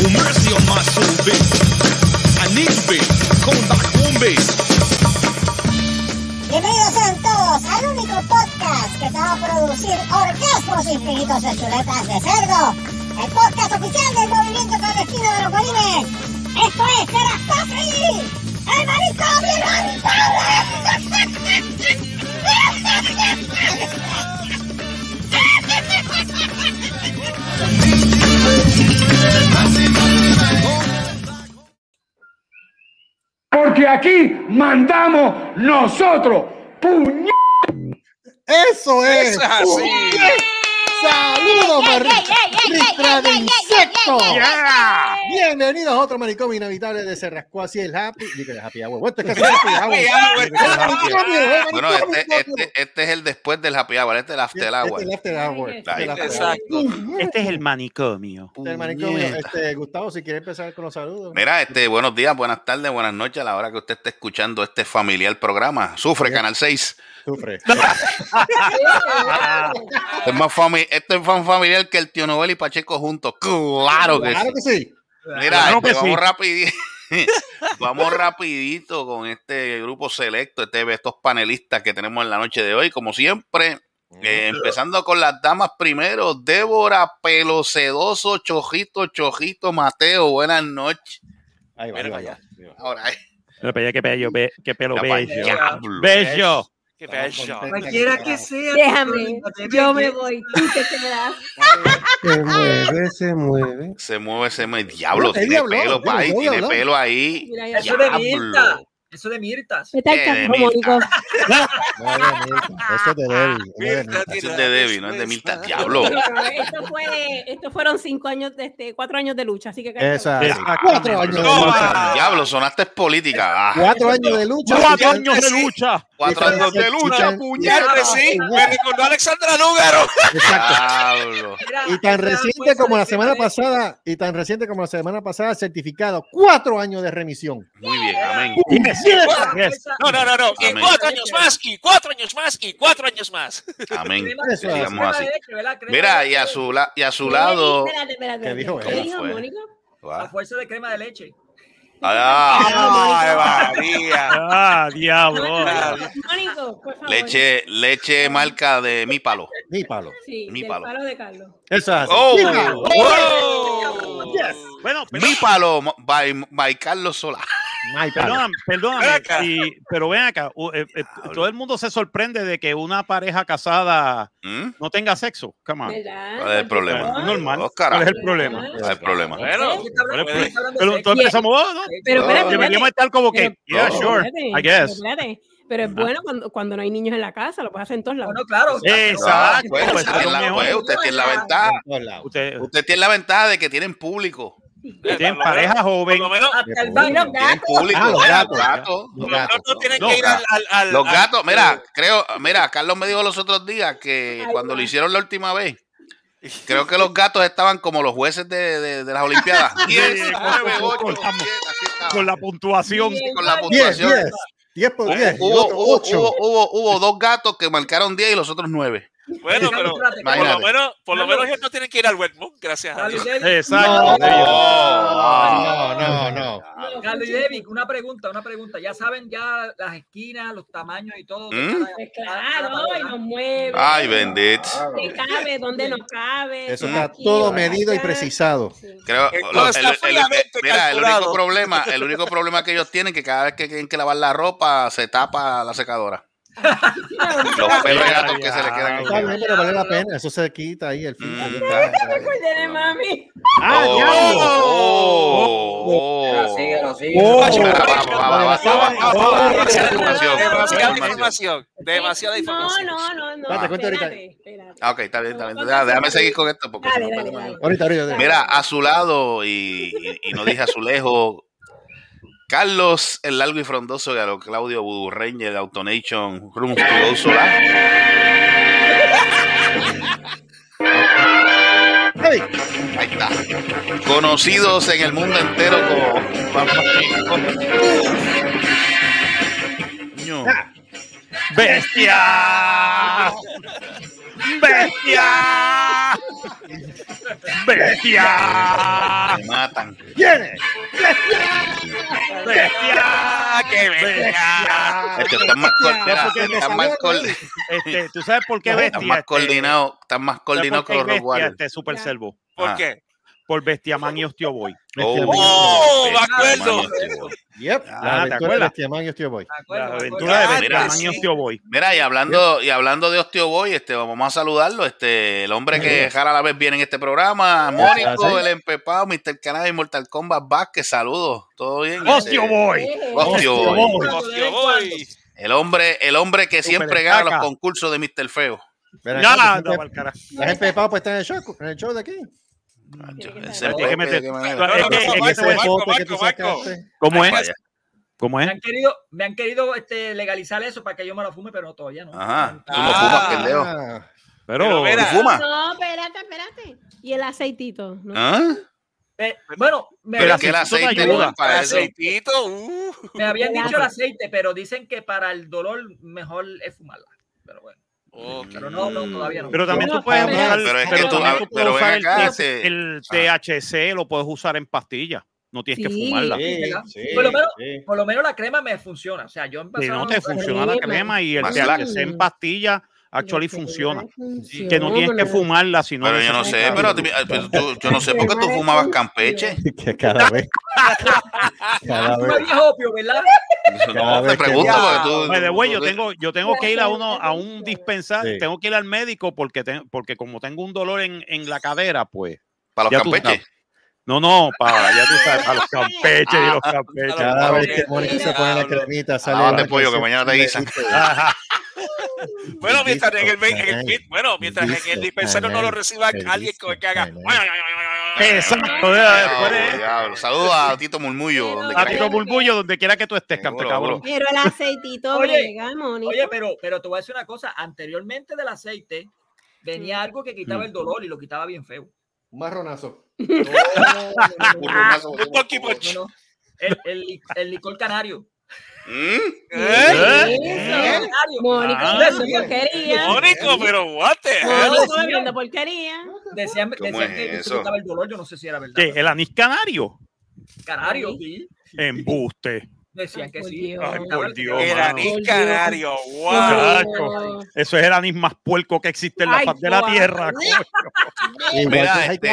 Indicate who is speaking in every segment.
Speaker 1: Well, mercy.
Speaker 2: Bienvenidos sean todos al único podcast que te va a producir orgasmos infinitos de chuletas de cerdo. El podcast oficial del movimiento clandestino de los bolines. Esto es Serastofri, el manicomio
Speaker 3: Porque aquí mandamos nosotros. ¡Puñ!
Speaker 4: Eso es.
Speaker 5: Eso es así.
Speaker 4: Saludos, ristra de
Speaker 2: ey,
Speaker 4: Bienvenidos a otro manicomio inevitable de Cerrasco. Así el happy. Digo, el happy hour. Bueno, esto es el
Speaker 6: este, este, este es el después del happy hour, este es el after
Speaker 4: Este
Speaker 6: hour.
Speaker 4: es el after hour. Este es el after hour.
Speaker 5: Exacto.
Speaker 7: Este es el manicomio.
Speaker 4: Este es el manicomio. Este, Gustavo, si quieres empezar con los saludos.
Speaker 6: Mira, este, buenos días, buenas tardes, buenas noches a la hora que usted esté escuchando este familiar programa. Sufre, Canal 6.
Speaker 4: Sufre.
Speaker 6: Este es más, fami este es más familiar que el tío Noel y Pacheco juntos. Claro que
Speaker 4: Claro
Speaker 6: sí.
Speaker 4: que sí.
Speaker 6: Mira,
Speaker 7: Claro
Speaker 6: este,
Speaker 7: que sí.
Speaker 6: vamos rapidito. vamos rapidito con este grupo selecto, este, estos panelistas que tenemos en la noche de hoy, como siempre. eh, empezando con las damas primero, Débora, Pelo Sedoso, Chojito, Chojito, Mateo, buenas noches.
Speaker 4: Ahí va,
Speaker 5: Mira
Speaker 4: ahí va, ahí va.
Speaker 6: Ahora,
Speaker 7: Pero para allá, qué pelo, bello.
Speaker 6: diablo.
Speaker 7: Bello.
Speaker 5: Qué bello.
Speaker 8: Cualquiera que sea.
Speaker 2: Déjame, yo me
Speaker 8: que-
Speaker 2: voy, tú te quedas.
Speaker 4: Se mueve, se mueve.
Speaker 6: Se mueve ese me- diablo, tiene pelo, ahí, tiene pelo ahí. Diablo.
Speaker 8: Eso de Mirtas.
Speaker 6: Eh, Mirta.
Speaker 4: No, de Mirta. Eso es de Debbie. no es de Mirta.
Speaker 6: Eso es de Debbie, no es de Mirta, diablo.
Speaker 9: Esto, fue, esto fueron cinco años, de este, cuatro años de lucha, así que.
Speaker 4: Esa.
Speaker 7: Exacto.
Speaker 4: Cuatro años de lucha.
Speaker 6: Diablo, sonaste política. Ah,
Speaker 4: Cuatro años de lucha.
Speaker 7: Cuatro años de lucha.
Speaker 6: cuatro años de lucha,
Speaker 5: Puñete, sí. Me recordó a Alexandra Lúgaro.
Speaker 4: Exacto. Y tan reciente como la semana pasada, y tan reciente como la semana pasada, certificado cuatro años de remisión.
Speaker 6: Muy bien, amén.
Speaker 7: Yes,
Speaker 8: de-
Speaker 7: yes.
Speaker 8: fuerza-
Speaker 5: No, no, no, no. Y
Speaker 6: Amén.
Speaker 5: cuatro años más, y cuatro años más, y cuatro años más.
Speaker 6: Amén.
Speaker 8: crema-
Speaker 4: Eso es.
Speaker 6: Digamos
Speaker 8: crema
Speaker 6: así. Mira,
Speaker 8: de
Speaker 6: y a
Speaker 8: leche.
Speaker 6: su, la- y a su
Speaker 9: ¿Qué
Speaker 6: lado.
Speaker 9: Espérate, espérate,
Speaker 4: ¿Qué dijo?
Speaker 9: ¿Qué dijo,
Speaker 6: fue?
Speaker 9: Mónica?
Speaker 8: A fuerza de crema de leche.
Speaker 6: Ah,
Speaker 5: María.
Speaker 7: Ah, diablo.
Speaker 9: Mónico, por favor.
Speaker 6: leche, leche marca de mi palo.
Speaker 4: Ni palo.
Speaker 9: Sí,
Speaker 6: mi palo.
Speaker 9: palo de Carlos.
Speaker 4: Eso es así.
Speaker 6: Oh.
Speaker 4: Mira,
Speaker 5: Oh.
Speaker 7: Bueno, pero-
Speaker 6: Mi palo by, by Carlos Solá.
Speaker 4: Ay,
Speaker 7: perdóname, perdóname,
Speaker 5: Ven acá.
Speaker 7: y- pero ven acá, eh, eh, todo el mundo se sorprende de que una pareja casada
Speaker 6: ¿Mm?
Speaker 7: no tenga sexo. Come on.
Speaker 9: ¿Verdad?
Speaker 6: ¿Cuál es el problema?
Speaker 9: Por
Speaker 7: Normal.
Speaker 6: Oh,
Speaker 7: ¿Cuál es el problema?
Speaker 6: No hay problema.
Speaker 5: Bueno,
Speaker 8: Aquí está hablando-
Speaker 7: Pero- entonces empezamos, oh, no,
Speaker 9: Pero
Speaker 7: deberíamos estar como que,
Speaker 9: Pero-
Speaker 7: yeah, sure, I
Speaker 9: pero
Speaker 7: guess.
Speaker 9: espérate. Pero es bueno cuando, cuando no hay niños en la casa, lo puedes hacer en todos lados.
Speaker 8: Bueno, claro.
Speaker 6: Ah,
Speaker 7: Exacto.
Speaker 6: pues,
Speaker 7: pues,
Speaker 6: usted, tiene la,
Speaker 7: mejor.
Speaker 6: pues, usted tiene la ventaja.
Speaker 7: Usted
Speaker 6: tiene la ventaja de que tienen público.
Speaker 7: Tienen pareja joven.
Speaker 5: Por lo menos,
Speaker 8: Hasta el
Speaker 4: Los gatos.
Speaker 6: Los gatos.
Speaker 4: Los
Speaker 5: por lo menos
Speaker 4: gatos.
Speaker 5: no tienen
Speaker 7: Los
Speaker 5: que ir al. al, al-
Speaker 6: Los
Speaker 5: al-
Speaker 6: gatos, mira, creo, mira, Carlos me dijo los otros días que cuando lo hicieron la última vez, creo que los gatos estaban como los jueces de, de- de las Olimpiadas. 10, 9, 8,
Speaker 7: con la-
Speaker 6: 7, así estaban.
Speaker 7: Con la puntuación.
Speaker 4: por diez. y
Speaker 6: Hubo,
Speaker 4: otro
Speaker 6: hubo,
Speaker 4: ocho.
Speaker 6: hubo, hubo, hubo dos gatos que marcaron 10 y los otros 9.
Speaker 5: Bueno, pero por lo menos, por lo menos ellos no tienen que ir al Wetmont, gracias a Dios.
Speaker 7: Exacto.
Speaker 4: No, no, no.
Speaker 8: Carlos y una pregunta, una pregunta. Ya saben ya las esquinas, los tamaños y todo.
Speaker 6: ¿Mm?
Speaker 9: Pues claro, y nos mueve.
Speaker 6: Ay, bendito.
Speaker 9: ¿Dónde cabe? ¿Dónde no cabe?
Speaker 4: Eso está
Speaker 9: Aquí,
Speaker 4: todo medido y precisado.
Speaker 6: Creo, mira, el único problema, el único problema que ellos tienen que cada vez que tienen que lavar la ropa se tapa la secadora. Los pelos de gato que se le quedan.
Speaker 4: Está bien, pero vale la pena. Eso se quita ahí el filtro.
Speaker 6: Mm.
Speaker 9: Me mami.
Speaker 7: Ah,
Speaker 6: Oh,
Speaker 7: diablo.
Speaker 6: oh, oh.
Speaker 8: Síguelo,
Speaker 4: Oh.
Speaker 6: Espera, vamos, vamos, vamos, vamos, vamos, vamos. Demasiada información.
Speaker 5: Demasiada información.
Speaker 9: No, no, no,
Speaker 4: cuenta ahorita.
Speaker 6: Ah, ok, está bien, está bien. Déjame seguir con esto porque.
Speaker 4: Ahorita, ahorita.
Speaker 6: Mira, a su lado, y no dije a su lejos, Carlos el largo y frondoso de Claudio Voodoo Ranger Autonation Room Studio Solar.
Speaker 4: Hey,
Speaker 6: Ahí está. Conocidos en el mundo entero como Coño.
Speaker 7: ¡Bestia! ¡Bestia! ¡Bestia!
Speaker 6: Me matan.
Speaker 4: ¿Quién es?
Speaker 5: ¡Bestia! ¡Qué bestia!
Speaker 6: Este, están más, más,
Speaker 7: Este, ¿Tú sabes por qué
Speaker 6: están
Speaker 7: bestia?
Speaker 6: más
Speaker 7: Este,
Speaker 6: coordinados, están más
Speaker 7: ¿sabes
Speaker 6: coordinados
Speaker 7: por
Speaker 6: que los
Speaker 7: bestia
Speaker 6: Warriors.
Speaker 7: este Super. Servo?
Speaker 5: ¿Por
Speaker 6: Ah.
Speaker 5: qué?
Speaker 7: Por Bestiaman y Ostioboy.
Speaker 6: Oh,
Speaker 5: ¡Oh! ¡Me acuerdo!
Speaker 4: Yep.
Speaker 7: Ah,
Speaker 4: La
Speaker 7: ¿te
Speaker 4: aventura de
Speaker 7: acuerdas?
Speaker 4: Bestiamán y Hostio Boy.
Speaker 8: Me
Speaker 7: La aventura de.
Speaker 5: Ah,
Speaker 7: Bestiaman y Ostioboy.
Speaker 6: Mira, y hablando, y hablando de Osteo Boy, este, vamos a saludarlo, este, el hombre que jara a la vez viene en este programa, Mónico, el empepado, Mr. Canada y Mortal Kombat Vázquez, saludos, ¿todo bien?
Speaker 7: ¡Ostioboy!
Speaker 9: Eh,
Speaker 6: Osteo
Speaker 4: Hostio
Speaker 6: Boy.
Speaker 4: Boy.
Speaker 5: ¡Hostia, voy!
Speaker 6: El hombre, el hombre que siempre gana los concursos de Mr. Feo.
Speaker 4: Ven
Speaker 7: Ya,
Speaker 4: acá,
Speaker 7: anda,
Speaker 4: ¿estás
Speaker 7: pa'l carajo.
Speaker 4: ¿Estás empepado para estar en el show, en el show de aquí?
Speaker 7: Es
Speaker 4: sacaste.
Speaker 7: ¿Cómo es? ¿Cómo
Speaker 8: Me
Speaker 7: es?
Speaker 8: han querido, me han querido este, legalizar eso para que yo me lo fume, pero todavía no.
Speaker 6: Ajá, tú no
Speaker 5: Ah.
Speaker 6: fumas, pendejo.
Speaker 4: Ah,
Speaker 7: Pero,
Speaker 5: Pero mira,
Speaker 6: ¿Tú fumas?
Speaker 9: No, espérate, espérate. Y el aceitito. ¿no?
Speaker 6: ¿Ah?
Speaker 8: Eh, bueno, me,
Speaker 6: Pero que el aceite
Speaker 7: ayuda.
Speaker 6: no es para
Speaker 5: El
Speaker 6: eso.
Speaker 5: aceitito, uh.
Speaker 8: me habían dicho el aceite, pero dicen que para el dolor mejor es fumarla. Pero bueno,
Speaker 5: Ok.
Speaker 8: pero no, no, todavía no.
Speaker 7: pero también tú puedes usar,
Speaker 6: Pero es que
Speaker 7: pero
Speaker 6: tú-
Speaker 7: también tú puedes
Speaker 6: pero
Speaker 7: usar el,
Speaker 6: acá, ese-
Speaker 7: el
Speaker 6: Ah.
Speaker 7: THC, lo puedes usar en pastillas. No tienes que
Speaker 9: Sí.
Speaker 7: fumarla.
Speaker 4: sí, sí,
Speaker 8: Por lo menos-
Speaker 4: sí.
Speaker 8: Por lo menos la crema me funciona. O sea, yo
Speaker 7: Si
Speaker 8: empecé
Speaker 7: no te funciona la crema y el THC en pastillas, actually funciona.
Speaker 9: funciona,
Speaker 7: Que no tienes que fumarla, sino
Speaker 6: Pero yo no sé, pero, tú- pero tú- yo no sé por qué tú fumabas campeche.
Speaker 4: Que cada vez. cada vez.
Speaker 8: opio, ¿verdad?
Speaker 4: Cada
Speaker 6: No, te pregunto porque tú.
Speaker 7: Yo tengo, yo tengo que ir a uno, a un dispensario,
Speaker 4: Sí.
Speaker 7: tengo que ir al médico porque, te- porque como tengo un dolor en, en la cadera, pues.
Speaker 6: Para los
Speaker 7: tú
Speaker 6: campeches.
Speaker 7: No, no, para, ya tú sabes, a los campeches y los campeches.
Speaker 4: Cada vez que
Speaker 5: Diablo.
Speaker 4: Mónica se pone la cremita, sale.
Speaker 6: Agárrate,
Speaker 4: una
Speaker 6: pollo, que mañana te guisan.
Speaker 5: Bueno, mientras en el, en el- bueno, mientras en el dispensario no lo reciba alguien que haga.
Speaker 7: Exacto.
Speaker 6: Saludos a Tito Murmullo. Donde
Speaker 7: a
Speaker 6: quiera
Speaker 7: Tito
Speaker 6: que-
Speaker 7: Bulbullo, donde quiera que tú estés, cante
Speaker 6: Seguro,
Speaker 7: cabrón.
Speaker 9: Pero el aceitito
Speaker 8: Oye. Oye, pero, pero te voy a decir una cosa. Anteriormente del aceite venía algo que quitaba el dolor y lo quitaba bien feo.
Speaker 4: Un marronazo.
Speaker 6: Un
Speaker 8: no,
Speaker 6: ronazo,
Speaker 5: Un Donkey Punch.
Speaker 8: no, no. El, el, li- el licor canario.
Speaker 9: Mónica,
Speaker 7: Ah.
Speaker 9: porquería.
Speaker 5: Mónico, pero what the hell?
Speaker 9: Porquería.
Speaker 8: Decían,
Speaker 6: ¿Cómo
Speaker 8: decían
Speaker 6: es
Speaker 8: que quitaba el dolor. Yo no sé si era verdad.
Speaker 7: ¿Qué? ¿El anís canario?
Speaker 8: Canario, sí.
Speaker 7: Embuste.
Speaker 8: Decían
Speaker 9: Ay,
Speaker 8: que
Speaker 9: por
Speaker 8: sí.
Speaker 9: Dios.
Speaker 7: Ay, por Dios.
Speaker 5: El anís canario, wow.
Speaker 7: Eso es el anís más puerco que existe en la faz de la tierra.
Speaker 6: Mira,
Speaker 4: hay
Speaker 6: este-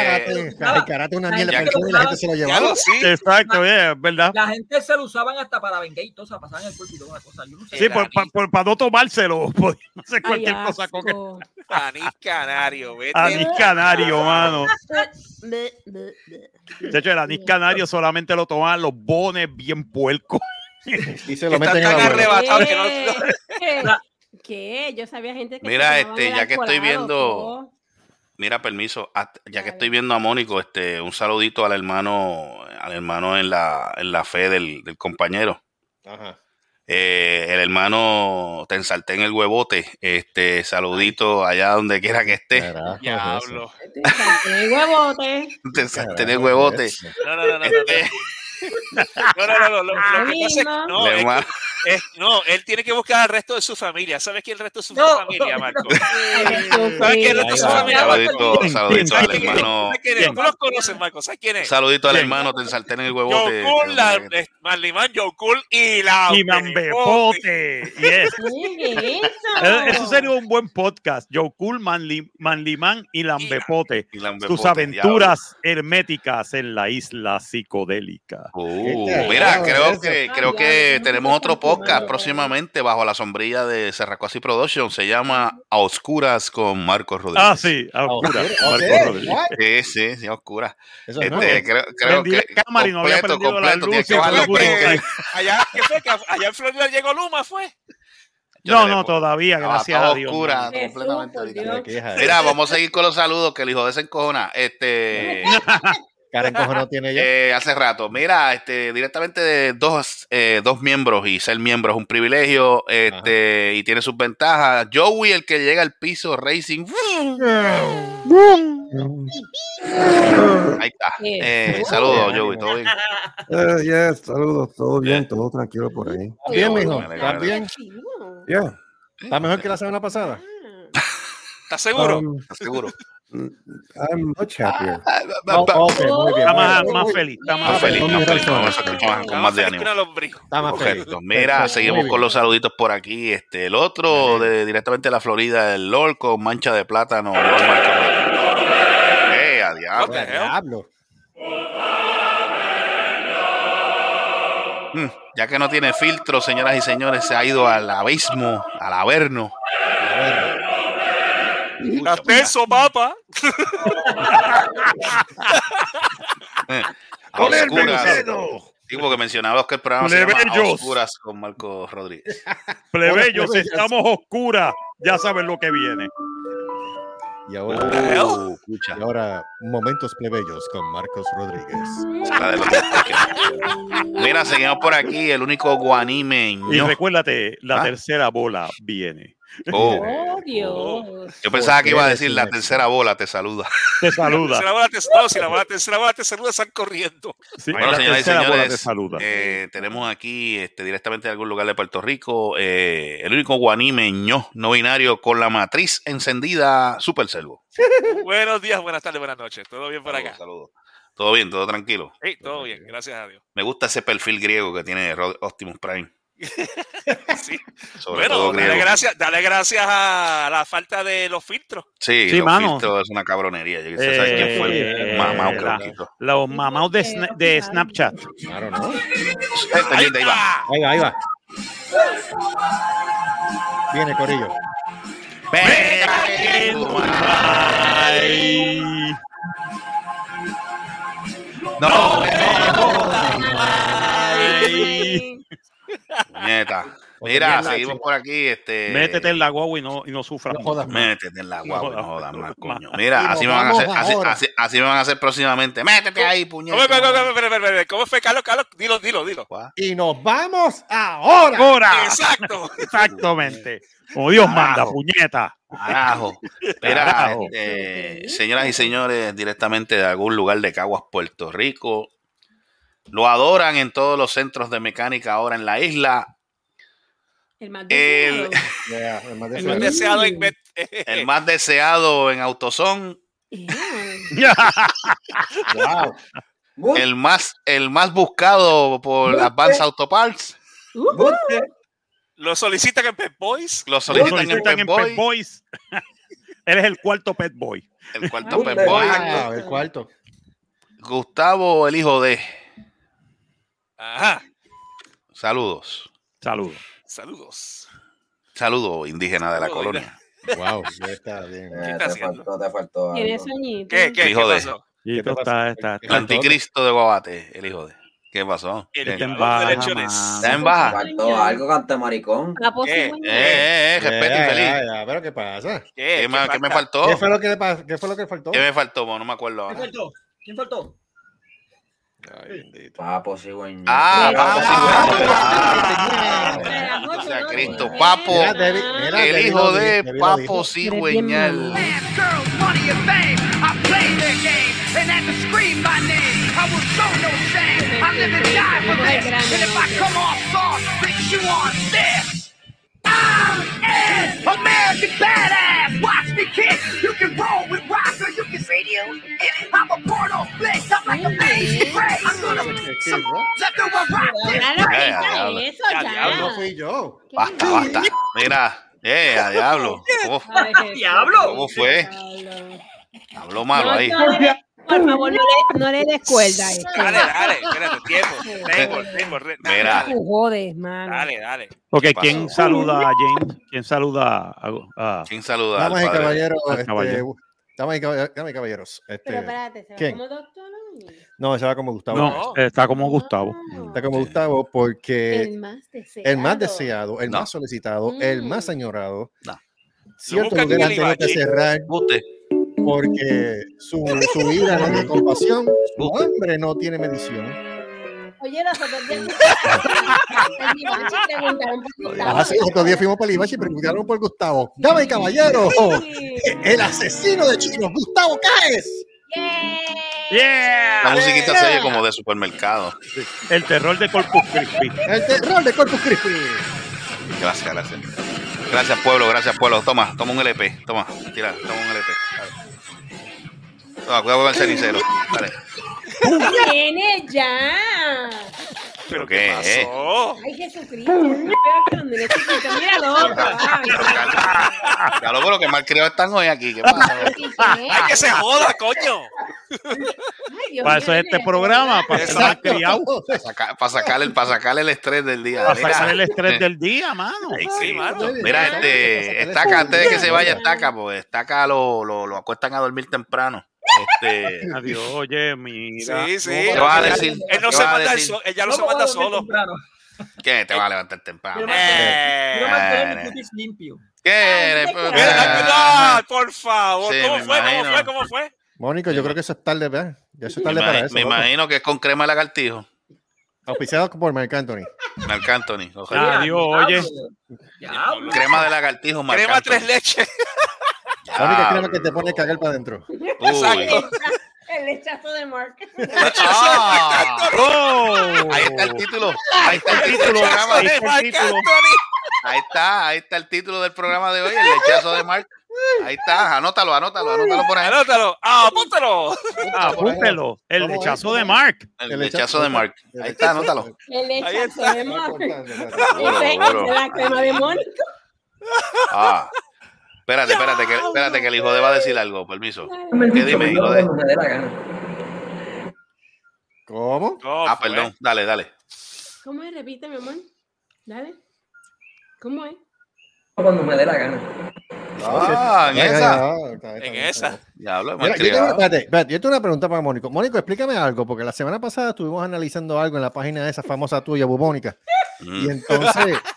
Speaker 4: karate. Karate una mierda y la gente se lo llevaba.
Speaker 7: Exacto, es verdad.
Speaker 8: La gente se lo usaban hasta para vengar y todo, pasaban el cuerpo y toda una cosa. Yo no sé.
Speaker 7: Sí, por, pa- por- para no tomárselo, hacer
Speaker 9: Ay,
Speaker 7: cualquier cosa con.
Speaker 5: Anís canario, vete.
Speaker 7: anís canario, mano. De hecho, el anís canario solamente lo toman los bones bien puercos.
Speaker 4: Y se lo meten en la
Speaker 5: que no.
Speaker 9: ¿Qué? Yo sabía gente que
Speaker 6: Mira, este, ya que estoy viendo-. Mira, permiso, ya que estoy viendo a Mónico, este, un saludito al hermano, al hermano en la, en la fe del, del compañero.
Speaker 4: Ajá.
Speaker 6: Eh, el hermano te ensarté en el huevote. Este, saludito allá donde quiera que esté.
Speaker 4: Carajo, es
Speaker 5: Diablo.
Speaker 9: Este, el huevote.
Speaker 6: Te
Speaker 4: eso.
Speaker 6: ensarté en el huevote.
Speaker 5: No, no, no. no,
Speaker 6: Este,
Speaker 5: No, no, no, no, lo, lo que pasa es
Speaker 9: mismo.
Speaker 5: no, es que- es- no, él tiene que buscar al resto de su familia. ¿Sabes quién es el resto de su
Speaker 8: No,
Speaker 5: familia, Marco?
Speaker 9: Ay,
Speaker 5: ¿Sabes quién es el resto de su familia, Marco?
Speaker 6: saludito,
Speaker 7: ¿Quién?
Speaker 6: saludito
Speaker 7: ¿Quién?
Speaker 6: al
Speaker 5: ¿Sabes quién es?
Speaker 6: hermano.
Speaker 5: ¿Sabes quién es? Tú los conoces, Marco. ¿Sabes quién es?
Speaker 6: Saludito al
Speaker 7: ¿Quién?
Speaker 6: hermano, te ensarté en el huevote.
Speaker 5: Cool, la, eh, Marlimán, Cool y la
Speaker 7: Y Mambepote. Yes.
Speaker 9: ¿Qué es
Speaker 7: Eh,
Speaker 9: eso?
Speaker 7: Eso sería un buen podcast. Manly, Manlimán y Lambepote. Sus aventuras herméticas en la isla psicodélica.
Speaker 6: Uh,
Speaker 4: Este,
Speaker 6: mira, creo que, creo que
Speaker 9: no
Speaker 6: tenemos otro
Speaker 9: confirmado.
Speaker 6: Podcast próximamente bajo la sombrilla de Serracuasi Production. Se llama A Oscuras con Marcos Rodríguez.
Speaker 7: Ah, sí, a oscuras,
Speaker 4: oscura,
Speaker 7: Marco
Speaker 4: ok,
Speaker 7: Rodríguez.
Speaker 6: Sí, sí, sí, a Oscuras.
Speaker 4: Eso es
Speaker 6: Este, creo, creo que
Speaker 7: la cámara y no había
Speaker 6: completo,
Speaker 7: la
Speaker 6: completo,
Speaker 7: luz
Speaker 6: que bajar los
Speaker 7: que-.
Speaker 5: Allá, ¿qué fue? Que allá en Florida llegó Luma, ¿fue?
Speaker 6: Yo
Speaker 7: No, no, todavía, gracias a Dios.
Speaker 6: oscura
Speaker 9: Jesús,
Speaker 6: completamente.
Speaker 9: Dios.
Speaker 6: Mira, vamos a seguir con los saludos que el hijo de ese encojona. Este,
Speaker 4: Karen Cojo no tiene ya.
Speaker 6: eh, hace rato. Mira, este, directamente de dos, eh, dos miembros y ser miembro es un privilegio este, y tiene sus ventajas. Joey, el que llega al piso Racing. Ahí está. Eh, saludos, Joey. ¿Todo bien?
Speaker 10: Yes, saludos, todo bien, todo tranquilo por ahí.
Speaker 4: Bien, mijo. ¿Estás bien?
Speaker 10: Yeah.
Speaker 4: ¿Estás mejor que la semana pasada?
Speaker 5: ¿Estás seguro?
Speaker 10: Um,
Speaker 6: ¿Estás seguro?
Speaker 10: I'm much happier.
Speaker 4: Ok, muy bien.
Speaker 7: Está más,
Speaker 4: muy
Speaker 7: más feliz. Está
Speaker 6: Más
Speaker 7: más
Speaker 6: feliz, más feliz. con de ánimo.
Speaker 5: Una lombriz.
Speaker 4: Está más feliz.
Speaker 6: Correcto. Mira,
Speaker 4: Perfecto,
Speaker 6: seguimos con los saluditos por aquí. Este, el otro de directamente de la Florida, el LOL con mancha de plátano. Eh, a. Diablo. Mm, Ya que no tiene filtro, señoras y señores, se ha ido al abismo, al averno.
Speaker 5: Hasta eso, papá.
Speaker 6: Eh, a oscuras. Sí, porque mencionaba que el programa se llama A
Speaker 7: Plebeyos.
Speaker 6: Oscuras con Marco Rodríguez.
Speaker 7: Plebeyos, estamos oscuras. Ya saben lo que viene.
Speaker 4: Y ahora,
Speaker 6: Oh, escucha,
Speaker 4: y ahora, momentos plebeyos con Marcos Rodríguez.
Speaker 6: Mira, seguimos por aquí, el único
Speaker 7: Y
Speaker 6: guanimeño.
Speaker 7: recuérdate, la
Speaker 6: ¿Ah?
Speaker 7: tercera bola viene.
Speaker 6: Oh,
Speaker 9: Oh, Dios.
Speaker 6: yo pensaba que iba a decir la tercera bola, te saluda.
Speaker 7: Te saluda.
Speaker 5: Si la bola te, no, si la bola, tercera bola te saluda, están corriendo.
Speaker 7: Sí,
Speaker 6: Bueno,
Speaker 7: la
Speaker 6: señoras y
Speaker 7: tercera bola te
Speaker 6: señores,
Speaker 7: saluda.
Speaker 6: eh, tenemos aquí este, directamente de algún lugar de Puerto Rico eh, el único guanimeño no binario con la matriz encendida Super Servo.
Speaker 5: Buenos días, buenas tardes, buenas noches. ¿Todo bien por acá?
Speaker 6: Saludos. Todo bien, todo tranquilo.
Speaker 5: Sí, todo bien, gracias a Dios.
Speaker 6: Me gusta ese perfil griego que tiene Rod- Optimus Prime.
Speaker 5: Sí.
Speaker 6: Sobre todo
Speaker 5: Bueno, dale gracias, dale gracias a la falta de los filtros.
Speaker 6: Sí,
Speaker 7: Sí,
Speaker 6: los
Speaker 7: mano.
Speaker 6: filtros es una cabronería. Yo saber quién fue el
Speaker 7: Eh, la-
Speaker 6: quitó.
Speaker 7: Los mamados de, Sna- de Snapchat.
Speaker 4: Claro, ¿no?
Speaker 6: Eh, ahí va.
Speaker 5: ¡Ah!
Speaker 4: Ahí va, ahí va. Viene, Corillo.
Speaker 6: Tu
Speaker 7: Ay.
Speaker 6: No,
Speaker 7: Ay.
Speaker 6: Nieta. Mira, seguimos
Speaker 4: chico.
Speaker 6: por aquí. Este,
Speaker 7: Métete en la guagua y no, y no sufras.
Speaker 4: No jodas.
Speaker 6: Métete en la guagua,
Speaker 7: No
Speaker 6: no jodas
Speaker 7: jodas.
Speaker 6: más, coño. Mira, así me van a hacer, así, así, así me van a hacer próximamente. Métete ahí,
Speaker 5: ¿Cómo,
Speaker 6: puñeta.
Speaker 5: cómo, cómo, espera, espera, espera, ¿Cómo fue, Carlos? Carlos, dilo, dilo, dilo.
Speaker 4: Y nos vamos ahora.
Speaker 7: ¡Ahora!
Speaker 5: Exacto.
Speaker 7: Exactamente. Como Dios manda, puñeta.
Speaker 6: Carajo. Mira,
Speaker 7: Carajo.
Speaker 6: este, señoras y señores, directamente de algún lugar de Caguas, Puerto Rico. Lo adoran en todos los centros de mecánica ahora en la isla.
Speaker 9: El más
Speaker 6: El-
Speaker 9: deseado.
Speaker 4: El más
Speaker 5: El
Speaker 4: deseado.
Speaker 5: más deseado en
Speaker 6: El más deseado en Autosón.
Speaker 9: Yeah.
Speaker 4: Wow.
Speaker 6: El más, el más buscado por Advance Auto Parts.
Speaker 9: Uh,
Speaker 5: Lo solicitan en Pep Boys.
Speaker 6: Lo
Speaker 7: Lo
Speaker 6: solicitan en.
Speaker 7: Pet Boys. Él es el cuarto Pet Boy.
Speaker 6: El cuarto Pep
Speaker 9: Ay,
Speaker 6: Boy.
Speaker 4: El cuarto.
Speaker 6: Gustavo, el hijo de.
Speaker 5: Ajá.
Speaker 6: Saludos.
Speaker 7: Saludos.
Speaker 5: Saludos.
Speaker 6: Saludos, indígena de la
Speaker 5: Saludos,
Speaker 6: colonia.
Speaker 4: Wow, está bien.
Speaker 5: ¿Qué está haciendo?
Speaker 11: te faltó.
Speaker 5: ¿Qué, qué,
Speaker 6: Hijo
Speaker 5: qué pasó?
Speaker 4: ¿Qué
Speaker 7: está, está,
Speaker 6: El anticristo de Guabate, el hijo de. ¿Qué pasó?
Speaker 5: El
Speaker 6: ¿Qué?
Speaker 7: está en
Speaker 5: Los
Speaker 7: baja,
Speaker 5: derechones.
Speaker 7: mano.
Speaker 6: ¿Está en baja?
Speaker 11: Faltó algo, cante maricón.
Speaker 5: ¿Qué?
Speaker 6: Eh, eh, eh, respeto infeliz.
Speaker 4: pero ¿qué pasa?
Speaker 5: ¿Qué,
Speaker 6: ¿Qué,
Speaker 5: ¿Qué
Speaker 6: qué me
Speaker 5: falta?
Speaker 6: faltó?
Speaker 4: ¿Qué fue lo que, qué fue lo que faltó?
Speaker 6: ¿Qué me faltó? Bueno, no me acuerdo
Speaker 8: ¿Quién
Speaker 6: ahora.
Speaker 8: faltó? ¿Quién faltó?
Speaker 4: Ay, bendito.
Speaker 11: Papo, güey.
Speaker 6: Ah, papo, sí,
Speaker 9: ah. Mira,
Speaker 6: O sea, Cristo, papo, El hijo de Papo. Cigüeñal.
Speaker 1: girls, money and fame. I play their game and had to scream my name. I will show no shame. I live and die for this. And if I come off soft, bitch, you on this. I'm an American badass. Watch me kick. You can roll with I'm a. I'm like a maze. I'm gonna some rock.
Speaker 9: Claro,
Speaker 6: Ya,
Speaker 9: eso
Speaker 5: diablo.
Speaker 4: Fui yo.
Speaker 9: ¿Qué
Speaker 6: Basta, basta. Mira, eh, a diablo. ¿Cómo.
Speaker 8: ¡Diablo!
Speaker 6: cómo fue?
Speaker 9: Diablo.
Speaker 6: Habló malo ahí.
Speaker 9: por favor, no le, no le des cuerda a esto.
Speaker 5: Dale, dale, espérate, tiempo. Re- dale,
Speaker 6: Mira.
Speaker 9: Tú jodes, mano.
Speaker 5: Dale, dale.
Speaker 7: Ok,
Speaker 6: ¿Qué
Speaker 7: ¿quién saluda a James? ¿Quién saluda a, a-
Speaker 6: ¿Quién saluda? al padre?
Speaker 4: caballeros,
Speaker 7: al
Speaker 4: este,
Speaker 7: caballero.
Speaker 4: Damas y caballeros, este,
Speaker 9: Pero espérate, ¿se va
Speaker 4: ¿quién?
Speaker 9: como doctor
Speaker 4: no, se va como Gustavo.
Speaker 7: No, está como Gustavo.
Speaker 4: Está como Gustavo porque
Speaker 9: El más deseado.
Speaker 4: el más deseado, el
Speaker 6: No.
Speaker 4: más solicitado, el
Speaker 9: Mm.
Speaker 4: más añorado.
Speaker 6: No.
Speaker 4: Lugares
Speaker 5: en
Speaker 4: han
Speaker 5: el
Speaker 4: tenido que cerrar
Speaker 6: Usted.
Speaker 4: porque su, su ira no tiene compasión, su hambre no tiene medición.
Speaker 9: Oye, los otros días.
Speaker 4: Ah, otro día fuimos para el Ibachi y preguntaron por Gustavo. Damas y caballeros,
Speaker 9: Sí.
Speaker 4: el asesino de chinos, Gustavo Cáez.
Speaker 9: Yeah.
Speaker 7: ¡Yeah!
Speaker 6: La musiquita se oye como de supermercado.
Speaker 7: El terror de Corpus Christi.
Speaker 4: El terror de Corpus Christi.
Speaker 6: Gracias, gracias. Gracias, pueblo, gracias, pueblo. Toma, toma un LP. Toma, tira, toma un LP. No, cuidado con el cenicero. Dale.
Speaker 9: Viene ya.
Speaker 6: ¿Pero qué es?
Speaker 5: pasó?
Speaker 9: Ay, Jesucristo.
Speaker 6: Ya lo pero que mal criados están hoy aquí. ¿Qué pasa?
Speaker 5: ¡Ay, que se joda, coño!
Speaker 7: Para eso es este programa, para criado,
Speaker 6: Para sacar, para sacarle, el- para sacarle el estrés del día.
Speaker 7: para
Speaker 6: Mira.
Speaker 7: sacar el estrés del día, mano.
Speaker 6: Ay,
Speaker 5: Sí,
Speaker 6: sí,
Speaker 5: mano.
Speaker 6: Mira, este, Estaca, antes de que se vaya Estaca, pues Estaca lo, lo, lo acuestan a dormir temprano. Este,
Speaker 7: Adiós, oye, mira.
Speaker 5: Sí, sí.
Speaker 6: ¿Qué vas a decir?
Speaker 5: Él no
Speaker 6: ¿Qué
Speaker 5: se
Speaker 6: vas a
Speaker 5: manda el
Speaker 6: decir?
Speaker 5: él ya no se manda solo.
Speaker 8: temprano.
Speaker 6: ¿Qué? Te vas a levantar temprano.
Speaker 8: Quiero mantener- mantener mi
Speaker 6: Eh,
Speaker 8: cutis limpio.
Speaker 6: ¿Qué?
Speaker 5: Mira, por favor.
Speaker 6: Sí,
Speaker 5: ¿Cómo
Speaker 6: me
Speaker 5: fue? ¿Cómo fue? ¿Cómo fue?
Speaker 4: Mónico, yo creo que eso es tarde, ¿verdad? Ya eso es
Speaker 6: Me,
Speaker 4: tarde para
Speaker 6: imagi-
Speaker 4: eso.
Speaker 6: me
Speaker 4: loco.
Speaker 6: imagino que es con crema de lagartijo.
Speaker 4: Auspiciado por Marc Anthony.
Speaker 6: Marc Anthony.
Speaker 7: Ah, Adiós, oye.
Speaker 8: Diablo.
Speaker 6: Crema de lagartijo, Marc
Speaker 5: Crema
Speaker 6: Anthony.
Speaker 5: tres leches.
Speaker 4: La única crema que te pone cagar para adentro.
Speaker 5: Exacto.
Speaker 9: El lechazo de Mark.
Speaker 6: Ah,
Speaker 7: ¡Oh!
Speaker 6: ahí está el título. Ahí está el título del programa.
Speaker 7: Ahí está el título.
Speaker 6: Ahí está, ahí está el título del programa de hoy, el lechazo de Marc. Ahí está, anótalo, anótalo, anótalo por ahí.
Speaker 5: Anótalo. Ah, apúntalo.
Speaker 7: Ah, Apúntelo. El lechazo de Mark.
Speaker 6: El lechazo de Marc. Ahí está, anótalo.
Speaker 9: El lechazo de Mark. La crema de Mónica.
Speaker 6: Ah. Espérate, espérate, que, espérate, que el hijo de va a decir algo, permiso. ¿Qué dime, hijo de?
Speaker 4: ¿Cómo?
Speaker 5: ¿Cómo
Speaker 6: Ah, perdón, dale, dale.
Speaker 9: ¿Cómo es? Repite, mi amor. Dale. ¿Cómo es?
Speaker 11: Cuando me dé la gana.
Speaker 6: Ah, en esa.
Speaker 5: En esa.
Speaker 6: Diablo,
Speaker 4: Mira, yo, tengo, espérate, espérate, yo tengo una pregunta para Mónico. Mónico, explícame algo, porque la semana pasada estuvimos analizando algo en la página de esa famosa tuya, Bubónica. Y
Speaker 6: Mm.
Speaker 4: entonces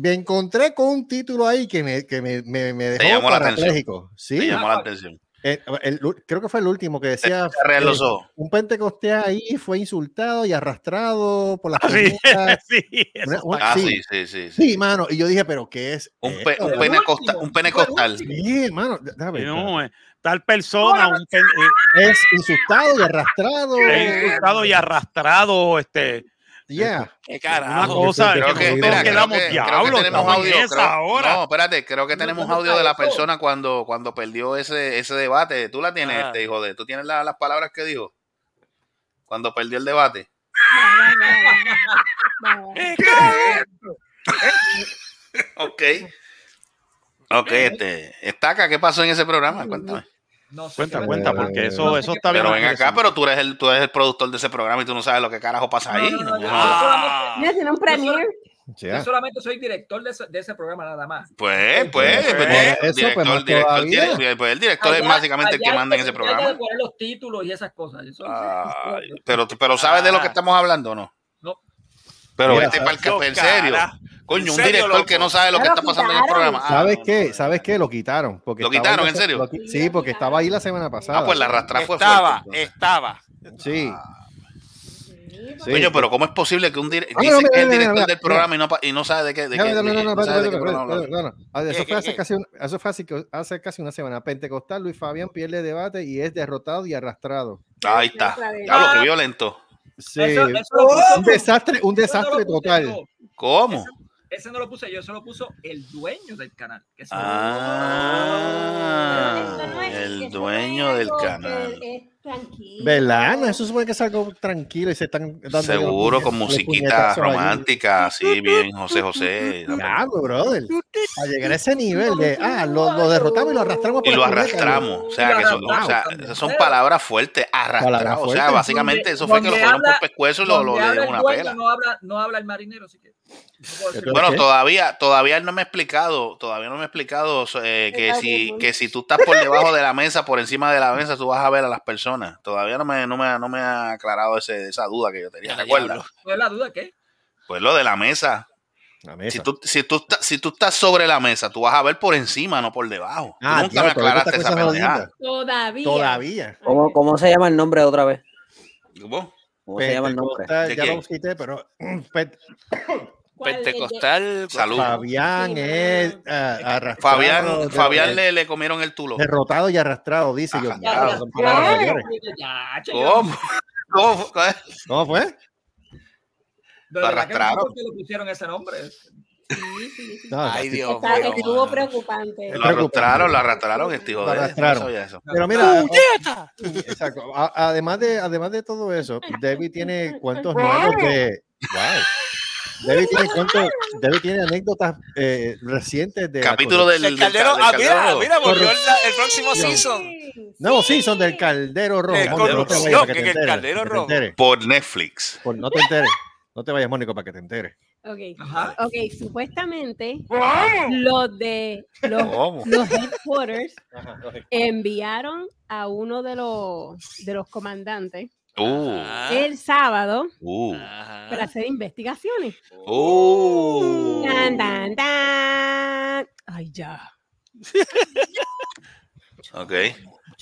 Speaker 4: me encontré con un título ahí que me, que me, me, me dejó
Speaker 6: llamó la atención.
Speaker 4: parapléjico.
Speaker 6: Me
Speaker 4: Sí,
Speaker 6: llamó la atención.
Speaker 4: eh, el- creo que fue el último que decía eh,
Speaker 6: ojos.
Speaker 4: un pentecostés ahí fue insultado y arrastrado por las
Speaker 7: Ah, Sí, sí.
Speaker 4: Una- una-
Speaker 6: Ah,
Speaker 4: sí,
Speaker 6: sí, sí, sí.
Speaker 4: mano. Y yo dije, pero ¿qué es?
Speaker 6: Un, pe- un
Speaker 8: Fue
Speaker 6: pene
Speaker 8: el
Speaker 6: costa-
Speaker 8: último,
Speaker 6: un pene
Speaker 8: fue el
Speaker 6: costal.
Speaker 8: último.
Speaker 4: Sí, mano. déjame
Speaker 7: no, eh, tal persona, un pen- eh,
Speaker 4: Es insultado y arrastrado.
Speaker 7: es insultado y arrastrado, este,
Speaker 4: Yeah.
Speaker 5: Qué
Speaker 7: una
Speaker 5: carajo.
Speaker 7: cosa
Speaker 6: Creo
Speaker 7: que
Speaker 6: que,
Speaker 7: nosotros
Speaker 6: mira, creo
Speaker 7: quedamos
Speaker 6: que, creo que
Speaker 7: diablos,
Speaker 6: tenemos audio.
Speaker 7: esa
Speaker 6: creo-
Speaker 7: ahora.
Speaker 6: no, espérate, creo que tenemos
Speaker 8: ¿dónde
Speaker 6: audio de la
Speaker 8: eso?
Speaker 6: persona cuando, cuando perdió ese, ese debate. Tú la tienes,
Speaker 5: Ah.
Speaker 6: este hijo de. Tú tienes la- las palabras que dijo cuando perdió el debate.
Speaker 9: Va.
Speaker 6: Ok. Ok, este. Estaca, ¿qué pasó en ese programa? Cuéntame.
Speaker 8: No sé
Speaker 7: Cuenta, cuenta, porque eso, eso está bien.
Speaker 6: Pero ven acá, pero tú eres el, tú eres el productor de ese programa y tú no sabes lo que carajo pasa ahí.
Speaker 8: No,
Speaker 5: Ah.
Speaker 9: Un premier.
Speaker 4: Yeah.
Speaker 8: Yo solamente soy director de ese, de ese programa nada más.
Speaker 6: Pues, pues,
Speaker 5: Pues,
Speaker 6: pues,
Speaker 4: eso, pues,
Speaker 6: director, director, director, pues el director es básicamente el que manda en ese programa.
Speaker 8: que poner los títulos y esas cosas. Yo soy-
Speaker 6: Ay, pero, pero ¿sabes de lo que
Speaker 5: Ah.
Speaker 6: estamos hablando o no?
Speaker 8: No.
Speaker 6: Pero
Speaker 4: Mira,
Speaker 6: este en serio.
Speaker 5: Cara.
Speaker 6: Coño,
Speaker 5: ¿En
Speaker 6: un director
Speaker 5: loco?
Speaker 6: que no sabe lo que
Speaker 9: Ya lo
Speaker 6: está pasando en el programa. Ah,
Speaker 4: ¿Sabes
Speaker 6: no,
Speaker 4: qué?
Speaker 6: no, no.
Speaker 4: ¿Sabes qué? Lo quitaron. Porque
Speaker 6: ¿Lo quitaron, en serio?
Speaker 4: lo sí, porque estaba ahí la semana pasada.
Speaker 6: Ah, pues la arrastra fue
Speaker 5: Estaba,
Speaker 6: fuerte.
Speaker 5: estaba.
Speaker 4: Sí. Sí,
Speaker 6: Coño,
Speaker 4: sí.
Speaker 6: pero ¿cómo es posible que un dire-
Speaker 4: Ah,
Speaker 6: dice
Speaker 4: mira,
Speaker 6: que es el director
Speaker 4: mira,
Speaker 6: del
Speaker 4: mira.
Speaker 6: programa y no, y no sabe de qué? De
Speaker 4: No, no, no, no. Ah, Eso
Speaker 5: ¿Qué,
Speaker 4: fue hace casi, un- eso fue hace, casi una semana. Pentecostal Luis Fabián pierde debate y es derrotado y arrastrado.
Speaker 6: Ahí está. Qué
Speaker 8: Ah.
Speaker 6: violento.
Speaker 4: Sí.
Speaker 8: Eso- eso lo puso-
Speaker 4: un desastre, un desastre
Speaker 8: lo
Speaker 4: total.
Speaker 6: ¿Cómo?
Speaker 8: Ese no lo puse yo, eso lo puso el dueño del canal. que
Speaker 6: Ah,
Speaker 9: no es-
Speaker 6: el dueño del canal.
Speaker 9: es tranquilo.
Speaker 4: ¿Verdad? No, eso supone que es algo tranquilo y se están dando.
Speaker 6: Seguro, con musiquita romántica, así bien, José José.
Speaker 4: Diablo, brother. A llegar a ese nivel de, ah, lo, lo derrotamos y lo arrastramos
Speaker 6: Y lo
Speaker 4: la puñeta.
Speaker 6: arrastramos. O sea, que son, o sea, esas son palabras fuertes, arrastrados.
Speaker 4: Palabras
Speaker 6: O sea, básicamente eso fue que lo fueron por pescuezo y lo, lo le dieron una pela.
Speaker 8: No habla, no habla el marinero, así que.
Speaker 6: Bueno, todavía, todavía él no me ha explicado, todavía no me ha explicado eh, que si, que si tú estás por debajo de la mesa, por encima de la mesa, tú vas a ver a las personas. Todavía no me, no me, no me ha aclarado ese, esa duda que yo tenía. ¿Te acuerdas?
Speaker 5: Diablo.
Speaker 8: ¿Cuál es la duda? ¿Qué?
Speaker 6: Pues lo de la mesa.
Speaker 4: La mesa.
Speaker 6: Si tú, si, tú estás, si tú estás sobre la mesa, tú vas a ver por encima, no por debajo. Tú
Speaker 4: Ah,
Speaker 6: nunca
Speaker 4: claro,
Speaker 6: me aclaraste esa
Speaker 4: jodidas.
Speaker 9: Todavía.
Speaker 4: Todavía.
Speaker 11: ¿Cómo, ¿Cómo se llama el nombre otra vez?
Speaker 6: ¿Cómo?
Speaker 11: ¿Cómo se llama el nombre?
Speaker 4: Pentecostal,
Speaker 6: ¿De
Speaker 4: ya lo quité, pero
Speaker 9: El
Speaker 5: Pentecostal.
Speaker 6: Salud.
Speaker 4: Fabián
Speaker 9: Sí,
Speaker 4: es
Speaker 9: mano.
Speaker 4: ah, arrastrado.
Speaker 6: Fabián,
Speaker 4: de-
Speaker 6: Fabián le, le comieron el tulo.
Speaker 4: derrotado y arrastrado, dice yo.
Speaker 6: ¿Cómo? ¿Cómo? fue?
Speaker 4: ¿Cómo fue?
Speaker 8: No sé
Speaker 6: arrastraron.
Speaker 8: por qué le pusieron ese nombre.
Speaker 4: No,
Speaker 5: Ay,
Speaker 4: sí.
Speaker 5: Dios
Speaker 9: Está-
Speaker 5: mío,
Speaker 9: estuvo
Speaker 5: mano.
Speaker 9: preocupante.
Speaker 6: Lo arrastraron, lo arrastraron, este hijo
Speaker 4: Lo
Speaker 6: de...
Speaker 4: arrastraron.
Speaker 6: no eso.
Speaker 4: Pero mira,
Speaker 5: ¡Puñeta!
Speaker 4: exacto. además de, además de todo eso, Debbie tiene cuentos nuevos de. Wow. Debbie tiene anécdotas eh, recientes de. la
Speaker 6: Capítulo del,
Speaker 5: El
Speaker 6: del
Speaker 5: caldero,
Speaker 6: del
Speaker 5: ah, mira,
Speaker 6: Caldero.
Speaker 5: mira, volvió el, el próximo season.
Speaker 4: Nuevo season del Caldero Rojo.
Speaker 5: De
Speaker 4: Mónico, no te vayas, que
Speaker 5: el Caldero Rojo.
Speaker 4: enteres.
Speaker 6: Por Netflix.
Speaker 4: Por- no te enteres. No te vayas, Mónico, para que te enteres.
Speaker 9: Ok,
Speaker 8: Ajá.
Speaker 9: ok, supuestamente los de los, los headquarters enviaron a uno de los de los comandantes
Speaker 6: Uh,
Speaker 9: el sábado
Speaker 6: uh,
Speaker 9: para hacer investigaciones.
Speaker 6: uh.
Speaker 9: Ay, ya.
Speaker 6: Ok.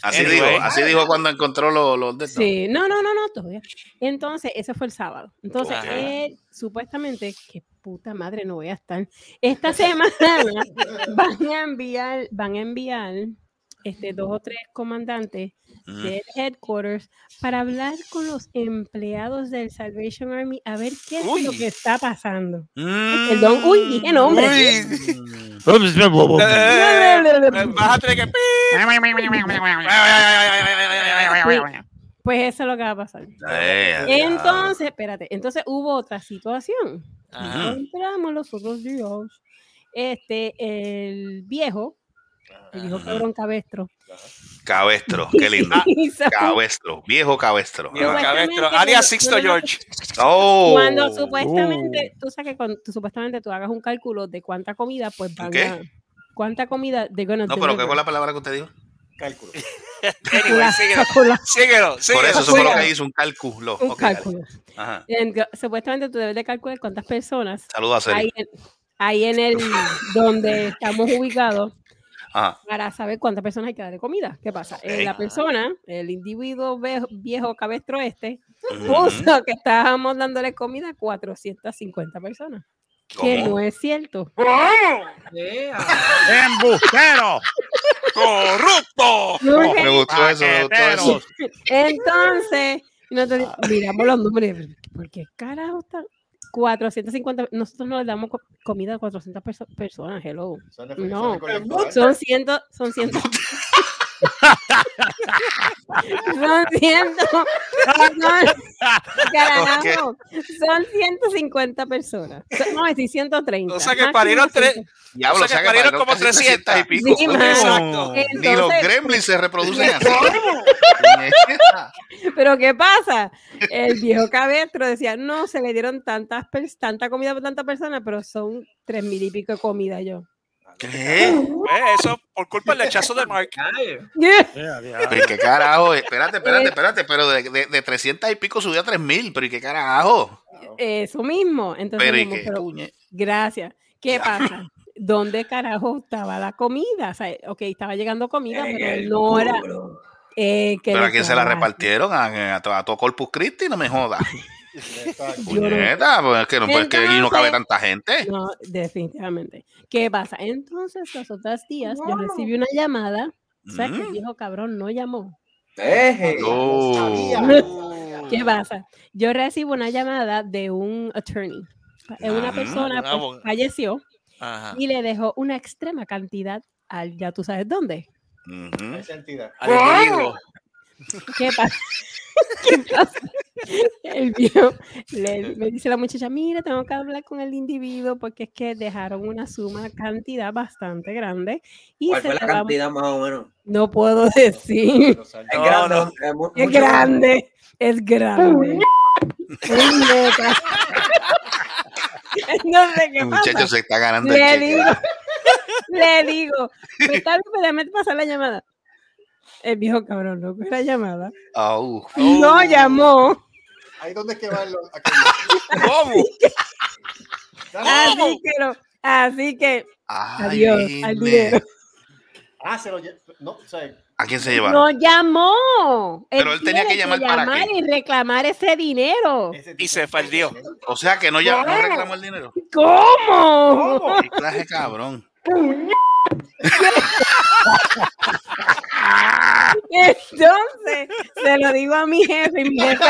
Speaker 6: Así
Speaker 5: Anyway.
Speaker 6: dijo, así dijo cuando encontró los, los de.
Speaker 9: Sí, no, no, no, no, todavía. Entonces, ese fue el sábado. Entonces, él, supuestamente, que puta madre no voy a estar. Esta semana van a enviar, van a enviar este, dos o tres comandantes
Speaker 6: Mm.
Speaker 9: del headquarters para hablar con los empleados del Salvation Army a ver qué es
Speaker 5: Uy.
Speaker 9: lo que está pasando.
Speaker 6: Mm.
Speaker 9: Perdón, uy, dije nombre.
Speaker 6: Mm.
Speaker 5: Eh, eh, Vas a tener que.
Speaker 9: Pues eso es lo que va a pasar.
Speaker 6: Eh,
Speaker 9: Entonces, espérate, entonces hubo otra situación.
Speaker 5: Ajá.
Speaker 9: Encontramos los otros días. Este, el viejo, el
Speaker 6: Ajá.
Speaker 9: cabrón cabestro.
Speaker 6: Cabestro, qué lindo. Cabestro, viejo cabestro.
Speaker 5: Viejo cabestro, alias Sixto George.
Speaker 6: Oh.
Speaker 9: Cuando supuestamente, tú sabes que cuando tú, supuestamente tú hagas un cálculo de cuánta comida, pues van
Speaker 6: ¿Qué?
Speaker 9: a. ¿Cuánta comida de
Speaker 6: No, pero ¿qué fue la palabra que usted dijo?
Speaker 4: Cálculo.
Speaker 5: Síguelo.
Speaker 9: calcula-
Speaker 5: Síguelo, síguelo.
Speaker 6: Por eso, eso fue lo que hizo, un cálculo.
Speaker 9: Un
Speaker 6: Ok, dale.
Speaker 9: cálculo.
Speaker 6: Ajá.
Speaker 9: En- supuestamente tú debes de calcular cuántas personas
Speaker 6: Saludos a
Speaker 9: hay
Speaker 6: Celi.
Speaker 9: en, hay en el donde estamos ubicados
Speaker 6: Ajá.
Speaker 9: para saber cuántas personas hay que darle comida. ¿Qué pasa? Eh,
Speaker 6: Ok.
Speaker 9: la persona, el individuo viejo cabestro este, puso que estábamos dándole comida a 450 personas. Que no es cierto.
Speaker 8: Yeah.
Speaker 7: ¡Embustero!
Speaker 5: ¡Corrupto!
Speaker 9: No es
Speaker 6: Me gustó eso, me gustó eso.
Speaker 7: ¡Paqueteros!
Speaker 9: Entonces, nosotros miramos los números. ¿Por qué carajo está? 450. Nosotros no le damos co- comida a 400 perso- personas. Hello.
Speaker 4: Son
Speaker 9: No, son ciento, son ciento. son ciento. Son, carajo, son 150 personas. Son- No, es 130.
Speaker 5: O sea que parieron tres-
Speaker 9: 100.
Speaker 6: Diablo,
Speaker 5: O sea, que
Speaker 6: que
Speaker 5: parieron como
Speaker 6: casi
Speaker 5: 300
Speaker 6: y pico.
Speaker 9: Sí.
Speaker 5: Exacto.
Speaker 6: Ni los
Speaker 9: Entonces-
Speaker 6: gremlins se reproducen así.
Speaker 9: Pero ¿qué pasa? El viejo cabestro decía, no, se le dieron tantas tanta comida por tanta persona, pero son tres mil y pico de comida yo.
Speaker 6: ¿Qué?
Speaker 5: Eh, Eso por culpa del lechazo de Mark.
Speaker 6: Pero ¿y qué carajo? Espérate, espérate, espérate. Pero de, de, de 300 y pico subió a 3000. Pero ¿y qué carajo?
Speaker 9: Eso mismo. Entonces,
Speaker 6: Pero ¿y
Speaker 9: dijimos,
Speaker 6: qué?
Speaker 9: pero, gracias. ¿Qué pasa? ¿Dónde carajo estaba la comida? O sea, ok, estaba llegando comida, pero no era. eh, que
Speaker 6: ¿Pero a quién se la repartieron? ¿A, a, to- a todo Corpus Christi? No me jodas.
Speaker 9: No-
Speaker 6: Puñeta, pues es que no, pues es que aquí no cabe tanta gente.
Speaker 9: No, definitivamente. ¿Qué pasa? Entonces, los otros días yo recibí una llamada. O sea, que el
Speaker 6: Mm.
Speaker 9: viejo cabrón no llamó. ¿Qué pasa? Yo recibo una llamada de un attorney. Eh, Una
Speaker 6: Ajá,
Speaker 9: persona
Speaker 5: un
Speaker 9: pues,
Speaker 5: abogado.
Speaker 9: falleció
Speaker 5: Ajá.
Speaker 9: y le dejó una extrema cantidad al, ya tú sabes dónde.
Speaker 4: Esa entidad.
Speaker 5: Al individuo.
Speaker 9: ¿Qué pasa? ¿Qué pasa? El viejo le, me dice la muchacha, mira, tengo que hablar con el individuo porque es que dejaron una suma cantidad bastante grande y
Speaker 11: ¿Cuál
Speaker 9: se
Speaker 11: fue la cantidad más o menos?
Speaker 9: no puedo decir.
Speaker 11: Es
Speaker 5: No,
Speaker 11: grande.
Speaker 5: no.
Speaker 11: es
Speaker 9: grande, es grande. No sé qué
Speaker 6: El
Speaker 9: pasa.
Speaker 6: muchacho se está ganando el
Speaker 9: Le
Speaker 6: cheque.
Speaker 9: digo, le digo, "Pues está bien, pero déjame pasar la llamada. El viejo cabrón no coge la llamada.
Speaker 6: Au.
Speaker 9: No llamó.
Speaker 4: Ahí donde es que va el.
Speaker 5: ¿Cómo?
Speaker 9: Así que, no, así que
Speaker 6: Ay,
Speaker 9: adiós al dinero.
Speaker 4: Ah, se lo lle- No, o sea,
Speaker 6: ¿A quién se llevaron?
Speaker 9: No llamó.
Speaker 6: Pero él tenía que llamar para
Speaker 9: llamar
Speaker 6: qué.
Speaker 9: y reclamar ese dinero.
Speaker 4: ese
Speaker 5: Y se faldió.
Speaker 6: O sea que no, ya, no reclamó el dinero.
Speaker 9: ¿Cómo?
Speaker 6: ¿Qué clase cabrón?
Speaker 9: Entonces, se lo digo a mi jefe y mi jefe,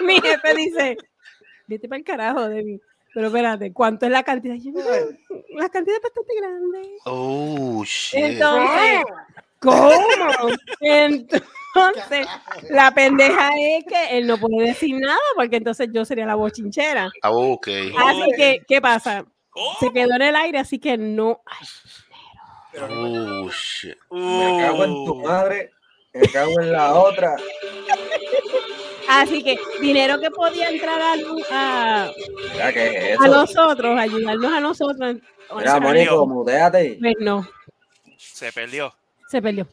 Speaker 9: mi jefe dice, vete para el carajo de mí. Pero espérate, ¿cuánto es la cantidad? Yo, "No, la cantidad es bastante grande.
Speaker 6: Oh, shit.
Speaker 9: Entonces, ¿cómo? Entonces, la pendeja es que él no puede decir nada porque entonces yo sería la bochinchera.
Speaker 6: Ah, ok.
Speaker 9: Así que, ¿qué pasa? Se quedó en el aire, así que no. ay,
Speaker 6: Oh, shit.
Speaker 11: Me cago en tu madre. Me cago en la otra.
Speaker 9: Así que dinero que podía entrar a, a,
Speaker 11: Mira, ¿qué es
Speaker 9: a nosotros, ayudarnos a nosotros.
Speaker 11: Mira, Mónico, muteate.
Speaker 9: Pues no,
Speaker 5: Se perdió.
Speaker 9: se perdió.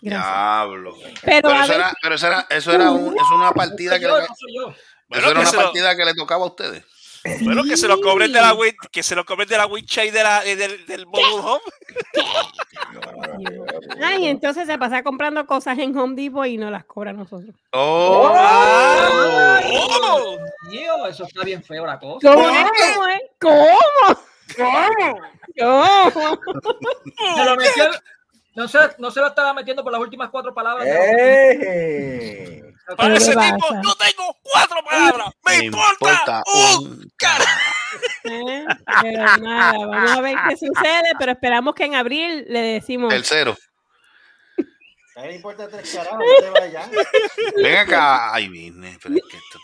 Speaker 9: Gracias.
Speaker 6: Diablo.
Speaker 9: Pero,
Speaker 6: Pero eso
Speaker 9: ver-
Speaker 6: era, pero eso era, eso era un- es una partida que le, eso era una partida que le tocaba a ustedes.
Speaker 5: Bueno, que se lo cobren de la win, que se lo cobren de la wincha y de la, eh, del, del mobile home.
Speaker 9: Ay, entonces se pasa comprando cosas en Home Depot y no las cobra a nosotros.
Speaker 6: Oh,
Speaker 5: ¡Oh!
Speaker 8: Tío, eso está bien feo la cosa.
Speaker 9: ¿Cómo? ¿Cómo es? ¿Cómo? ¿Cómo? ¿Cómo?
Speaker 8: Se lo metió, no, se, no se lo estaba metiendo por las últimas cuatro palabras.
Speaker 11: ¡Eh!
Speaker 5: Para
Speaker 9: ¿qué
Speaker 5: ese
Speaker 9: pasa?
Speaker 5: tipo, yo tengo cuatro palabras. Me,
Speaker 6: me
Speaker 5: importa,
Speaker 6: importa
Speaker 5: un
Speaker 6: un
Speaker 5: cara.
Speaker 9: ¿Eh? Pero nada, vamos a ver qué sucede, pero esperamos que en abril le decimos.
Speaker 6: el cero.
Speaker 4: A él le importa tres carajos, no te vayas.
Speaker 6: Ven acá. Ay, vine. Pero es que esto.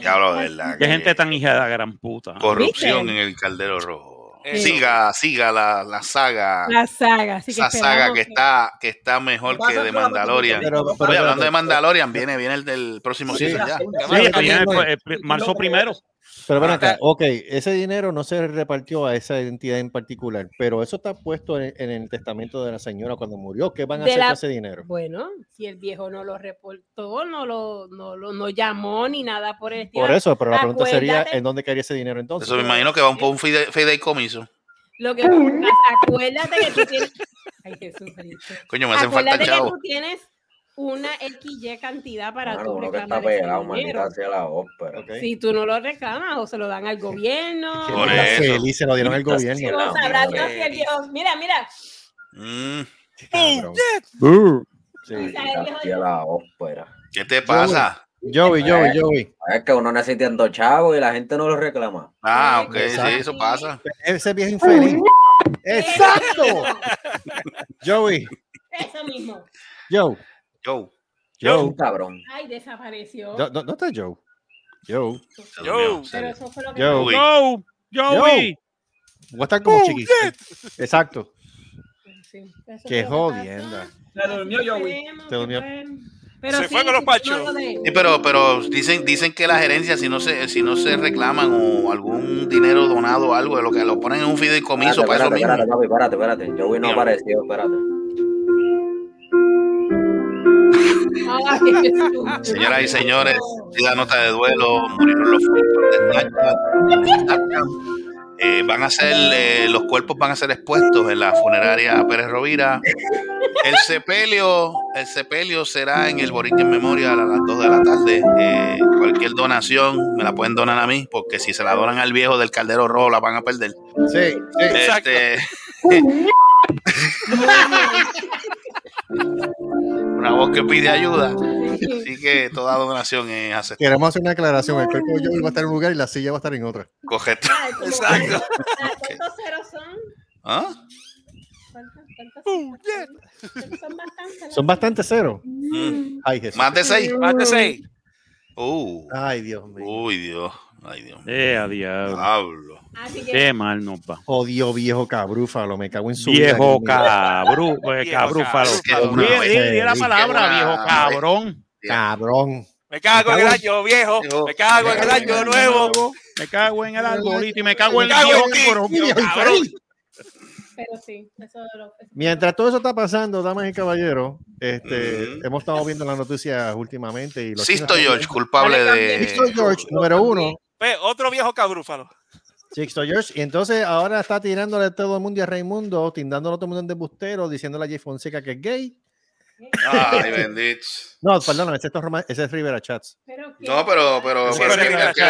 Speaker 6: Ya lo de verdad.
Speaker 7: Qué
Speaker 6: que
Speaker 7: gente tan hija de la gran puta.
Speaker 6: Corrupción
Speaker 9: ¿Viste?
Speaker 6: en el caldero rojo.
Speaker 5: Eh,
Speaker 6: Siga, siga la, la saga.
Speaker 9: La saga, así que
Speaker 6: esa saga que está, que está mejor que de Mandalorian.
Speaker 4: Pero- pero-
Speaker 6: Oye, hablando de
Speaker 4: pero-
Speaker 6: Mandalorian, viene, viene el del próximo
Speaker 4: Sí.
Speaker 6: season ya.
Speaker 7: Sí, el pri- marzo primero.
Speaker 4: Pero ven
Speaker 6: Ah,
Speaker 4: acá, ok, ese dinero no se repartió a esa entidad en particular, pero eso está puesto en, en el testamento de la señora cuando murió. ¿Qué van a
Speaker 9: De
Speaker 4: hacer
Speaker 9: la-
Speaker 4: con ese dinero?
Speaker 9: Bueno, si el viejo no lo reportó, no lo, no lo no llamó ni nada por el estilo.
Speaker 4: Por eso, pero la pregunta sería, ¿en dónde caería ese dinero entonces?
Speaker 6: Eso me imagino que va un poco un fide- fideicomiso.
Speaker 9: Lo que acuérdate que tú tienes. Ay, Jesucristo.
Speaker 6: Coño, me hacen falta
Speaker 9: Acuérdate que
Speaker 6: chavos.
Speaker 9: tú tienes una XY cantidad para
Speaker 11: que está
Speaker 9: reclamar ese
Speaker 11: pegado,
Speaker 9: dinero.
Speaker 11: maldita sea la ópera.
Speaker 4: Ok.
Speaker 9: Si tú no lo reclamas o se lo dan al gobierno.
Speaker 6: Por
Speaker 4: Está
Speaker 6: eso.
Speaker 4: feliz, se lo dieron al gobierno.
Speaker 9: sabrá Dios si el viejo. Mira, mira.
Speaker 6: Mm.
Speaker 7: Uh,
Speaker 4: Sí.
Speaker 11: La ópera.
Speaker 6: ¿Qué te pasa?
Speaker 4: Joey, Joey, Joey.
Speaker 11: Es que uno necesita chavos y la gente no lo reclama.
Speaker 6: Ah, ok, sí, eso pasa.
Speaker 4: Ese viejo infeliz. ¡Exacto! Joey,
Speaker 9: Eso mismo.
Speaker 4: Joe,
Speaker 11: Un
Speaker 4: Joe.
Speaker 11: cabrón.
Speaker 9: Ay, desapareció.
Speaker 4: ¿Dó- dó- ¿Dónde está Joe? Joe.
Speaker 6: Mío,
Speaker 9: Pero eso fue lo que.
Speaker 7: Joe, Joey.
Speaker 4: Voy a estar como chiquito. Exacto.
Speaker 9: Sí,
Speaker 4: Qué jodienda.
Speaker 8: Se durmió Joey.
Speaker 4: Se durmió.
Speaker 9: Pero
Speaker 5: Se
Speaker 9: sí,
Speaker 5: fue con los pachos.
Speaker 9: no
Speaker 6: Sí, pero, pero dicen, dicen que la gerencia, si no se, si no se reclaman o algún dinero donado o algo, lo que lo ponen en un fideicomiso
Speaker 11: Espérate,
Speaker 6: para eso
Speaker 11: espérate, espérate,
Speaker 6: mismo.
Speaker 11: papi, espérate, espérate. Joey no apareció, espérate.
Speaker 6: Señoras y señores, la nota de duelo, murieron los. Eh, van a ser, eh, los cuerpos van a ser expuestos en la funeraria Pérez Rovira. El sepelio, el sepelio será en el Borinquen Memorial a las 2 de la tarde. Eh, cualquier donación me la pueden donar a mí, porque si se la donan al viejo del Caldero Rojo la van a perder.
Speaker 4: Sí, sí.
Speaker 5: Exacto.
Speaker 6: Una voz que pide ayuda. Así que toda donación es aceptada.
Speaker 4: Queremos hacer una aclaración. El cuerpo de Joey va a estar en un lugar y la silla va a estar en otra.
Speaker 6: Correcto.
Speaker 5: Exacto.
Speaker 9: ¿Cuántos ceros son?
Speaker 6: ¿Ah?
Speaker 9: ¿Cuántos, cuántos ceros? Son bastantes.
Speaker 4: Son bastante cero.
Speaker 6: Mm.
Speaker 4: Ay, Jesús.
Speaker 6: Más de seis.
Speaker 5: Más de seis.
Speaker 6: Uh.
Speaker 4: Ay, Dios mío.
Speaker 6: Uy, Dios. Ay, Dios.
Speaker 7: Eh, a diablo. Qué mal nos va.
Speaker 4: Odio viejo cabrúfalo. Me cago en su
Speaker 7: Viejo
Speaker 4: vida.
Speaker 7: cabru, eh,
Speaker 5: Viejo
Speaker 7: cabrúfalo. la palabra, viejo cabrón.
Speaker 4: Cabrón.
Speaker 5: Me cago en el año viejo. Me cago en el año nuevo.
Speaker 7: Me cago en el arbolito y me cago en el viejo cabrón.
Speaker 9: Pero sí, eso lo.
Speaker 4: Mientras todo eso está pasando, damas y caballeros, este, hemos estado viendo las noticias últimamente. Y los
Speaker 6: Sisto George, culpable de.
Speaker 4: Sixto George, número uno.
Speaker 5: Ve, otro viejo cabrúfalo.
Speaker 4: Sixto George. Y entonces ahora está tirándole todo el mundo y a Raimundo, tindándolo todo el mundo en embustero, diciéndole a Jay Fonseca que es gay.
Speaker 6: Ay, bendito.
Speaker 4: No, perdóname, ese es, Roma- ese es Rivera Chats.
Speaker 9: Pero
Speaker 6: No, pero, pero,
Speaker 7: Sí,
Speaker 6: pero
Speaker 7: pero
Speaker 6: el, que-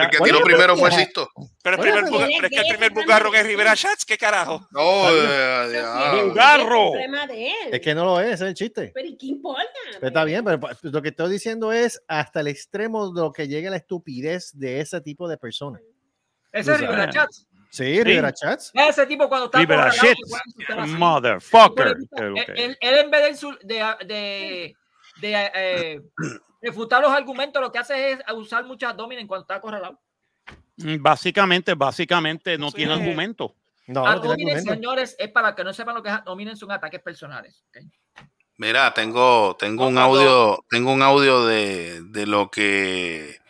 Speaker 6: el
Speaker 4: Oye,
Speaker 6: tiró primero fue. Sisto.
Speaker 5: Pero el primer,
Speaker 4: pero-
Speaker 5: es que el primer bugarro que es Rivera Chats, ¿qué carajo?
Speaker 6: No, eh.
Speaker 7: Bugarro.
Speaker 9: es
Speaker 4: que no lo es, es el chiste.
Speaker 9: Pero ¿y qué importa?
Speaker 4: Pero está bien, pero pues, lo que estoy diciendo es hasta el extremo de lo que llega la estupidez de ese tipo de personas.
Speaker 8: Ese es Rivera Chats.
Speaker 4: Sí, Rivera Chats.
Speaker 8: Ese tipo cuando está
Speaker 7: Rivera
Speaker 8: así.
Speaker 7: Motherfucker.
Speaker 8: Él,
Speaker 7: Ok.
Speaker 8: él- él en vez de, de, de, de, eh, refutar los argumentos, lo que hace es usar muchas abdomen cuando está acorralado.
Speaker 7: Mm, Básicamente, básicamente no tiene argumento.
Speaker 4: No,
Speaker 8: hominem, señores, es para que no sepan lo que es hominem, son ataques personales.
Speaker 6: Mira, tengo, tengo un audio, tengo un audio de, de lo que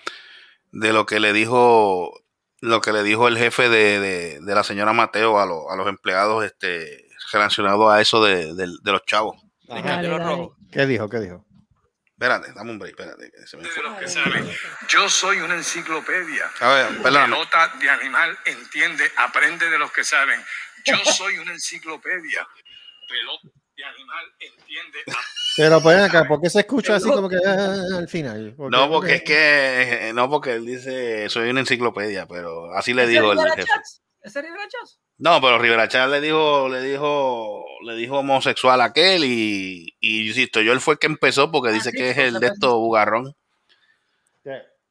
Speaker 6: de lo que le dijo lo que le dijo el jefe de, de- de la señora Mateo a, los- a los empleados este relacionado a eso de, de- de los chavos.
Speaker 4: Dale, dale. ¿Qué dijo? ¿Qué dijo?
Speaker 6: Espérate, dame un break, espérate. que se me
Speaker 12: que saben. Yo soy una enciclopedia.
Speaker 6: A ver, perdóname.
Speaker 12: Pelota de animal entiende, aprende de los que saben. Yo soy una enciclopedia. Pelota de animal entiende,
Speaker 4: Pero pues acá, ¿por qué se escucha así como que ah, al final?
Speaker 6: No, porque es que no porque él dice soy una enciclopedia, pero así le dijo el
Speaker 8: Rivera
Speaker 6: jefe.
Speaker 8: Chats? ¿Ese es Rivera Chats?
Speaker 6: No, pero Rivera Chávez le dijo, le dijo, le dijo homosexual a aquel y, y insisto, yo él fue el que empezó porque
Speaker 8: Ah,
Speaker 6: dice que es el de esto bugarrón.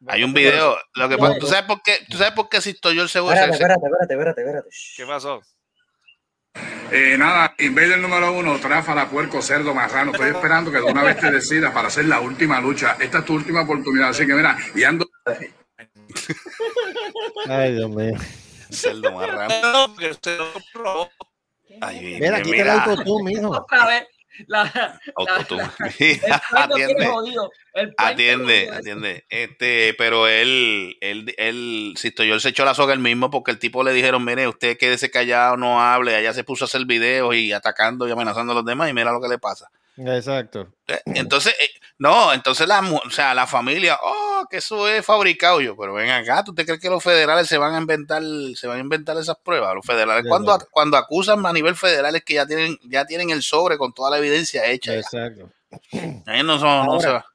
Speaker 6: Hay un video, lo que pasa, ¿tú sabes por qué? ¿Tú sabes por qué Sisto yo el seguro?
Speaker 11: Espérate, espérate, espérate, espérate, espérate.
Speaker 5: ¿Qué pasó?
Speaker 3: Eh, nada, Invader número uno, tráfala, puerco, cerdo, marrano. Estoy esperando que de una vez te decidas para hacer la última lucha. Esta es tu última oportunidad. Así que mira, y ando.
Speaker 4: Ay, Dios mío.
Speaker 6: Cerdo marrano. Ay,
Speaker 4: Mira,
Speaker 6: mira,
Speaker 4: quita el autotune, mijo.
Speaker 8: Otra vez. La,
Speaker 6: Atiende.
Speaker 8: jodido.
Speaker 6: Atiende. Este, pero él, él, él, Sisto yo él se echó la soga él mismo porque el tipo le dijeron, mire, usted quédese callado, no hable. Allá se puso a hacer videos y atacando y amenazando a los demás y mira lo que le pasa.
Speaker 4: Exacto.
Speaker 6: Eh, Entonces, eh, no, entonces la, o sea, la familia, oh, que eso es fabricado yo, pero ven acá, ¿tú te crees que los federales se van a inventar, se van a inventar esas pruebas? Los federales cuando, cuando acusan a nivel federal es que ya tienen, ya tienen el sobre con toda la evidencia hecha. ya.
Speaker 4: Exacto.
Speaker 6: Ahí no, son- no se
Speaker 4: Ahora,
Speaker 6: va.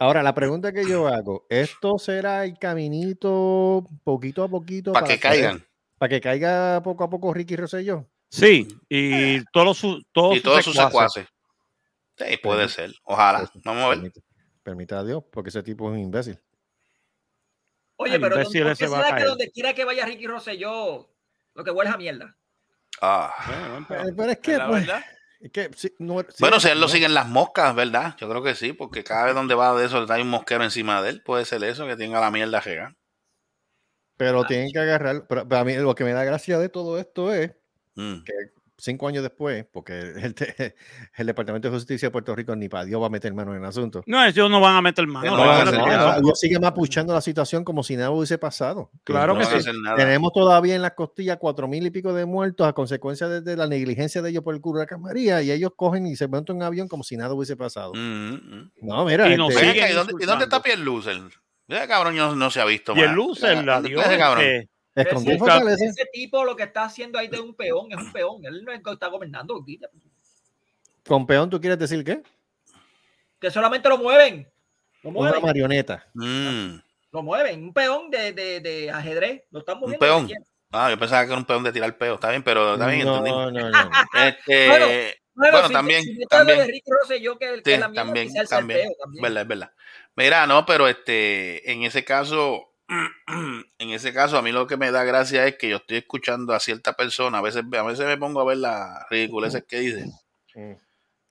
Speaker 4: ahora, la pregunta que yo hago, ¿esto será el caminito poquito a poquito?
Speaker 6: Pa' que caigan.
Speaker 4: Para que caiga poco a poco Ricky Rosselló.
Speaker 7: Sí, y todos los su- todos
Speaker 6: Y todos sus
Speaker 7: secuaces.
Speaker 6: Sí, puede ser. Ojalá. Vamos a ver.
Speaker 4: Permita, permita a Dios, porque ese tipo es un imbécil.
Speaker 8: Oye, pero
Speaker 7: imbécil
Speaker 8: ¿por qué será que donde quiera que vaya Ricky Rosselló, lo que huele es a mierda?
Speaker 6: Ah.
Speaker 4: Pero, pero es que,
Speaker 5: la
Speaker 4: pues,
Speaker 5: verdad.
Speaker 4: es que si- no- si-
Speaker 6: Bueno, si él lo
Speaker 4: no-
Speaker 6: siguen las moscas, ¿verdad? Yo creo que sí, porque cada vez donde va de eso hay un mosquero encima de él. Puede ser eso, que tenga la mierda regada.
Speaker 4: Pero tienen que agarrar. Pero, pero a mí lo que me da gracia de todo esto es
Speaker 6: Mm.
Speaker 4: que cinco años después, porque el, te- el Departamento de Justicia de Puerto Rico ni para Dios va a meter mano en el asunto.
Speaker 7: No, ellos no van a meter mano.
Speaker 6: No
Speaker 7: no
Speaker 6: van a
Speaker 7: van a
Speaker 6: hacer
Speaker 7: meter
Speaker 6: nada.
Speaker 7: mano.
Speaker 4: Ellos siguen mapuchando la situación como si nada hubiese pasado.
Speaker 7: Claro
Speaker 6: No
Speaker 7: que sí.
Speaker 4: Tenemos todavía en las costillas cuatro mil y pico de muertos a consecuencia de, de la negligencia de ellos por el huracán María y ellos cogen y se montan en un avión como si nada hubiese pasado.
Speaker 6: Mm, mm.
Speaker 4: No, mira,
Speaker 7: Y
Speaker 4: este,
Speaker 6: Ven
Speaker 7: siguen
Speaker 6: acá, ¿y dónde, y dónde está
Speaker 7: insultando.
Speaker 6: Pierlucer? Ese cabrón no, no se ha visto más.
Speaker 7: loser, la
Speaker 6: ¿Dónde
Speaker 7: dio.
Speaker 6: está ese cabrón?
Speaker 7: que-
Speaker 4: escondido en
Speaker 8: Ese,
Speaker 4: Fortaleza.
Speaker 8: ese tipo lo que está haciendo ahí de un peón es un peón. Él no es que está gobernando.
Speaker 4: Con peón, ¿tú quieres decir qué?
Speaker 8: Que solamente lo mueven. Lo
Speaker 4: Una
Speaker 8: mueven.
Speaker 4: marioneta.
Speaker 6: Mm,
Speaker 8: Lo mueven. Un peón de, de, de ajedrez. Lo están
Speaker 6: un
Speaker 8: moviendo.
Speaker 6: peón.
Speaker 8: donde quiera.
Speaker 6: Ah, yo pensaba que era un peón de tirar peo. Está bien, pero está bien,
Speaker 4: no,
Speaker 6: entendí.
Speaker 4: no, no, no.
Speaker 6: Este,
Speaker 8: Bueno,
Speaker 6: bueno,
Speaker 8: Bueno, si-
Speaker 6: también,
Speaker 8: si
Speaker 6: también.
Speaker 8: de que,
Speaker 6: Sí,
Speaker 8: la
Speaker 6: también,
Speaker 8: quizá el ser
Speaker 6: también.
Speaker 8: peo también.
Speaker 6: Verdad, es verdad. Mira, no, pero este, en ese caso, en ese caso, a mí lo que me da gracia es que yo estoy escuchando a cierta persona, a veces, a veces me pongo a ver las ridiculeces que dice.
Speaker 4: Mm.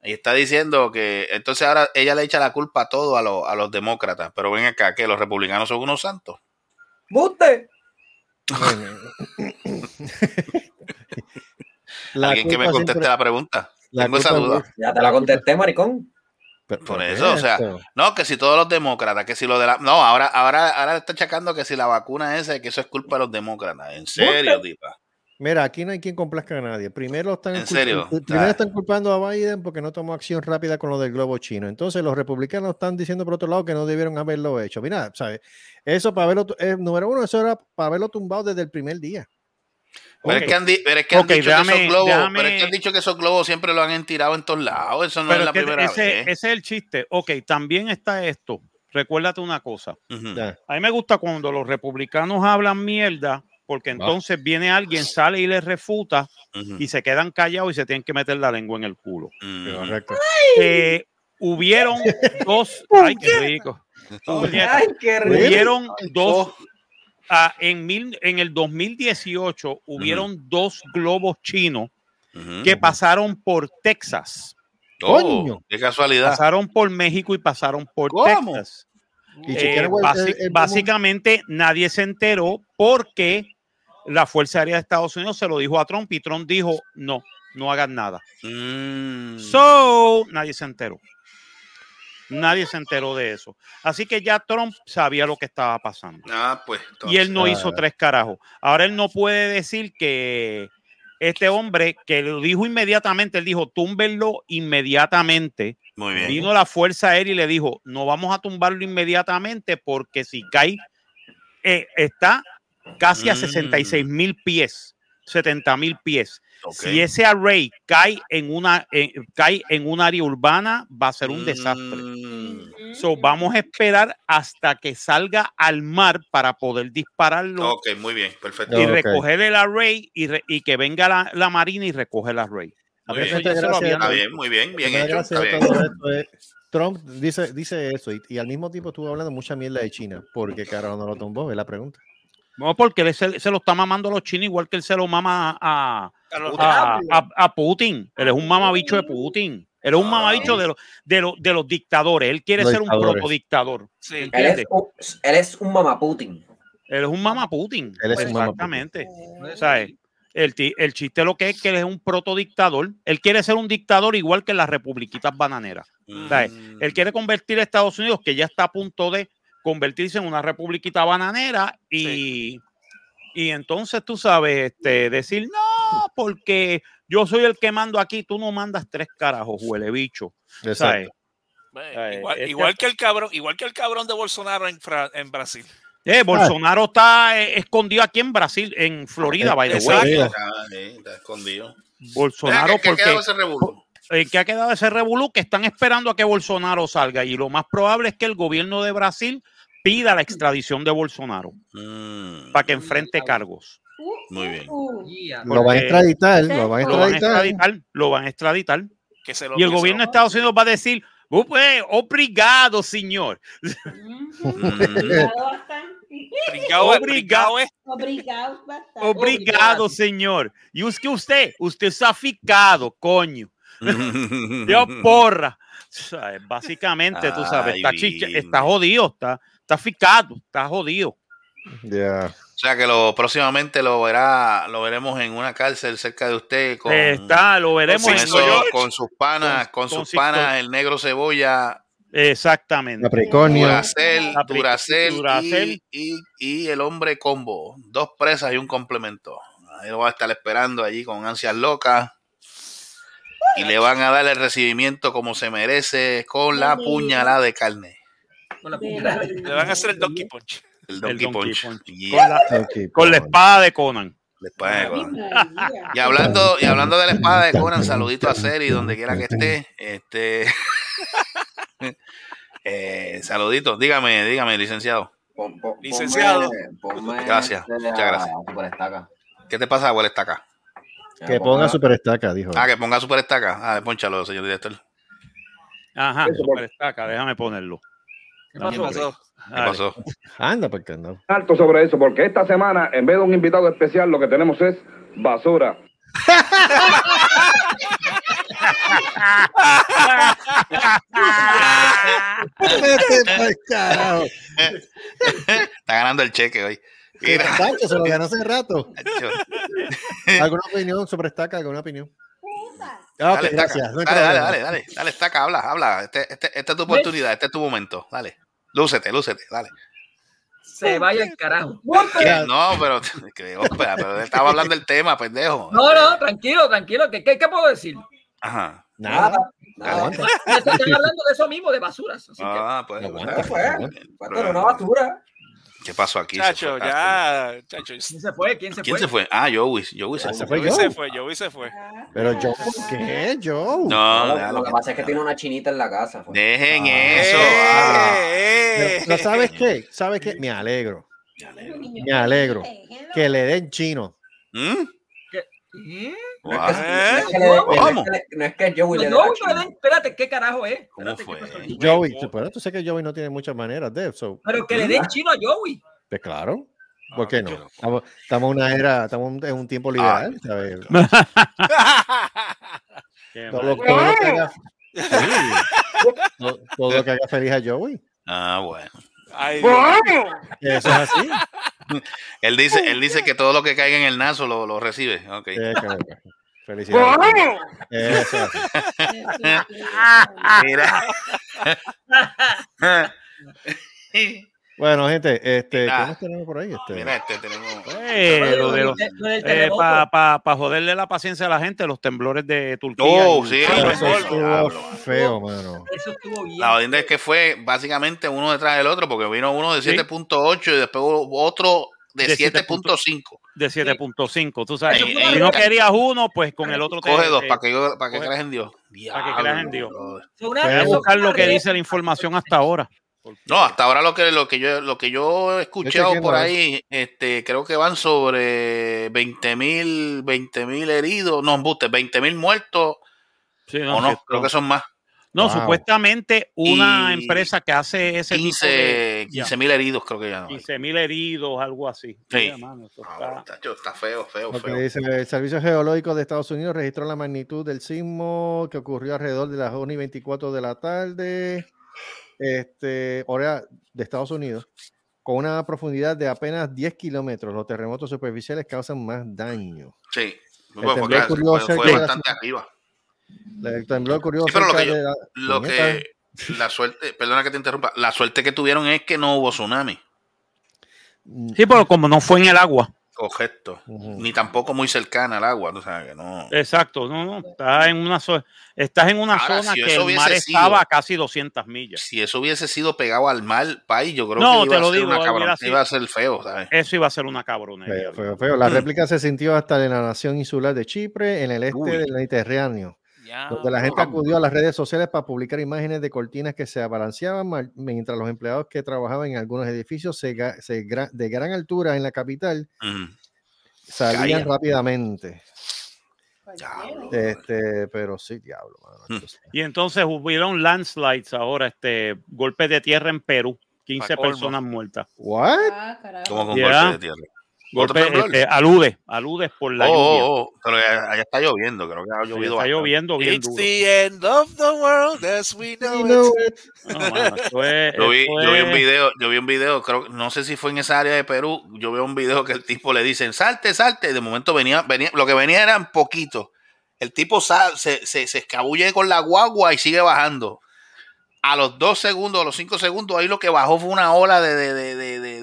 Speaker 6: Y está diciendo que entonces ahora ella le echa la culpa a todo a, los- a los demócratas, pero ven acá, que los republicanos son unos santos.
Speaker 11: ¡Buste!
Speaker 4: La
Speaker 6: Alguien que me conteste
Speaker 4: siempre-
Speaker 6: la pregunta.
Speaker 4: la
Speaker 6: Tengo esa duda.
Speaker 11: Ya te la contesté, maricón.
Speaker 4: Pero-
Speaker 6: Por
Speaker 4: ¿por
Speaker 6: eso, o sea,
Speaker 4: esto?
Speaker 6: no, que si todos los demócratas, que si lo de la... No, ahora, ahora, ahora está achacando que si la vacuna esa, que eso es culpa de los demócratas. En serio, tipa.
Speaker 4: Mira, aquí no hay quien complazca a nadie. Primero están,
Speaker 6: ¿En serio?
Speaker 4: primero
Speaker 6: Ah.
Speaker 4: están culpando a Biden porque no tomó acción rápida con lo del globo chino. Entonces los republicanos están diciendo por otro lado que no debieron haberlo hecho. Mira, ¿sabes? Eso para verlo, tu- eh, número uno, eso era para haberlo tumbado desde el primer día.
Speaker 6: Pero, es que han, di- pero es que han
Speaker 7: Ok,
Speaker 6: dicho que esos globos,
Speaker 7: déjame-
Speaker 6: pero es que han dicho que esos globos siempre lo han tirado en todos lados. Eso no
Speaker 7: Pero
Speaker 6: es la
Speaker 7: es
Speaker 6: primera
Speaker 7: ese,
Speaker 6: vez.
Speaker 7: ese es el chiste. Ok, también está esto. Recuérdate una cosa. A mí me gusta cuando los republicanos hablan mierda, porque entonces viene alguien, sale y les refuta
Speaker 6: Ujú.
Speaker 7: y se quedan callados y se tienen que meter la lengua en el culo.
Speaker 4: Correcto.
Speaker 7: Eh, hubieron dos. Ay, qué rico.
Speaker 11: Ay, qué rico.
Speaker 7: Hubieron dos, ah, en, mil, en el 2018 hubieron dos globos chinos que pasaron por Texas.
Speaker 6: Oh,
Speaker 4: Coño.
Speaker 6: qué casualidad.
Speaker 7: Pasaron por México y pasaron por
Speaker 6: ¿Cómo?
Speaker 7: Texas.
Speaker 4: Y
Speaker 7: Eh,
Speaker 4: el- el-
Speaker 7: básicamente nadie se enteró porque la Fuerza Aérea de Estados Unidos se lo dijo a Trump y Trump dijo no, no hagan nada.
Speaker 6: Mm.
Speaker 7: So, nadie se enteró. Nadie se enteró de eso. Así que ya Trump sabía lo que estaba pasando.
Speaker 6: Ah, pues.
Speaker 7: Y él no hizo tres carajos. Ahora él no puede decir que este hombre que lo dijo inmediatamente, él dijo, túmbenlo inmediatamente.
Speaker 6: Muy bien.
Speaker 7: Vino la Fuerza Aérea y le dijo, no vamos a tumbarlo inmediatamente porque si cae, eh, está casi a
Speaker 6: Mm.
Speaker 7: 66 mil pies, 70 mil pies. Si ese array cae en una en- cae en un área urbana, va a ser un desastre.
Speaker 6: Mm.
Speaker 7: So, vamos a esperar hasta que salga al mar para poder dispararlo
Speaker 6: Ok, muy bien, perfecto.
Speaker 7: y recoger el array y, re- y que venga la, la marina y recoge el array.
Speaker 6: Muy bien. Está bien, muy bien, bien hecho. Está
Speaker 4: es- Trump dice, dice eso y, y al mismo tiempo estuvo hablando mucha mierda de China. ¿Por qué carajo no lo tumbó? Es la pregunta.
Speaker 7: No, porque él se, se lo está mamando a los chinos igual que él se lo mama a,
Speaker 5: A
Speaker 7: Putin. Él es un mamabicho de Putin. Él es un mamabicho de, los de, los de los dictadores. Él quiere
Speaker 4: Los
Speaker 7: ser un protodictador.
Speaker 5: Sí.
Speaker 11: Él es, un, él es un mamaputin.
Speaker 7: Él es un mama Putin.
Speaker 4: Él es un mama
Speaker 7: Exactamente. ¿Sabes? El, ti- el chiste lo que es que él es un protodictador. Él quiere ser un dictador igual que las republiquitas bananeras. ¿sabes?
Speaker 6: Mm.
Speaker 7: Él quiere convertir a Estados Unidos, que ya está a punto de convertirse en una republiquita bananera y, y entonces tú sabes, este, decir, no, porque yo soy el que mando aquí, tú no mandas tres carajos, huele bicho. ¿sabes?
Speaker 5: Eh, igual,
Speaker 7: este-
Speaker 5: igual que el cabrón, igual que el cabrón de Bolsonaro en, Fra- en Brasil.
Speaker 7: Eh, Bolsonaro está eh, escondido aquí en Brasil, en Florida, by the way.
Speaker 6: Ah, está escondido.
Speaker 7: Bolsonaro,
Speaker 6: ¿qué- qué
Speaker 7: porque
Speaker 6: quedó ese revolú?
Speaker 7: ¿en qué ha quedado ese revolú? Que están esperando a que Bolsonaro salga y lo más probable es que el gobierno de Brasil pida la extradición de Bolsonaro
Speaker 6: Mm,
Speaker 7: para que enfrente cargos.
Speaker 6: Muy bien.
Speaker 8: Yeah.
Speaker 4: Lo van a extraditar, lo van a
Speaker 7: Lo van a
Speaker 4: extraditar.
Speaker 7: lo van a extraditar.
Speaker 5: Que se lo,
Speaker 7: Y el gobierno de Estados Unidos va a decir, "Oh, pues, obrigado, señor. Obrigado.
Speaker 9: Obrigado, bastante.
Speaker 7: Obrigado, señor. Y es que usted, usted está ficado, coño. Dios porra. Básicamente, tú sabes, está, chicha- está jodido, está, está ficado, está jodido.
Speaker 4: Ya.
Speaker 6: O sea que lo próximamente lo verá, lo veremos en una cárcel cerca de usted con,
Speaker 7: Está, lo veremos
Speaker 6: con, eso- con sus panas,
Speaker 7: Con-
Speaker 6: sus panas, el negro cebolla,
Speaker 7: Exactamente.
Speaker 4: Capricornio.
Speaker 6: Duracel, Duracel,
Speaker 7: Duracell.
Speaker 6: Y, y- y el hombre combo. Dos presas y un complemento. Ahí lo va a estar esperando allí con ansias locas. Y le van a dar el recibimiento como se merece con la puñalada de carne.
Speaker 8: Con la
Speaker 9: De
Speaker 8: puñalada.
Speaker 9: la-
Speaker 5: Le van a hacer el Donkey Punch.
Speaker 6: El
Speaker 7: El
Speaker 6: Donkey
Speaker 7: Donkey
Speaker 6: Punch.
Speaker 7: Punch.
Speaker 6: Yeah.
Speaker 7: Con la,
Speaker 4: Ok,
Speaker 7: con la espada de Conan.
Speaker 6: La espada de
Speaker 9: Ay,
Speaker 6: Conan.
Speaker 9: María.
Speaker 6: Y hablando, y hablando de la espada de Conan, saludito a Seri donde quiera que esté. Este eh, saludito, dígame, dígame, licenciado.
Speaker 11: Pon- pon-
Speaker 5: Licenciado.
Speaker 11: ponme- ponme
Speaker 6: Gracias,
Speaker 11: este
Speaker 6: muchas gracias. ¿Qué te pasa, abuela estaca?
Speaker 4: Que ponga super estaca, dijo.
Speaker 6: Ah, que ponga super estaca. Ah, ponchalo, señor director.
Speaker 7: Ajá, super estaca, déjame ponerlo.
Speaker 8: ¿Qué
Speaker 5: ¿Qué
Speaker 8: pasó?
Speaker 6: ¿Qué
Speaker 7: Dale.
Speaker 6: pasó?
Speaker 4: Anda, porque no.
Speaker 13: alto sobre eso, porque esta semana, en vez de un invitado especial, lo que tenemos es basura.
Speaker 6: Está ganando el cheque hoy. Mira,
Speaker 4: Sancho se lo ganó hace rato. ¿Alguna opinión sobre estaca? ¿Alguna opinión? Ah, ok,
Speaker 6: dale,
Speaker 4: gracias.
Speaker 6: dale, dale, dale, dale, dale, estaca, habla, habla. Este, este- esta es tu oportunidad, este es tu momento. Dale. Lúcete, lúcete, dale.
Speaker 8: Se vaya el carajo.
Speaker 6: No, pero, que, ópera, pero estaba hablando del tema, pendejo.
Speaker 8: No, no, tranquilo, tranquilo. ¿Qué, qué, qué puedo decir?
Speaker 6: Ajá.
Speaker 4: Nada.
Speaker 11: Nada.
Speaker 4: Aguanta.
Speaker 8: Están hablando de eso mismo, de basuras. Así que,
Speaker 6: Ah, pues.
Speaker 4: Aguanta.
Speaker 11: Fue pero una basura.
Speaker 6: ¿Qué pasó aquí? Se
Speaker 5: Chacho,
Speaker 6: fue.
Speaker 5: ya. Chacho,
Speaker 8: ¿Quién se fue? ¿Quién se
Speaker 6: ¿Quién
Speaker 8: fue?
Speaker 6: se fue? Ah, Joey. Joey se
Speaker 4: Ah, se
Speaker 6: fue.
Speaker 5: Joey se fue, Joey se fue.
Speaker 4: Pero yo, ¿por qué? Yo.
Speaker 6: No,
Speaker 11: Lo- que pasa es que tiene una chinita en la casa. fue.
Speaker 6: Dejen
Speaker 5: Eh,
Speaker 6: eso. ah.
Speaker 5: eh.
Speaker 4: Pero ¿sabes qué? ¿Sabes qué? Me alegro. Me alegro. Que le den chino.
Speaker 6: ¿Mm?
Speaker 8: ¿Qué?
Speaker 11: No que- no es que le-
Speaker 6: ¿Cómo?
Speaker 11: no es que le- no es que Joey le dé
Speaker 8: espérate, ¿qué carajo es?
Speaker 4: Joey, tú, pero tú sabes que Joey no tiene muchas maneras de eso.
Speaker 8: Pero que le den chino a Joey.
Speaker 4: Pues claro. ¿Por qué no? Estamos, estamos en una era, estamos en un tiempo liberal, ¿sabes? Todo, lo-
Speaker 7: mal.
Speaker 4: todo lo que haga, sí, todo, todo lo que haga feliz a Joey.
Speaker 6: Ah, bueno.
Speaker 5: Ay,
Speaker 4: Eso es así.
Speaker 6: Él dice, él dice que todo lo que caiga en el naso lo, lo recibe. Ok.
Speaker 4: Felicidades. Eso.
Speaker 6: Mira.
Speaker 4: Bueno, gente, este, ¿qué más tenemos por ahí? Este,
Speaker 6: Mira, este tenemos.
Speaker 7: Eh, lo de los-
Speaker 8: Lo del
Speaker 7: eh, para joderle la paciencia a la gente, los temblores de Turquía.
Speaker 6: Oh,
Speaker 7: y-
Speaker 6: sí,
Speaker 4: eso estuvo feo, mano.
Speaker 8: Eso estuvo bien.
Speaker 6: La jodienda es que fue básicamente uno detrás del otro, porque vino uno de
Speaker 7: Sí.
Speaker 6: 7.8 y después hubo otro de,
Speaker 7: De
Speaker 6: 7.5.
Speaker 7: de 7.5. Tú sabes,
Speaker 6: Eso fue
Speaker 7: si no querías uno, pues con el otro te-
Speaker 6: Coge dos
Speaker 7: te-
Speaker 6: para que, yo- para que creas en Dios.
Speaker 7: para que creas en Dios.
Speaker 8: eso
Speaker 7: buscar lo que dice la información hasta ahora.
Speaker 6: No, hasta ahora lo que lo que yo lo que yo he escuchado por ahí, este, creo que van sobre 20 mil 20 mil heridos, no, embuste, 20 mil muertos,
Speaker 7: Sí,
Speaker 6: o no, creo que son más.
Speaker 7: No,
Speaker 4: Wow.
Speaker 7: supuestamente una
Speaker 6: Y
Speaker 7: empresa que hace ese tipo
Speaker 6: 15
Speaker 7: de
Speaker 6: 15 mil heridos, creo que ya.
Speaker 7: 15 mil heridos, algo así.
Speaker 6: Sí.
Speaker 7: Mira, mano,
Speaker 6: Ah,
Speaker 7: está-
Speaker 6: está feo, feo,
Speaker 4: Lo que
Speaker 6: feo.
Speaker 4: dice el Servicio Geológico de Estados Unidos registró la magnitud del sismo que ocurrió alrededor de las 1 y 24 de la tarde, este, hora de Estados Unidos, con una profundidad de apenas 10 kilómetros. Los terremotos superficiales causan más daño.
Speaker 6: Sí.
Speaker 4: El
Speaker 6: Bueno, porque fue, fue
Speaker 4: la
Speaker 6: bastante arriba.
Speaker 4: El temblor ocurrió
Speaker 6: Sí, pero lo que yo-
Speaker 4: de la-
Speaker 6: Lo
Speaker 4: puñeta.
Speaker 6: que la suerte, perdona que te interrumpa, la suerte que tuvieron es que no hubo tsunami.
Speaker 7: Sí, pero como no fue en el agua.
Speaker 6: Correcto. Ni tampoco muy cercana al agua, o sea, que no.
Speaker 7: Exacto, no, no, estás en una, zo- estás en una
Speaker 6: Ahora,
Speaker 7: zona
Speaker 6: si
Speaker 7: que el mar
Speaker 6: sido-
Speaker 7: estaba a casi 200 millas.
Speaker 6: Si eso hubiese sido pegado al mar, país, yo creo
Speaker 7: No,
Speaker 6: que
Speaker 7: te
Speaker 6: iba
Speaker 7: lo
Speaker 6: a ser
Speaker 7: digo,
Speaker 6: una cabrón, iba a ser feo, ¿sabes?
Speaker 7: Eso iba a ser una cabronería.
Speaker 4: Feo, feo, feo. La
Speaker 6: Mm.
Speaker 4: réplica se sintió hasta en la nación insular de Chipre, en el este
Speaker 6: Uy.
Speaker 4: del Mediterráneo,
Speaker 5: ya,
Speaker 4: donde la gente acudió a las redes sociales para publicar imágenes de cortinas que se abalanceaban mientras los empleados que trabajaban en algunos edificios se de gran altura en la capital salían rápidamente.
Speaker 6: Diablo.
Speaker 4: Este, pero sí, diablo, mano,
Speaker 7: Y entonces hubieron landslides ahora, este golpes de tierra en Perú, 15
Speaker 5: Pa' colmo.
Speaker 7: personas muertas.
Speaker 4: ¿What?
Speaker 9: Ah.
Speaker 6: Como con
Speaker 7: Ya.
Speaker 6: golpe de tierra. ¿Otro
Speaker 7: Golpe, este, alude, aludes por la
Speaker 6: Oh,
Speaker 7: lluvia.
Speaker 6: oh, oh, pero allá, está lloviendo, creo que ha
Speaker 7: Sí,
Speaker 6: llovido
Speaker 7: está
Speaker 6: bastante.
Speaker 7: lloviendo bien
Speaker 5: It's
Speaker 7: duro.
Speaker 5: the end of the world as we know, it.
Speaker 4: it.
Speaker 7: No, mano, esto es-
Speaker 6: Yo vi,
Speaker 7: esto
Speaker 6: yo vi un video, yo vi un video, creo, no sé si fue en esa área de Perú, yo veo un video que el tipo le dicen, salte, salte, y de momento venía, venía, lo que venía eran poquitos. El tipo sal- se, se, se escabulle con la guagua y sigue bajando. A los dos segundos, a los cinco segundos, ahí lo que bajó fue una ola de, de, de, de,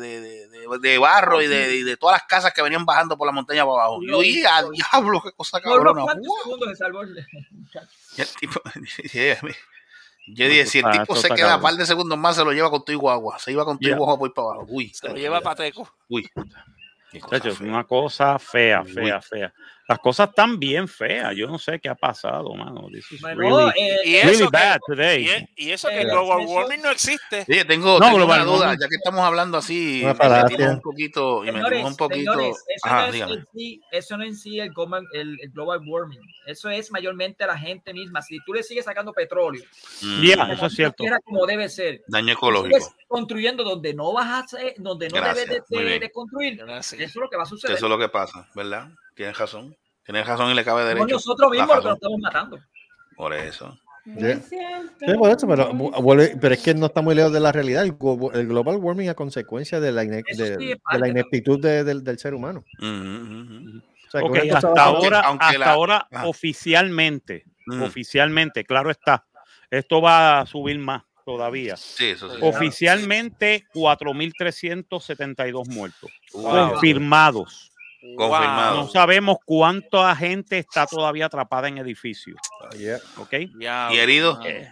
Speaker 6: de, barro y de, y de todas las casas que venían bajando por la montaña para abajo. Yo, y a diablo, qué cosa cabrona.
Speaker 8: cuantos segundos se salvó el muchacho.
Speaker 6: Y el tipo- yo dije, si el tipo se queda un par de segundos más, se lo lleva con tu guagua. Se iba con tu guagua por para abajo. Uy,
Speaker 5: Se lo lleva Pateco.
Speaker 6: Uy.
Speaker 7: Una cosa fea,
Speaker 6: Uy.
Speaker 7: fea, fea. Las cosas están bien feas. Yo no sé qué ha pasado, mano. This is
Speaker 8: Bueno,
Speaker 7: really,
Speaker 8: eh,
Speaker 5: Y
Speaker 7: really
Speaker 5: eso, que,
Speaker 7: bad today.
Speaker 5: y, e- y eso que
Speaker 8: Eh,
Speaker 5: global
Speaker 8: eso-
Speaker 5: warming no existe.
Speaker 6: Oye, tengo,
Speaker 7: No,
Speaker 6: tengo
Speaker 7: global
Speaker 6: una duda,
Speaker 7: warming.
Speaker 6: ya que estamos hablando así, me metimos un poquito, y
Speaker 8: Señores,
Speaker 6: metimos un poquito.
Speaker 8: señores, eso,
Speaker 6: Ajá,
Speaker 8: no es sí, eso no en sí el, global- el- el global warming. Eso es mayormente la gente misma. Si tú le sigues sacando petróleo,
Speaker 6: Mm,
Speaker 7: Yeah, eso es cierto.
Speaker 8: como debe ser.
Speaker 6: Daño ecológico.
Speaker 8: sigues construyendo donde no vas a hacer, donde no
Speaker 6: Gracias,
Speaker 8: debes de, de- de construir.
Speaker 5: Sé.
Speaker 8: Eso es lo que va a suceder.
Speaker 6: Eso es lo que pasa, ¿verdad? Tienes razón. Tienes razón y le cabe derecho.
Speaker 8: nosotros mismos los que nos estamos matando.
Speaker 6: Por eso.
Speaker 4: Yeah. Sí, por eso, pero, es que no está muy lejos de la realidad. El, glo- el global warming a consecuencia de la, ine- de,
Speaker 8: sí
Speaker 4: la ineptitud de- del, del ser humano. O sea,
Speaker 7: hasta
Speaker 6: Aunque-
Speaker 7: ahora,
Speaker 6: aunque
Speaker 7: hasta
Speaker 6: la-
Speaker 7: ahora
Speaker 6: Ajá.
Speaker 7: oficialmente,
Speaker 6: Mm.
Speaker 7: oficialmente, claro está, esto va a subir más todavía.
Speaker 6: Sí, eso sí.
Speaker 7: Oficialmente, 4.372 muertos
Speaker 6: Wow.
Speaker 7: confirmados.
Speaker 6: Confirmado.
Speaker 7: No sabemos cuánta gente está todavía atrapada en edificios.
Speaker 5: Ya,
Speaker 6: ¿Y heridos?
Speaker 7: Eh,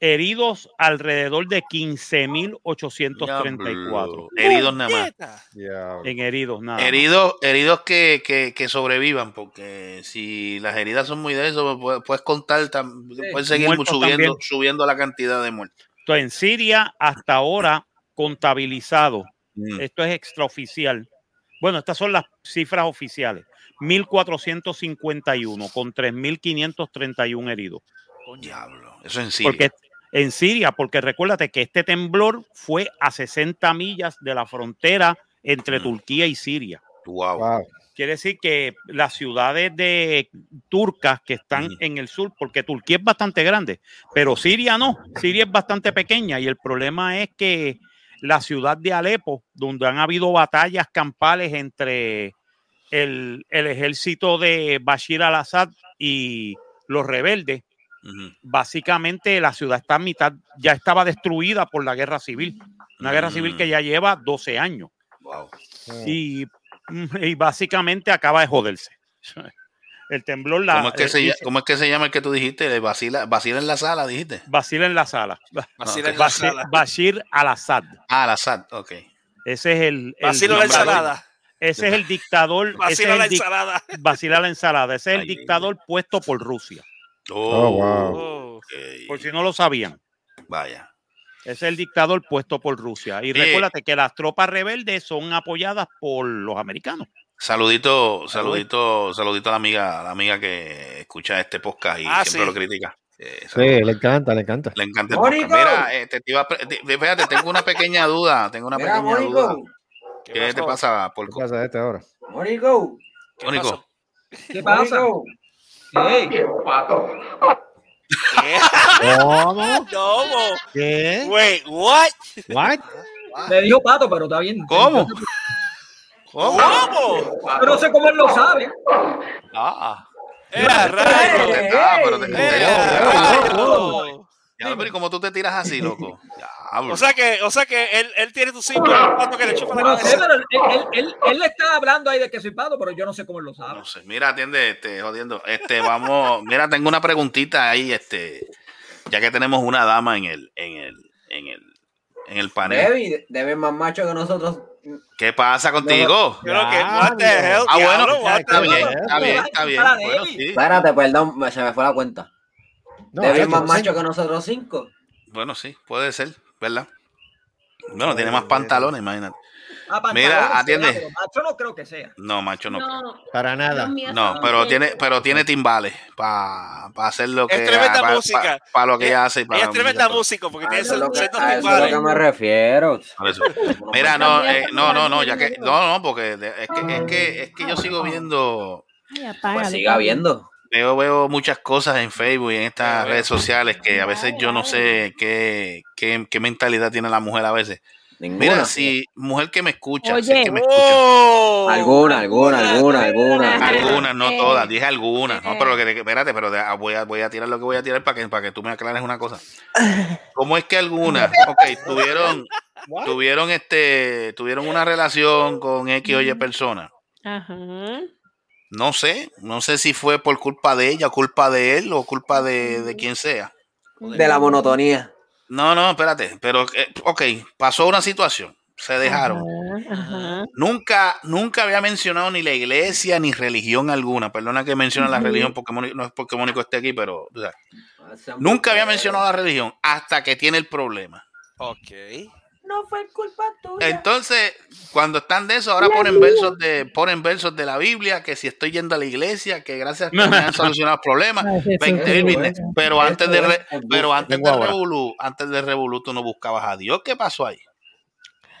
Speaker 7: heridos alrededor de 15.834
Speaker 6: Diablo. Heridos nada más.
Speaker 4: Yeah.
Speaker 7: en heridos, nada. más.
Speaker 6: Heridos, heridos que, que, que sobrevivan, porque si las heridas son muy de eso, puedes, puedes contar, puedes seguir
Speaker 7: Muertos
Speaker 6: subiendo,
Speaker 7: también.
Speaker 6: subiendo la cantidad de muertos.
Speaker 7: Entonces, en Siria, hasta ahora, contabilizado,
Speaker 6: Mm.
Speaker 7: esto es extraoficial. Bueno, estas son las cifras oficiales. 1.451 con 3.531 heridos.
Speaker 6: Diablo. Eso en Siria.
Speaker 7: Porque en Siria, porque recuérdate que este temblor fue a 60 millas de la frontera entre Turquía y Siria.
Speaker 6: Wow.
Speaker 7: Quiere decir que las ciudades de turcas que están en el sur, porque Turquía es bastante grande, pero Siria no, Siria es bastante pequeña y el problema es que la ciudad de Alepo, donde han habido batallas campales entre el, el ejército de Bashir al-Assad y los rebeldes, básicamente la ciudad está a mitad, ya estaba destruida por la guerra civil, una guerra civil que ya lleva 12 años. Y, y básicamente acaba de joderse. El temblor la.
Speaker 6: ¿Cómo es, que se,
Speaker 7: eh,
Speaker 6: lla- cómo es que se llama el que tú dijiste? De Vacila, vacila en la sala, dijiste.
Speaker 7: Bashir en la sala.
Speaker 6: Bashir en la
Speaker 7: Bashir-
Speaker 6: sala.
Speaker 7: Bashir al-Assad.
Speaker 6: Ah, al Assad, ok.
Speaker 7: Ese es el. el
Speaker 5: Vacilo la ensalada.
Speaker 7: Ese es el dictador.
Speaker 5: Vacila la
Speaker 7: el
Speaker 5: ensalada.
Speaker 7: Vacila la ensalada. Ese es el dictador puesto por Rusia.
Speaker 6: Oh,
Speaker 5: wow.
Speaker 7: Por si no lo sabían.
Speaker 6: Vaya.
Speaker 7: Ese es el dictador puesto por Rusia. Y
Speaker 6: Sí.
Speaker 7: recuérdate que las tropas rebeldes son apoyadas por los americanos.
Speaker 6: Saludito, saludito, saludito a la amiga, a la amiga que escucha este podcast y
Speaker 5: Ah,
Speaker 6: siempre
Speaker 5: sí.
Speaker 6: lo critica. Eh,
Speaker 4: Sí, le encanta, le encanta.
Speaker 6: Le encanta el podcast. Mira, este, te iba a pre- te- fíjate, tengo una pequeña duda, tengo una
Speaker 11: Mira,
Speaker 6: pequeña
Speaker 11: Mónico.
Speaker 6: duda. ¿Qué, te pasa, Porco?
Speaker 4: ¿Qué pasa este ahora?
Speaker 11: Mónico.
Speaker 6: Mónico.
Speaker 8: ¿Qué pasa? ¿Qué?
Speaker 4: ¿Cómo?
Speaker 5: ¿Cómo?
Speaker 4: ¿Qué?
Speaker 5: Wait, what?
Speaker 4: What?
Speaker 8: Me dijo pato, pero está bien.
Speaker 6: ¿Cómo?
Speaker 5: ¿Cómo?
Speaker 8: Pero no sé cómo él lo sabe.
Speaker 6: Ah.
Speaker 5: Era rayo.
Speaker 6: Ah, pero te
Speaker 5: rayo.
Speaker 6: Ya, pero ¿y cómo tú te tiras así, loco? Diablo.
Speaker 5: O sea que, o sea que él, él tiene tu símbolo, pato que le chupa la
Speaker 8: No sé,
Speaker 5: cabeza.
Speaker 8: pero él, él, él, él le está hablando ahí de que soy pato, pero yo no sé cómo él lo sabe.
Speaker 6: No sé, mira, atiende, este, jodiendo. Este, vamos, mira, tengo una preguntita ahí, este, ya que tenemos una dama en el, en el, en el, en el panel.
Speaker 11: Debbie, debe más macho que nosotros.
Speaker 6: ¿Qué pasa contigo?
Speaker 5: Creo que, what the hell,
Speaker 6: Ah, bueno, está bien, está bien, está bien. Bueno, sí.
Speaker 11: Espérate, perdón, se me fue la cuenta.
Speaker 4: No,
Speaker 11: Debbie es más macho que nosotros cinco.
Speaker 6: Bueno, sí, puede ser, ¿verdad? Bueno, tiene más pantalones, imagínate.
Speaker 8: Ah,
Speaker 6: Mira, atiende.
Speaker 8: será, pero macho no creo que sea.
Speaker 6: No, macho, no.
Speaker 9: No,
Speaker 4: Para nada.
Speaker 6: No, pero tiene, pero tiene timbales para hacer lo que
Speaker 5: Es tremenda
Speaker 6: para,
Speaker 5: música.
Speaker 6: lo que ella hace. y para
Speaker 5: es tremenda música porque
Speaker 11: A
Speaker 5: tiene esos
Speaker 11: a eso es lo que
Speaker 5: timbales.
Speaker 11: me refiero.
Speaker 6: Mira, no, eh, no, no, no, ya que, no, no, porque es que, es que, es que yo sigo viendo,
Speaker 11: Pues siga viendo.
Speaker 6: veo, veo muchas cosas en Facebook y en estas redes sociales que a veces yo no sé qué, qué, qué mentalidad tiene la mujer a veces.
Speaker 11: Ninguna.
Speaker 6: Mira, si mujer que me escucha, si es
Speaker 9: Oye.
Speaker 6: que me escucha,
Speaker 5: Oh.
Speaker 11: Alguna, alguna, alguna, alguna.
Speaker 6: algunas, no todas, dije algunas, no, pero que, espérate, pero voy a, voy a tirar lo que voy a tirar para que, para que tú me aclares una cosa. ¿Cómo es que algunas, ok, tuvieron, tuvieron este, tuvieron una relación con X o Y persona?
Speaker 9: Ajá.
Speaker 6: No sé, no sé si fue por culpa de ella, culpa de él o culpa de, de quien sea.
Speaker 11: De la monotonía.
Speaker 6: No, no, espérate, pero, eh, ok, pasó una situación, se dejaron.
Speaker 9: Ajá.
Speaker 6: Nunca, nunca había mencionado ni la iglesia ni religión alguna. Perdona que mencione la religión porque Mónico- no es porque Mónico esté aquí, pero o sea, nunca había mencionado la religión hasta que tiene el problema.
Speaker 5: Ok.
Speaker 11: No fue culpa tuya.
Speaker 6: Entonces, cuando están de eso, ahora ponen versos de, ponen versos de la Biblia, que si estoy yendo a la iglesia, que gracias a que me han solucionado el problema.
Speaker 9: Ay, Jesús,
Speaker 6: 20 mil
Speaker 9: qué
Speaker 6: business. Pero antes de re- pero antes de. Revolú, antes de Revolú, tú no buscabas a Dios. ¿Qué pasó ahí?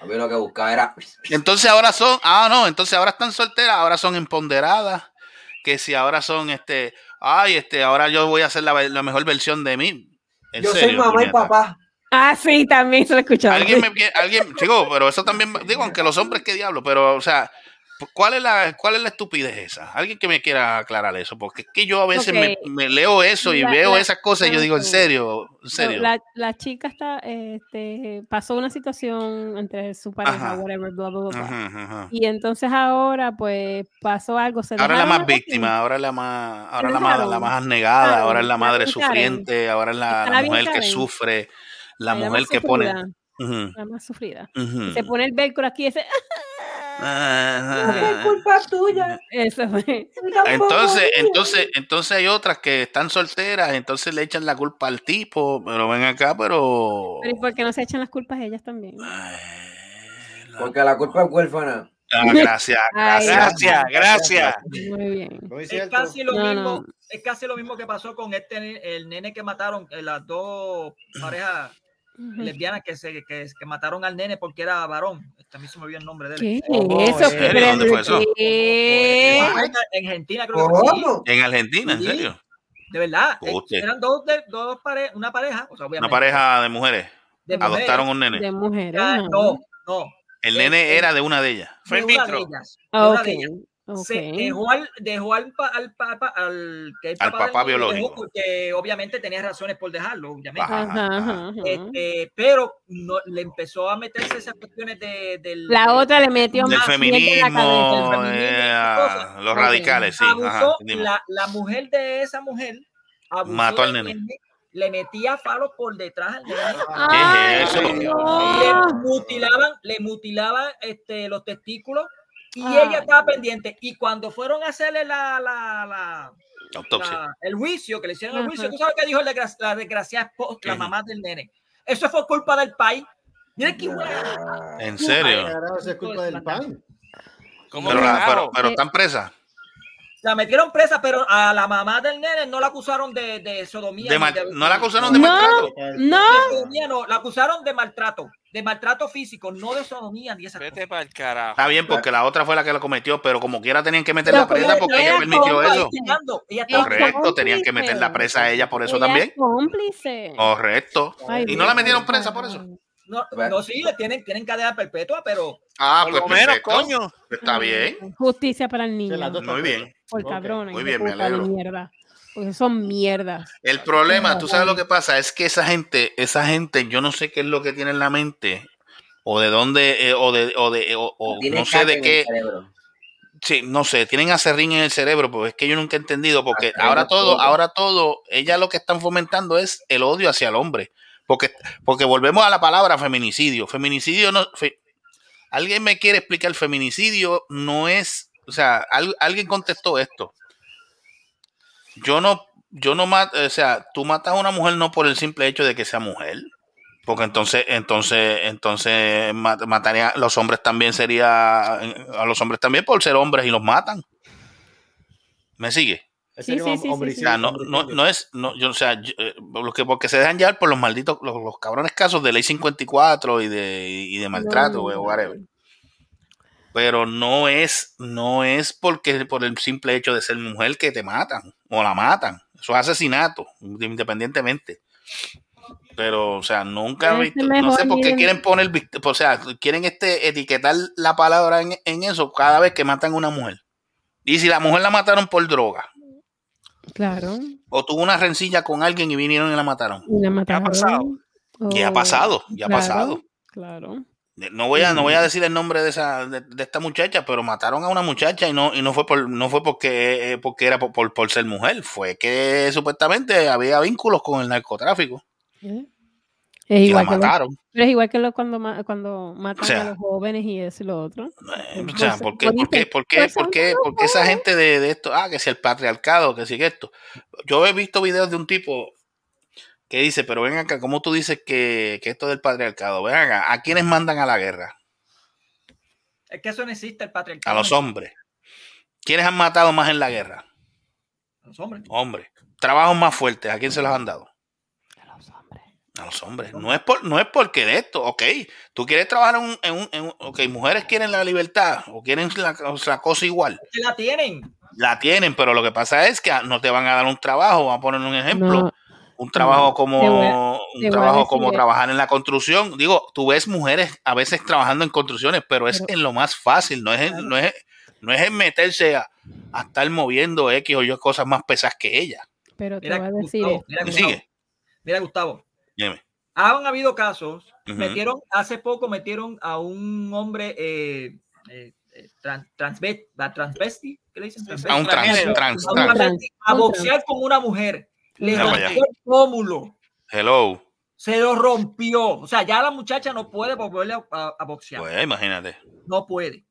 Speaker 11: A mí lo que buscaba era.
Speaker 6: Entonces ahora son, ah, no, entonces ahora están solteras, ahora son empoderadas, que si ahora son, este, ay, este, ahora yo voy a hacer la, la mejor versión de mí.
Speaker 11: Yo soy mamá y papá.
Speaker 9: Ah, sí, también se lo he escuchado.
Speaker 6: Alguien me alguien, chico, pero eso también, digo, aunque los hombres, qué diablo, pero, o sea, ¿cuál es la, cuál es la estupidez esa? Alguien que me quiera aclarar eso, porque es que yo a veces me, leo eso y
Speaker 9: La-
Speaker 6: veo
Speaker 9: la-
Speaker 6: esas cosas y yo digo, en serio, en serio.
Speaker 9: La, la chica está, este, pasó una situación entre su pareja,
Speaker 6: Ajá.
Speaker 9: whatever, bla, bla, bla.
Speaker 6: Ajá, ajá.
Speaker 9: Y entonces ahora, pues, pasó algo. Se
Speaker 6: Ahora es la más víctima, ahora es la más, ahora la más, la más
Speaker 9: Karen,
Speaker 6: ahora es la madre sufriente, ahora es la, mujer que sufre, la
Speaker 9: La
Speaker 6: mujer que pone.
Speaker 9: La más sufrida. Se pone el velcro aquí, ese.
Speaker 6: Ajá.
Speaker 11: culpa tuya.
Speaker 9: Eso fue.
Speaker 6: Entonces, entonces, entonces hay otras que están solteras, entonces le echan la culpa al tipo, pero ven acá, pero
Speaker 9: Pero ¿y por qué no se echan las culpas ellas también?
Speaker 11: Porque la culpa es huérfana.
Speaker 6: Ah, gracias,
Speaker 9: Ay,
Speaker 6: gracias.
Speaker 5: Gracias, gracias.
Speaker 9: Muy bien.
Speaker 4: Muy
Speaker 8: Es casi lo
Speaker 9: No,
Speaker 8: mismo,
Speaker 9: no.
Speaker 8: es casi lo mismo que pasó con este el nene que mataron, eh, las dos parejas. Lesbianas que se que, que mataron al nene porque era varón. también se me olvidó el nombre de él.
Speaker 9: ¿Qué
Speaker 8: Oh,
Speaker 9: es eso?
Speaker 6: ¿en serio? ¿Dónde fue eso?
Speaker 9: ¿Qué?
Speaker 8: En Argentina creo que fue.
Speaker 11: ¿Cómo?
Speaker 6: En Argentina, ¿en
Speaker 8: Sí.
Speaker 6: serio?
Speaker 8: De verdad. eh,
Speaker 6: Hostia.
Speaker 8: eran dos, de, dos pare- una pareja. O sea,
Speaker 6: Una pareja de mujeres
Speaker 8: de mujeres.
Speaker 6: adoptaron un nene.
Speaker 9: De mujeres.
Speaker 8: Ah, no, no.
Speaker 6: El nene
Speaker 8: eh,
Speaker 6: era de una de ellas.
Speaker 5: Fue
Speaker 8: de
Speaker 5: in
Speaker 8: una de ellas. de
Speaker 9: Ah,
Speaker 8: una
Speaker 9: ok,
Speaker 8: de ellas. Se dejó al, dejó al, pa- al papa, al, que el
Speaker 6: Al
Speaker 8: papá
Speaker 6: biológico.
Speaker 8: Porque obviamente tenía razones por dejarlo, obviamente.
Speaker 6: Ajá.
Speaker 9: Ajá, ajá, ajá.
Speaker 8: Este, pero no, le empezó a meterse esas cuestiones de, del,
Speaker 9: La otra le metió
Speaker 6: Del
Speaker 9: más mierda en la cabeza.
Speaker 6: feminismo, eh, los radicales, sí.
Speaker 8: Abusó, la, la mujer de esa mujer abusó
Speaker 6: Mató al nene.
Speaker 8: le metía falos por detrás al
Speaker 6: ¿Qué es eso?
Speaker 8: le
Speaker 9: no.
Speaker 8: mutilaban, le mutilaban este, los testículos y
Speaker 9: Ay.
Speaker 8: ella estaba pendiente. Y cuando fueron a hacerle la, la, la,
Speaker 6: Autopsia.
Speaker 8: la- el juicio, que le hicieron el
Speaker 9: Ajá.
Speaker 8: juicio, ¿tú sabes qué dijo desgra- la desgraciada esposa, la mamá del nene? Eso fue culpa del país. Mira qué buena.
Speaker 6: ¿En serio?
Speaker 4: Es culpa del pan.
Speaker 5: ¿Cómo
Speaker 6: Pero, la-
Speaker 5: carajo?
Speaker 6: pero, pero
Speaker 9: Eh,
Speaker 6: están presas.
Speaker 8: La metieron presa, pero a la mamá del nene no la acusaron de, de sodomía.
Speaker 6: De
Speaker 8: ni
Speaker 6: mal-
Speaker 8: de-
Speaker 6: no la acusaron de
Speaker 9: No.
Speaker 6: maltrato.
Speaker 9: No,
Speaker 8: de sodomía, no, la acusaron de maltrato, de maltrato físico, no de sodomía ni esas
Speaker 5: Vete
Speaker 8: cosas.
Speaker 5: para el carajo.
Speaker 6: Está bien, porque la otra fue la que lo cometió, pero como quiera tenían que meterla presa porque ella permitió eso.
Speaker 8: Ella
Speaker 6: Correcto, tenían que meterla presa a ella por eso
Speaker 9: ella
Speaker 6: también.
Speaker 9: es cómplice.
Speaker 6: Correcto.
Speaker 9: Ay,
Speaker 6: Y no la metieron presa por eso.
Speaker 8: No, no, sí, le tienen, tienen cadena perpetua, pero
Speaker 6: Ah,
Speaker 5: Por
Speaker 6: pues
Speaker 5: lo menos,
Speaker 6: perfecto.
Speaker 5: coño.
Speaker 6: Está bien.
Speaker 9: Justicia para el niño.
Speaker 6: Muy bien.
Speaker 9: Por
Speaker 4: Ok,
Speaker 9: cabrones.
Speaker 6: muy bien, me alegro.
Speaker 9: mierda. Porque son mierdas.
Speaker 6: El problema, tú sabes lo que pasa, es que esa gente, esa gente, yo no sé qué es lo que tiene en la mente, o de dónde, eh, o de, o de, o, o no sé de qué, sí, no sé, tienen acerrín en el cerebro, porque es que yo nunca he entendido, porque ahora todo. ahora todo, ella lo que están fomentando es el odio hacia el hombre, porque, porque volvemos a la palabra feminicidio, feminicidio no, alguien me quiere explicar, feminicidio no es, o sea, al- alguien contestó esto, yo no, yo no mato, o sea, tú matas a una mujer no por el simple hecho de que sea mujer. Porque entonces, entonces, entonces ma- mataría los hombres también sería a los hombres también por ser hombres y los matan. ¿Me sigue?
Speaker 4: Ese
Speaker 9: Sí,
Speaker 4: sería
Speaker 9: sí,
Speaker 4: un
Speaker 9: sí, sí,
Speaker 6: O
Speaker 4: homicidio,
Speaker 6: sea, no, no,
Speaker 4: homicidio.
Speaker 6: no es, no, yo, o sea, yo, eh, que porque se dejan llevar por los malditos, los, los cabrones casos de ley 54 y de, y de maltrato, whatever. Pero no es, no es porque por el simple hecho de ser mujer que te matan o la matan. Eso es asesinato, independientemente. Pero, o sea, nunca he
Speaker 9: Parece
Speaker 6: visto, no sé por qué quieren poner, o sea, quieren este etiquetar la palabra en, en eso cada vez que matan a una mujer. Y si la mujer la mataron por droga,
Speaker 9: Claro.
Speaker 6: o tuvo una rencilla con alguien y vinieron y la mataron.
Speaker 9: Y la mataron.
Speaker 5: pasado?
Speaker 6: Ya ha
Speaker 9: Oh,
Speaker 6: pasado, ya ha
Speaker 9: claro,
Speaker 6: pasado.
Speaker 9: Claro.
Speaker 6: No voy a, no voy a decir el nombre de esa, de, de esta muchacha, pero mataron a una muchacha y no, y no fue por, no fue porque, eh, porque era por, por, por ser mujer, fue que supuestamente había vínculos con el narcotráfico
Speaker 9: ¿Eh? Es
Speaker 6: la
Speaker 9: igual, que lo-
Speaker 6: mataron.
Speaker 9: pero es igual que lo- cuando, cuando matan
Speaker 6: O sea,
Speaker 9: a los jóvenes y eso y lo otro.
Speaker 6: Eh, O sea, ¿por qué, por qué,
Speaker 9: dicen,
Speaker 6: por qué,
Speaker 9: pues
Speaker 6: por qué, por qué esa gente de, de esto, ah, que si el patriarcado, que si que esto? Yo he visto videos de un tipo que dice, pero ven acá, ¿cómo tú dices que, que esto del patriarcado? Ven acá, ¿a quiénes mandan a la guerra?
Speaker 8: es que eso no existe, el
Speaker 6: A
Speaker 8: patriarcado.
Speaker 6: los
Speaker 8: no
Speaker 6: hombres. ¿Quiénes han matado más en la guerra?
Speaker 8: a Los hombres.
Speaker 6: Hombres. Trabajos más fuertes, ¿a quién se los han dado?
Speaker 9: A los hombres.
Speaker 6: No es, por, no es porque de esto, ok. Tú quieres trabajar en un, en un, en un- ok, mujeres quieren la libertad o quieren la, la cosa igual.
Speaker 8: Que la tienen.
Speaker 6: La tienen, pero lo que pasa es que no te van a dar un trabajo. Vamos a poner un ejemplo.
Speaker 9: No,
Speaker 6: un trabajo
Speaker 9: no. A-
Speaker 6: como un trabajo como trabajar en la construcción. Digo, tú ves mujeres a veces trabajando en construcciones, pero es
Speaker 9: Pero-
Speaker 6: en lo más fácil, no es en- no es no es en meterse a, a estar moviendo X o Y cosas más pesadas que ella.
Speaker 9: pero te
Speaker 8: Mira,
Speaker 9: voy a decir
Speaker 8: Gustavo, mira,
Speaker 6: ¿Me
Speaker 8: Gustavo,
Speaker 6: sigue?
Speaker 8: mira, Gustavo.
Speaker 6: Dime.
Speaker 8: Han habido casos,
Speaker 6: Ujú.
Speaker 8: metieron, hace poco metieron a un hombre eh, eh, eh, tran- transve- la transvesti, ¿qué le dicen?
Speaker 6: A un trans,
Speaker 5: Transgénero.
Speaker 6: trans,
Speaker 8: A
Speaker 6: trans.
Speaker 8: boxear con una mujer. Le
Speaker 6: para
Speaker 8: rompió el pómulo,
Speaker 6: Hello.
Speaker 8: se lo rompió. O sea, ya la muchacha no puede volverle a, a- a boxear.
Speaker 6: Pues imagínate.
Speaker 8: No puede.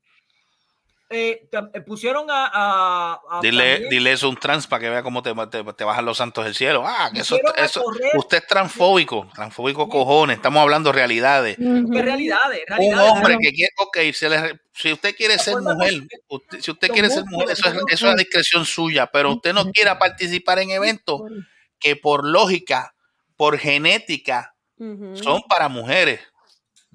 Speaker 8: Eh, eh, pusieron a. a- a
Speaker 6: Dile,
Speaker 8: también-
Speaker 6: dile eso a un trans para que vea cómo te, te, te bajan los santos del cielo. Ah, que eso, eso
Speaker 8: correr.
Speaker 6: usted es transfóbico, transfóbico cojones, estamos hablando realidades.
Speaker 8: ¿Qué realidades?
Speaker 6: Un hombre que quiere, ok, se le- si usted quiere ser mujer, usted- si usted quiere ser mujer, eso es, eso es discreción suya, pero usted no quiera participar en eventos que por lógica, por genética, son para mujeres.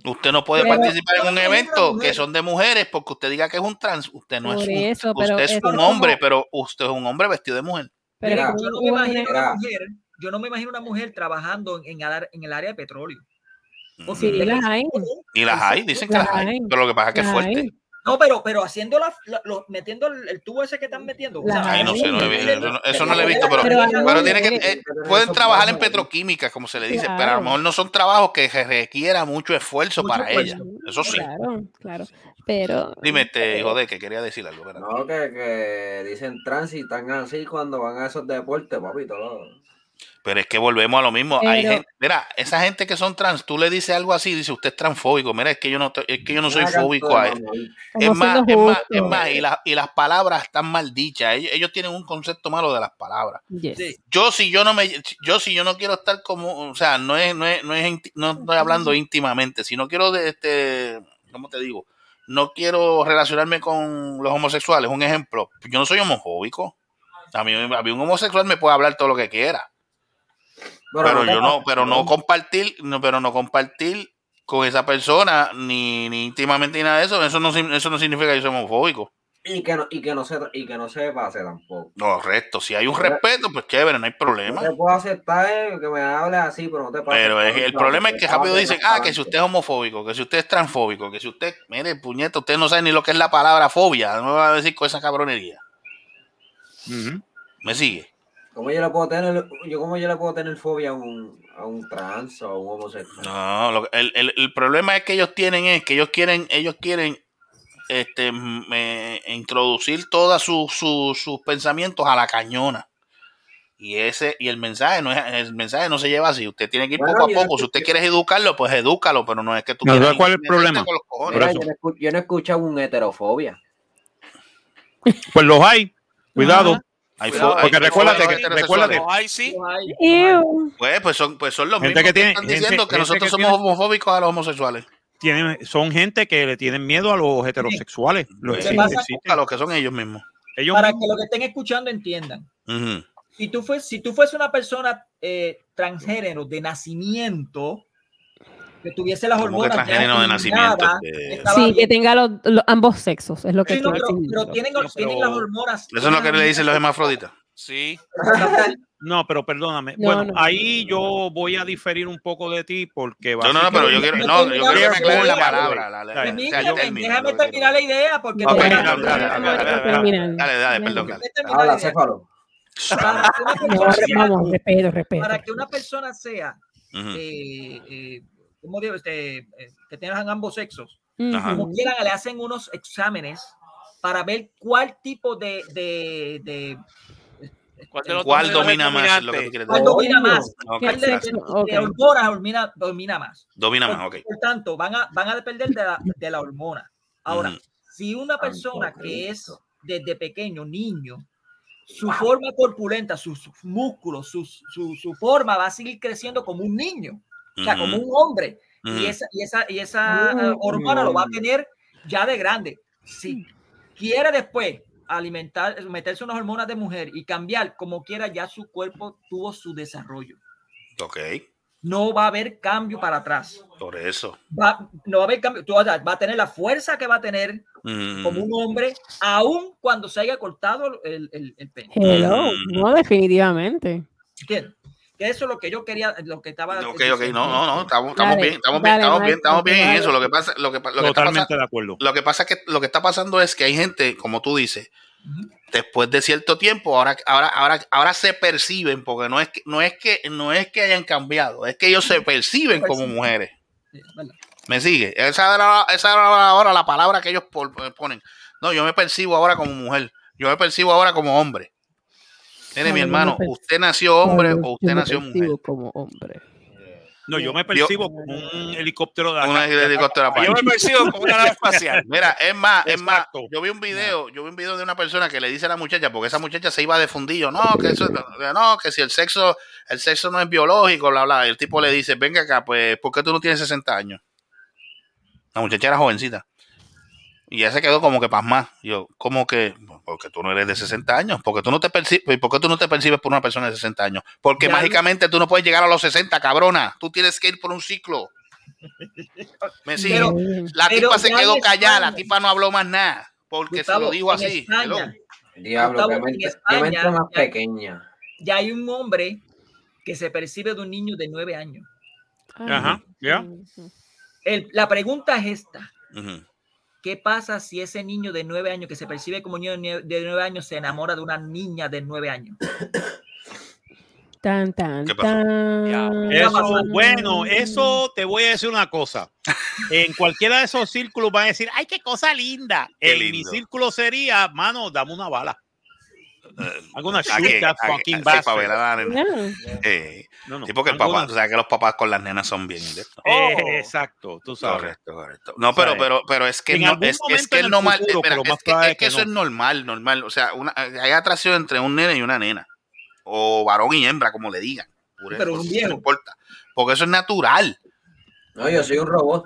Speaker 6: Usted no puede
Speaker 9: Pero-
Speaker 6: participar en un evento que son de mujeres porque usted diga que es un trans. Usted no es un,
Speaker 9: eso, pero
Speaker 6: usted es
Speaker 9: eso
Speaker 6: un
Speaker 9: es
Speaker 6: hombre,
Speaker 9: como-
Speaker 6: pero usted es un hombre vestido de mujer.
Speaker 9: Pero
Speaker 8: Mira, yo no me imagino
Speaker 9: una-
Speaker 8: mujer, yo no me imagino una mujer trabajando en, en el ar- en el área de petróleo.
Speaker 9: Sí,
Speaker 8: usted-
Speaker 9: las hay.
Speaker 6: Y las hay, dicen que
Speaker 9: Las
Speaker 6: hay.
Speaker 9: hay.
Speaker 6: Pero lo que pasa es que es fuerte.
Speaker 8: No, pero, pero haciendo la, la- lo- metiendo el, el tubo ese que están metiendo. o sea,
Speaker 9: Las
Speaker 6: Ay, no sé, no he visto, eso no, eso no lo he visto, pero,
Speaker 9: Pero lo
Speaker 6: tiene que, eh, pueden trabajar en petroquímica, como se le dice, pero a lo mejor no son trabajos que se requiera mucho esfuerzo
Speaker 8: Mucho
Speaker 6: para
Speaker 8: esfuerzo.
Speaker 6: ella. Eso sí.
Speaker 9: Claro, claro. Pero.
Speaker 6: Dime, este hijo de que quería decir algo, ¿verdad?
Speaker 11: No, que, que dicen trans y están así cuando van a esos deportes, papito. ¿no?
Speaker 6: Pero es que volvemos a lo mismo. Hay gente, mira, esa gente que son trans, tú le dices algo así, dice usted es transfóbico. Mira, es que yo no, es que yo no soy fóbico a él. Es más, es más, es más, y, las y las palabras están mal dichas. Ellos, ellos tienen un concepto malo de las palabras.
Speaker 9: Yes.
Speaker 8: Sí.
Speaker 6: Yo si yo no me, yo si yo no quiero estar como, o sea, no es, no es, no es, no estoy hablando íntimamente, si no quiero de este, ¿cómo te digo? No quiero relacionarme con los homosexuales. Un ejemplo, yo no soy homofóbico. A mí, a mí un homosexual me puede hablar todo lo que quiera.
Speaker 11: Bueno,
Speaker 6: pero
Speaker 11: te
Speaker 6: yo no, pero no compartir, no, pero no compartir con esa persona ni, ni íntimamente ni nada de eso, eso no, eso no significa que yo soy homofóbico.
Speaker 11: Y que no, y que no se y que no se pase tampoco.
Speaker 6: Correcto, si hay un respeto, pues chévere, no hay
Speaker 11: No
Speaker 6: problema.
Speaker 11: te puedo aceptar eh, que me hables así, pero no te pases.
Speaker 6: Pero es- el problema es que rápido dicen, ah, que si usted
Speaker 11: es
Speaker 6: homofóbico, que si usted es transfóbico, que si usted, mire, puñeta, usted no sabe ni lo que es la palabra fobia, no me va a decir con esa cabronería. ¿Me sigue?
Speaker 11: ¿Cómo yo le puedo tener, yo cómo yo le puedo tener fobia a un, a un trans o a un homosexual?
Speaker 6: No, lo- el, el- el problema es que ellos tienen es que ellos quieren, ellos quieren este, eh, introducir todos sus sus- sus pensamientos a la cañona. Y ese, y el mensaje no es, el mensaje no se lleva así. Usted tiene que ir
Speaker 11: Bueno,
Speaker 6: poco a poco. Si usted quiere educarlo, pues edúcalo, pero no es que tú
Speaker 7: No,
Speaker 6: quieras
Speaker 7: ¿sabes cuál es el problema?
Speaker 11: Mira, yo, no yo no he escuchado un heterofobia.
Speaker 7: Pues los hay. Cuidado.
Speaker 6: Hay
Speaker 8: Cuidado,
Speaker 6: fo-
Speaker 7: porque
Speaker 6: hay-
Speaker 7: recuérdate que- recuérdate.
Speaker 5: Los hay, sí.
Speaker 6: Pues, pues son, pues son los
Speaker 7: Gente
Speaker 6: mismos
Speaker 7: que
Speaker 6: que, están
Speaker 7: gente-
Speaker 6: diciendo que
Speaker 7: gente
Speaker 6: nosotros
Speaker 7: que
Speaker 6: somos
Speaker 7: tiene-
Speaker 6: homofóbicos a los homosexuales.
Speaker 7: Tienen, son gente que le tienen miedo a los heterosexuales. Los
Speaker 6: a los que son ellos mismos.
Speaker 7: Ellos
Speaker 8: para
Speaker 7: mismos.
Speaker 8: que lo que estén escuchando entiendan.
Speaker 6: Ujú.
Speaker 8: Si tú, fues, si tú fueses una persona eh, transgénero de nacimiento, que tuviese las
Speaker 6: ¿Cómo que
Speaker 8: hormonas ya
Speaker 6: transgénero de nacimiento?
Speaker 8: eliminadas,
Speaker 6: Que-
Speaker 8: estaba
Speaker 9: Sí,
Speaker 8: bien.
Speaker 9: que tenga los, los- ambos sexos, es lo que
Speaker 8: Sí, no, pero, tienen,
Speaker 7: No,
Speaker 8: tienen
Speaker 7: pero-
Speaker 8: las hormonas.
Speaker 6: Eso es lo que le dicen los hermafroditas.
Speaker 5: Sí.
Speaker 7: No, pero perdóname.
Speaker 9: No,
Speaker 7: bueno,
Speaker 9: no.
Speaker 7: ahí yo voy a diferir un poco de ti porque
Speaker 6: No, no, no, pero yo quiero, no, yo quiero que me aclaren la palabra. la- la- o sea, el
Speaker 8: Permíteme,
Speaker 6: término,
Speaker 8: déjame terminar la idea porque
Speaker 6: dale, dale, dale, dale, dale,
Speaker 9: terminar.
Speaker 6: Dale, dale, perdón. dale.
Speaker 8: terminar la
Speaker 11: Habla. Céfalo.
Speaker 8: Para que una
Speaker 9: No,
Speaker 8: persona sea-
Speaker 9: vamos, respeto, respeto.
Speaker 8: para que una persona sea, eh, eh, ¿cómo digo? Este, que tengan ambos sexos,
Speaker 6: Ajá.
Speaker 8: como quieran, le hacen unos exámenes para ver cuál tipo de, de, de-
Speaker 5: ¿Cuál de
Speaker 6: ¿Cuál domina más? Lo que
Speaker 8: cuál domina más, cuál de,
Speaker 6: gracias.
Speaker 8: de-
Speaker 9: Ok.
Speaker 8: de hormonas domina, domina más.
Speaker 6: Domina más, ok.
Speaker 8: por tanto, van a, van a depender de la, de la hormona. Ahora,
Speaker 6: Ujú.
Speaker 8: si una persona que es desde pequeño, niño, su forma corpulenta, sus, sus músculos, sus- su, su forma va a seguir creciendo como un niño, o sea, como
Speaker 6: Ujú.
Speaker 8: un hombre.
Speaker 6: Ujú.
Speaker 8: Y esa, y esa, y esa eh, hormona lo va a tener ya de grande. Si quiere después alimentar, meterse unas hormonas de mujer y cambiar como quiera, ya su cuerpo tuvo su desarrollo.
Speaker 6: Ok,
Speaker 8: No va a haber cambio para atrás.
Speaker 6: por eso.
Speaker 8: Va, no va a haber cambio. Tú vas a, va a tener la fuerza que va a tener
Speaker 6: Mm.
Speaker 8: como un hombre, aun cuando se haya cortado el, el, el pene.
Speaker 9: Hello,
Speaker 6: Mm.
Speaker 9: no, definitivamente.
Speaker 8: ¿Entiendes? Que eso es lo que yo quería, lo que estaba.
Speaker 6: Ok, ok, no, no, no, estamos, estamos
Speaker 9: Dale,
Speaker 6: bien, estamos
Speaker 9: dale,
Speaker 6: bien, estamos bien, estamos bien en eso. Lo que pasa, lo que, lo que está
Speaker 7: totalmente
Speaker 6: pasando,
Speaker 7: de acuerdo.
Speaker 6: lo que pasa es que lo que está pasando es que hay gente, como tú dices, después de cierto tiempo, ahora, ahora, ahora, ahora se perciben, porque no es que, no es que, no es que hayan cambiado, es que ellos se perciben como mujeres.
Speaker 8: Sí.
Speaker 6: ¿Me sigue? Esa era, esa era ahora la palabra que ellos por- ponen. No, yo me percibo ahora como mujer. Yo me percibo ahora como hombre. Mire,
Speaker 9: No,
Speaker 6: mi
Speaker 9: yo me
Speaker 6: hermano, usted nació hombre
Speaker 9: Yo
Speaker 6: o usted nació mujer.
Speaker 9: percibo como hombre.
Speaker 7: No, yo me percibo como un helicóptero de
Speaker 6: Un helicóptero
Speaker 5: Yo me percibo como una nave espacial.
Speaker 6: Mira, es más, es más, yo vi un video, yo vi un video de una persona que le dice a la muchacha, porque esa muchacha se iba de fundillo, no, que eso, no, que si el sexo, el sexo no es biológico, bla, bla, y el tipo le dice, venga acá, pues, ¿por qué tú no tienes 60 años? La muchacha era jovencita. Y ella se quedó como que pasmada. Yo, como que, porque tú no eres de 60 años, porque tú no te percibes, ¿por qué tú no te percibes por una persona de 60 años? Porque
Speaker 8: Ya.
Speaker 6: mágicamente tú no puedes llegar a los 60, cabrona. Tú tienes que ir por un ciclo. Me sigue.
Speaker 8: Pero-
Speaker 6: la
Speaker 8: pero
Speaker 6: tipa se
Speaker 8: ya
Speaker 6: quedó callada, la tipa no habló más nada. Porque se lo
Speaker 8: Gustavo,
Speaker 6: dijo así.
Speaker 11: Diablo,
Speaker 8: Gustavo, España
Speaker 11: más
Speaker 8: ya-
Speaker 11: pequeña.
Speaker 8: Ya hay un hombre que se percibe de un niño de nueve años.
Speaker 7: Ajá, ya.
Speaker 8: La pregunta es esta.
Speaker 6: Ujú.
Speaker 8: ¿Qué pasa si ese niño de nueve años que se percibe como niño de nue- de nueve años se enamora de una niña de nueve años?
Speaker 9: Tan, tan,
Speaker 6: ¿Qué pasó?
Speaker 9: tan.
Speaker 7: Eso, bueno, eso te voy a decir una cosa. En cualquiera de esos círculos van a decir, ¡ay, qué cosa linda!
Speaker 6: Qué
Speaker 7: en mi círculo sería, mano, dame una bala. Alguna
Speaker 6: ¿A
Speaker 7: shoot
Speaker 6: qué?
Speaker 7: that
Speaker 6: ¿A qué?
Speaker 7: fucking
Speaker 6: Sí, para
Speaker 7: bastard.
Speaker 6: ver a la nena.
Speaker 9: No.
Speaker 6: Eh,
Speaker 7: No, no,
Speaker 6: sí, porque el
Speaker 7: alguna-
Speaker 6: papá, o sea que los papás con las nenas son bien de esto.
Speaker 7: Eh, exacto, tú sabes.
Speaker 6: Correcto, correcto. No, pero,
Speaker 7: ¿Sabes?
Speaker 6: pero, pero es que no, es, que es normal,
Speaker 7: futuro,
Speaker 6: espera,
Speaker 7: pero
Speaker 6: es que, eso
Speaker 7: no.
Speaker 6: es normal, normal. O sea, una, hay atracción entre un nene y una nena. O varón y hembra, como le digan.
Speaker 8: Pero un viejo.
Speaker 6: No importa. Porque eso es natural.
Speaker 11: No, yo soy un robot.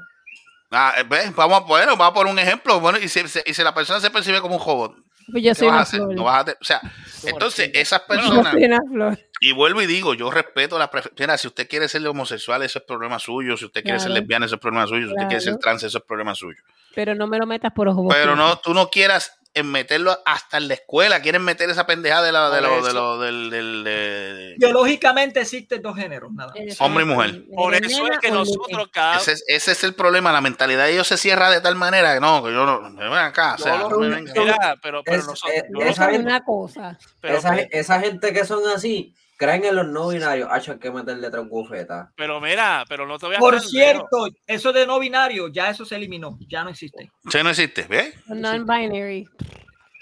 Speaker 6: Ah, eh, ¿ves? Vamos, a- bueno, vamos a poner un ejemplo. Bueno, y si, si- y si la persona se percibe como un robot,
Speaker 9: Pues yo
Speaker 6: ¿qué
Speaker 9: soy
Speaker 6: vas a
Speaker 9: una
Speaker 6: hacer?
Speaker 9: flor.
Speaker 6: No vas a o sea, entonces esas personas, y vuelvo y digo, yo respeto la preferencia. Si usted quiere ser homosexual, eso es problema suyo. Si usted quiere ser lesbiana, eso es problema suyo. Si usted quiere ser trans, eso es problema suyo.
Speaker 9: Pero no me lo metas por ojo.
Speaker 6: Pero no, tú no quieras en meterlo hasta en la escuela. Quieren meter esa pendejada de la, de lo, de lo- del, del- de-
Speaker 8: Biológicamente existen dos géneros, nada. más.
Speaker 6: hombre y mujer.
Speaker 5: Por eso es que nosotros cada
Speaker 6: Ese es, ese es el problema. La mentalidad de ellos se cierra de tal manera que no, que yo no, me ven acá. O sea,
Speaker 5: No,
Speaker 6: no me venga.
Speaker 5: Mira, pero, pero
Speaker 11: Es-
Speaker 5: nosotros,
Speaker 11: esa
Speaker 9: es
Speaker 11: gente-
Speaker 9: una cosa.
Speaker 5: pero,
Speaker 11: esa, esa gente que son así, creen en los no binarios. Hacho, hay que meterle tres bufetas.
Speaker 5: pero mira, pero no te voy a
Speaker 8: Por cierto, eso de no binario, ya eso se eliminó, ya no existe.
Speaker 6: Eso no existe, ¿ves?
Speaker 9: Non-binary.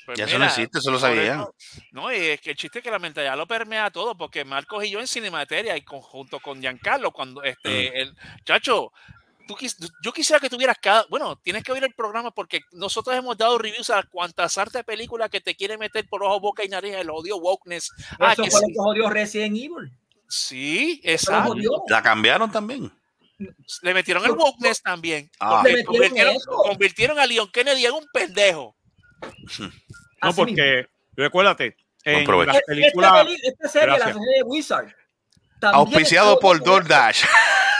Speaker 5: Pues
Speaker 6: Ya eso no existe, eso lo sabía.
Speaker 5: No, y es que el chiste es que la mentalidad lo permea todo, porque Marcos y yo en Cinemateria y conjunto con Giancarlo, cuando este,
Speaker 6: Mm.
Speaker 5: el chacho, tú yo quisiera que tuvieras cada, bueno, tienes que oír el programa porque nosotros hemos dado reviews a cuantas artes de películas que te quieren meter por ojo, boca y nariz, el odio wokeness. Ah,
Speaker 8: eso
Speaker 5: que
Speaker 8: fue
Speaker 5: sí,
Speaker 8: lo que jodió Resident Evil.
Speaker 5: sí, exacto.
Speaker 6: La cambiaron también.
Speaker 5: Le metieron el wokeness también.
Speaker 6: Ah.
Speaker 8: Le
Speaker 5: Porque
Speaker 8: metieron
Speaker 5: convirtieron, a Leon Kennedy en un pendejo.
Speaker 7: No, porque recuérdate, en
Speaker 8: Esta,
Speaker 7: películas,
Speaker 8: peli- esta serie,
Speaker 7: Gracias.
Speaker 8: la serie de Wizard.
Speaker 6: Auspiciado por. DoorDash.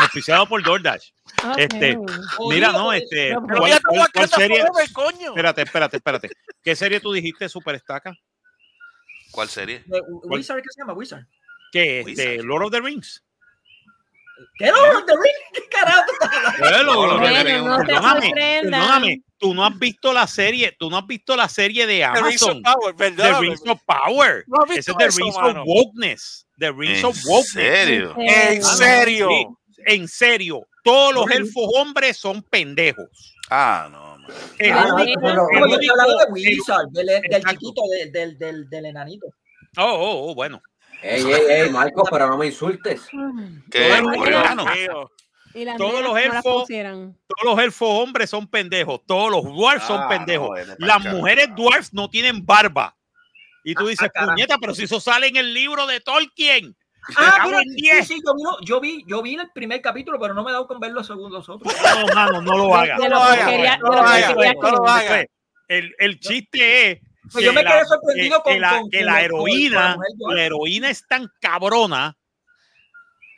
Speaker 7: auspiciado por DoorDash.
Speaker 9: Ok.
Speaker 7: Este,
Speaker 8: Jodida
Speaker 7: mira, no, este, ¿cuál, cuál- cuál serie?
Speaker 5: Forever, coño.
Speaker 7: Espérate, espérate, espérate. ¿Qué serie tú dijiste, Super Estaca?
Speaker 6: ¿Cuál serie?
Speaker 8: De- Wizard, ¿qué se llama? Wizard.
Speaker 7: ¿Qué? Este. Lord of the Rings.
Speaker 8: ¿Qué Lord of the Rings? ¿Qué carajo?
Speaker 7: Bueno,
Speaker 6: No,
Speaker 7: perdóname, tú no has visto la serie, tú no has visto la serie de
Speaker 5: The Rings of
Speaker 7: Amazon,
Speaker 5: Power,
Speaker 7: The
Speaker 5: ¿verdad?
Speaker 7: Rings of Power.
Speaker 5: No has
Speaker 7: Ese es The
Speaker 5: eso,
Speaker 7: Rings
Speaker 5: mano.
Speaker 7: of Wokeness. The Rings
Speaker 6: ¿En
Speaker 7: of Wokeness.
Speaker 6: serio?
Speaker 5: En serio.
Speaker 7: En serio. Todos los elfos hombres son pendejos.
Speaker 6: Ah, no. man.
Speaker 7: El
Speaker 11: Ah, no,
Speaker 7: único-
Speaker 11: pero-
Speaker 7: el
Speaker 8: No,
Speaker 7: único-
Speaker 8: de
Speaker 7: el-
Speaker 8: Wizard, del, del
Speaker 7: Exacto.
Speaker 8: chiquito, del, del, del, del enanito.
Speaker 7: Oh, oh, oh, bueno.
Speaker 11: Ey, ey, ey, Marco, pero no me insultes.
Speaker 6: ¿Qué?
Speaker 7: Bueno, Todos los
Speaker 9: no
Speaker 7: elfos-
Speaker 9: pusieran.
Speaker 7: Todos los elfos hombres son pendejos. Todos los dwarfs son
Speaker 6: Ah,
Speaker 7: pendejos.
Speaker 6: no,
Speaker 7: Las mujeres dwarfs no tienen barba. Y tú
Speaker 8: Ah,
Speaker 7: dices,
Speaker 8: ah,
Speaker 7: puñeta, pero si eso sale en el libro de Tolkien.
Speaker 8: Ah, mira, sí, sí, yo yo vi, yo vi el primer capítulo, pero no me he dado con ver los segundos los otros.
Speaker 7: No, mano, no lo hagas.
Speaker 5: No
Speaker 9: lo
Speaker 5: hagas, lo hagas, lo hagas.
Speaker 7: El, el chiste es
Speaker 8: Pues yo me
Speaker 7: la-
Speaker 8: quedé sorprendido
Speaker 7: que-
Speaker 8: con-
Speaker 7: que la,
Speaker 8: con-
Speaker 7: que heroína,
Speaker 8: con la mujer dwarf.
Speaker 7: la heroína es tan cabrona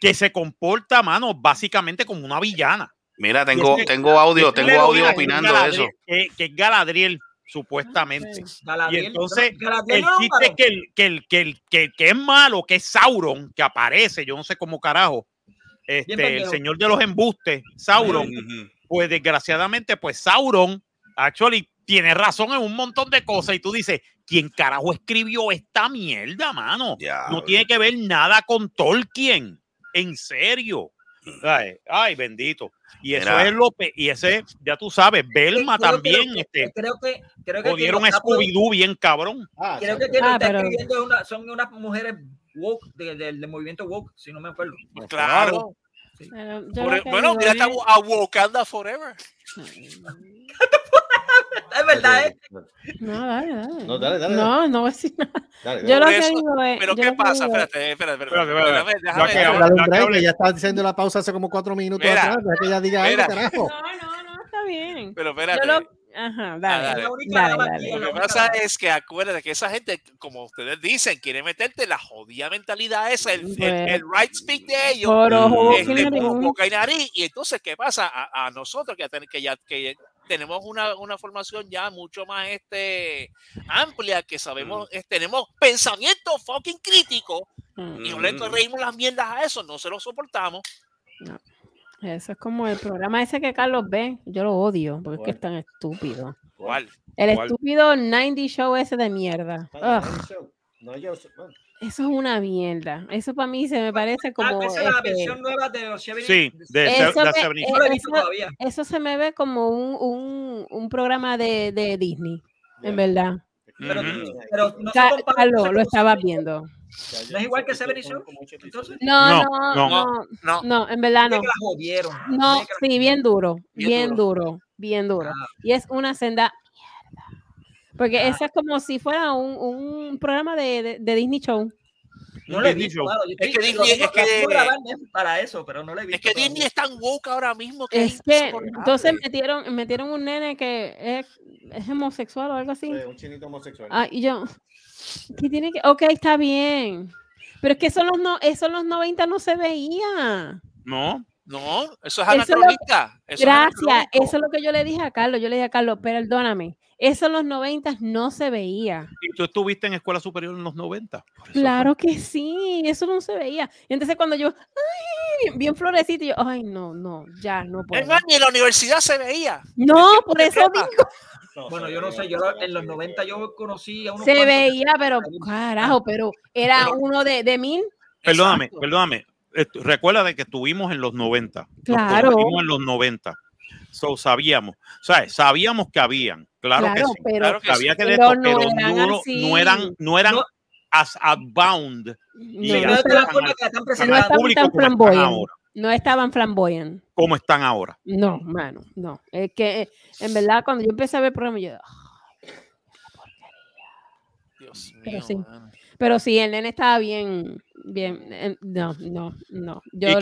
Speaker 7: que se comporta, mano, básicamente como una villana.
Speaker 6: Mira, tengo,
Speaker 7: Y es que-
Speaker 6: tengo audio, tengo audio opinando de eso.
Speaker 7: Que, que es Galadriel, supuestamente. Y entonces,
Speaker 8: Galadriel
Speaker 7: el chiste es que el, que, el, que, el, que, que es malo, que es Sauron, que aparece, yo no sé cómo carajo, este, el señor de los embustes, Sauron, pues desgraciadamente, pues Sauron, actually, tiene razón en un montón de cosas y tú dices, ¿quién carajo escribió esta mierda, mano? No tiene que ver nada con Tolkien, en serio. Ay, ay, bendito. Y eso
Speaker 6: Mira.
Speaker 7: es lo pe- y ese, ya tú sabes, Belma
Speaker 8: Creo
Speaker 7: también,
Speaker 8: creo
Speaker 7: este,
Speaker 8: que- Creo que, creo que
Speaker 7: jodieron a Scooby-Doo bien cabrón.
Speaker 4: Ah,
Speaker 8: Creo que quien
Speaker 9: Ah,
Speaker 8: está
Speaker 9: pero-
Speaker 8: escribiendo es una- son unas mujeres woke de- del del movimiento woke, si no me acuerdo.
Speaker 5: Claro.
Speaker 9: Pero yo
Speaker 5: Por-
Speaker 9: que
Speaker 5: bueno, mira, está
Speaker 9: es-
Speaker 5: a Wakanda Forever.
Speaker 8: Es verdad, ¿eh?
Speaker 9: No, dale, dale.
Speaker 4: No, dale, dale.
Speaker 9: No, no voy a decir nada.
Speaker 4: Dale,
Speaker 9: Yo
Speaker 4: dale.
Speaker 9: lo que digo es.
Speaker 5: Pero ¿qué pasa? Espérate, espérate, espérate.
Speaker 7: Espérate, espérate.
Speaker 5: Déjame,
Speaker 7: Ya que
Speaker 4: Dale
Speaker 7: ya
Speaker 4: ya está diciendo la pausa hace como cuatro minutos
Speaker 5: Mira,
Speaker 4: atrás. Que ella diga algo, carajo.
Speaker 9: No, no, no, está bien.
Speaker 5: Pero espérate.
Speaker 9: lo, Ajá,
Speaker 5: Ah,
Speaker 9: dale.
Speaker 5: dale.
Speaker 8: Única
Speaker 9: Dale, dale.
Speaker 8: es
Speaker 5: Lo que pasa es que acuérdate que esa gente, como ustedes dicen, quiere meterte la jodida mentalidad esa, el, el,
Speaker 9: Pues,
Speaker 5: el right speak de ellos,
Speaker 9: Por ojo,
Speaker 5: este,
Speaker 9: boca y nariz.
Speaker 5: y entonces, ¿qué pasa? A, a nosotros que, ya que ya que tenemos una, una formación ya mucho más este, amplia, que sabemos, es- tenemos pensamiento fucking crítico
Speaker 9: Mm,
Speaker 5: y no le
Speaker 6: Mm.
Speaker 5: corregimos las mierdas a eso, no se lo soportamos.
Speaker 9: Eso es como el programa ese que Carlos ve. Yo lo odio porque es que es tan estúpido.
Speaker 5: ¿Cuál?
Speaker 9: El
Speaker 7: ¿Cuál?
Speaker 9: estúpido 90 show ese de mierda.
Speaker 10: No, yo, bueno,
Speaker 9: eso es una mierda. Eso para mí se me parece
Speaker 8: Ah,
Speaker 9: como.
Speaker 8: esa es la
Speaker 9: este,
Speaker 8: versión nueva de los Chevy.
Speaker 7: Sí, de
Speaker 9: Eso
Speaker 7: se-
Speaker 9: me-
Speaker 7: de 70
Speaker 8: No la he visto
Speaker 9: eso-
Speaker 8: todavía.
Speaker 9: eso se me ve como un, un, un programa de, de Disney, en verdad.
Speaker 8: Pero, pero no se
Speaker 9: Ca- Carlos, lo estabas viendo.
Speaker 8: ¿No es igual que Seven Show?
Speaker 9: No,
Speaker 7: No,
Speaker 9: no,
Speaker 7: no.
Speaker 9: no,
Speaker 5: No,
Speaker 9: no, en verdad no. No, sí, bien duro,
Speaker 5: Bien
Speaker 9: bien duro, bien duro.
Speaker 8: Ah.
Speaker 9: Y es una senda. Porque
Speaker 8: Ah.
Speaker 9: eso es como si fuera un, un programa de, de, de Disney Show.
Speaker 8: No lo he visto, claro.
Speaker 5: Es que Disney- es que-
Speaker 8: para eso, pero no lo he visto.
Speaker 5: es que. Disney es tan woke ahora mismo que
Speaker 9: Es que entonces metieron, metieron un nene que es, es homosexual o algo así.
Speaker 4: Sí, un chinito homosexual.
Speaker 9: Ah, y yo, ¿qué tiene que? Ok, está bien. Pero es que eso en los, no, eso en los 90 no se veía.
Speaker 7: No,
Speaker 5: No, eso es anacronista. eso es
Speaker 9: Gracias, eso es lo que yo le dije a Carlos. Yo le dije a Carlos, perdóname, eso en los 90 no se veía.
Speaker 7: y tú estuviste en escuela superior en los 90. por eso
Speaker 9: Claro que sí, eso no se veía. Y entonces cuando yo, ay, bien, florecito, yo, ay, no, no, ya, no puedo.
Speaker 5: Ni en la universidad se veía.
Speaker 9: No, por eso digo,
Speaker 8: Bueno, yo no sé, yo en los 90 yo conocí a unos
Speaker 9: se veía, pero carajo, pero era
Speaker 7: Pero-
Speaker 9: uno de, de mil.
Speaker 7: Perdóname,
Speaker 5: Exacto.
Speaker 7: perdóname. Recuerda de que estuvimos en los 90. Nos
Speaker 9: Claro.
Speaker 7: conocimos en los 90. So, sabíamos, ¿sabes? Sabíamos que habían, claro, que sí.
Speaker 9: pero,
Speaker 5: Claro que
Speaker 7: Sabía
Speaker 5: sí.
Speaker 7: que de
Speaker 9: pero no
Speaker 7: pero
Speaker 9: eran
Speaker 7: no, eran, no eran
Speaker 8: No.
Speaker 7: as outbound
Speaker 9: no,
Speaker 7: y
Speaker 8: Sí,
Speaker 9: no
Speaker 7: estaban
Speaker 9: tan
Speaker 7: como están
Speaker 9: flamboyant.
Speaker 7: ahora.
Speaker 9: No estaban flamboyant.
Speaker 7: como están ahora.
Speaker 9: No, mano, no. Es que eh, en verdad cuando yo empecé a ver el programa, yo, "Ay".
Speaker 5: Dios
Speaker 9: Pero
Speaker 5: mío,
Speaker 9: sí.
Speaker 5: mano.
Speaker 9: pero sí, el nene estaba bien, bien, eh, no, no, no. Yo
Speaker 7: ¿Y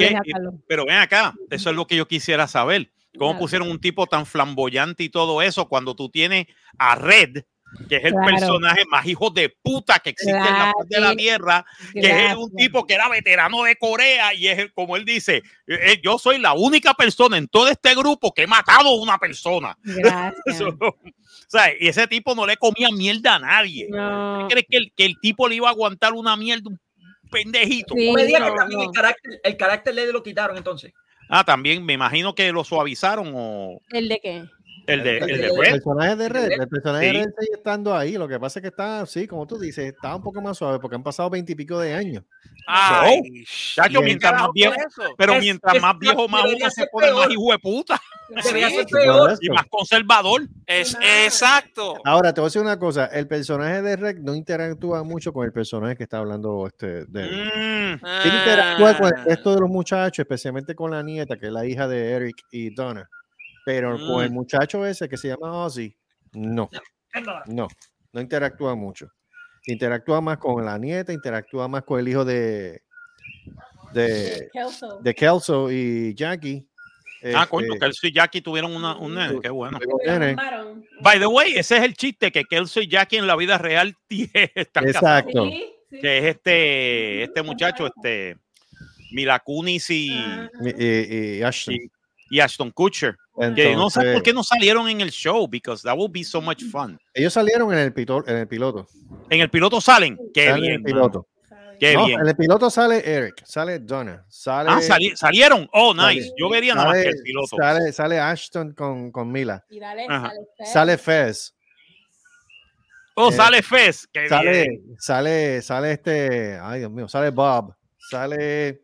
Speaker 7: Pero ven acá, eso es lo que yo quisiera saber. ¿Cómo
Speaker 9: Claro.
Speaker 7: pusieron un tipo tan flamboyante y todo eso cuando tú tienes a Red, que es el
Speaker 9: Claro.
Speaker 7: personaje más hijo de puta que existe en la faz de la
Speaker 9: Gracias.
Speaker 7: tierra, que es un
Speaker 9: Gracias.
Speaker 7: tipo que era veterano de Corea y es el- como él dice, eh, eh, yo soy la única persona en todo este grupo que he matado a una persona.
Speaker 9: Gracias.
Speaker 7: O sea, y ese tipo no le comía mierda a nadie.
Speaker 9: No.
Speaker 7: ¿Tú crees que el, que el tipo le iba a aguantar una mierda, un pendejito?
Speaker 9: Sí,
Speaker 8: No me digas
Speaker 9: no,
Speaker 8: que también
Speaker 9: no.
Speaker 8: el carácter, el carácter le lo quitaron entonces.
Speaker 7: Ah, también me imagino que lo suavizaron o
Speaker 9: ¿El de qué?
Speaker 7: El de, el de
Speaker 8: El
Speaker 4: El
Speaker 7: Red.
Speaker 4: personaje de Red, el personaje de. Red sigue estando ahí. Lo que pasa es que está, sí, como tú dices, está un poco más suave porque han pasado veintipico de años.
Speaker 5: Ay,
Speaker 7: Chacho,
Speaker 5: ¿qué
Speaker 7: mientras más viejo, pero
Speaker 8: Es-
Speaker 7: mientras
Speaker 8: es-
Speaker 7: más viejo, más uno se pone más hijo de puta
Speaker 5: Sí.
Speaker 8: peor.
Speaker 7: y más conservador.
Speaker 5: Es, exacto.
Speaker 4: Ahora te voy a decir una cosa: el personaje de Red no interactúa mucho con el personaje que está hablando este de él.
Speaker 7: Mm,
Speaker 4: interactúa con el
Speaker 5: Ah.
Speaker 4: resto de los muchachos, especialmente con la nieta, que es la hija de Eric y Donna. Pero con el
Speaker 7: Mm.
Speaker 4: muchacho ese que se llama Ozzy, no, no, no interactúa mucho. Interactúa más con la nieta, interactúa más con el hijo de de,
Speaker 9: Kelso.
Speaker 4: de Kelso y Jackie.
Speaker 7: Ah, coño,
Speaker 4: Este,
Speaker 7: Kelsey y Jackie tuvieron una, un nene, qué bueno. By the way, ese es el chiste que Kelsey y Jackie en la vida real están casados.
Speaker 4: Exacto.
Speaker 9: Sí, sí.
Speaker 7: Que es este, este muchacho, este Mila Kunis y,
Speaker 9: Ah.
Speaker 4: Y, y- y Ashton.
Speaker 7: Y, Ashton Kutcher. Que no sé por
Speaker 4: Entonces,
Speaker 7: qué no salieron en el show, because that would be so much fun.
Speaker 4: Ellos salieron en el, pito- en el piloto.
Speaker 7: En el piloto salen, qué
Speaker 4: Salen en
Speaker 7: bien,
Speaker 4: el piloto.
Speaker 7: qué
Speaker 4: No,
Speaker 7: bien.
Speaker 4: En el piloto sale Eric, sale Donna, sale.
Speaker 7: Ah, sali- salieron, oh, nice.
Speaker 4: Sale-
Speaker 7: Yo vería nada más que
Speaker 4: sale,
Speaker 7: el piloto.
Speaker 4: sale, sale Ashton con, con Mila.
Speaker 9: Y dale,
Speaker 7: Ajá.
Speaker 9: sale feo.
Speaker 4: Sale Fez.
Speaker 7: Oh,
Speaker 4: eh,
Speaker 7: sale Fez, qué
Speaker 4: Sale,
Speaker 7: bien.
Speaker 4: sale, sale este. Ay, Dios mío. Sale Bob. Sale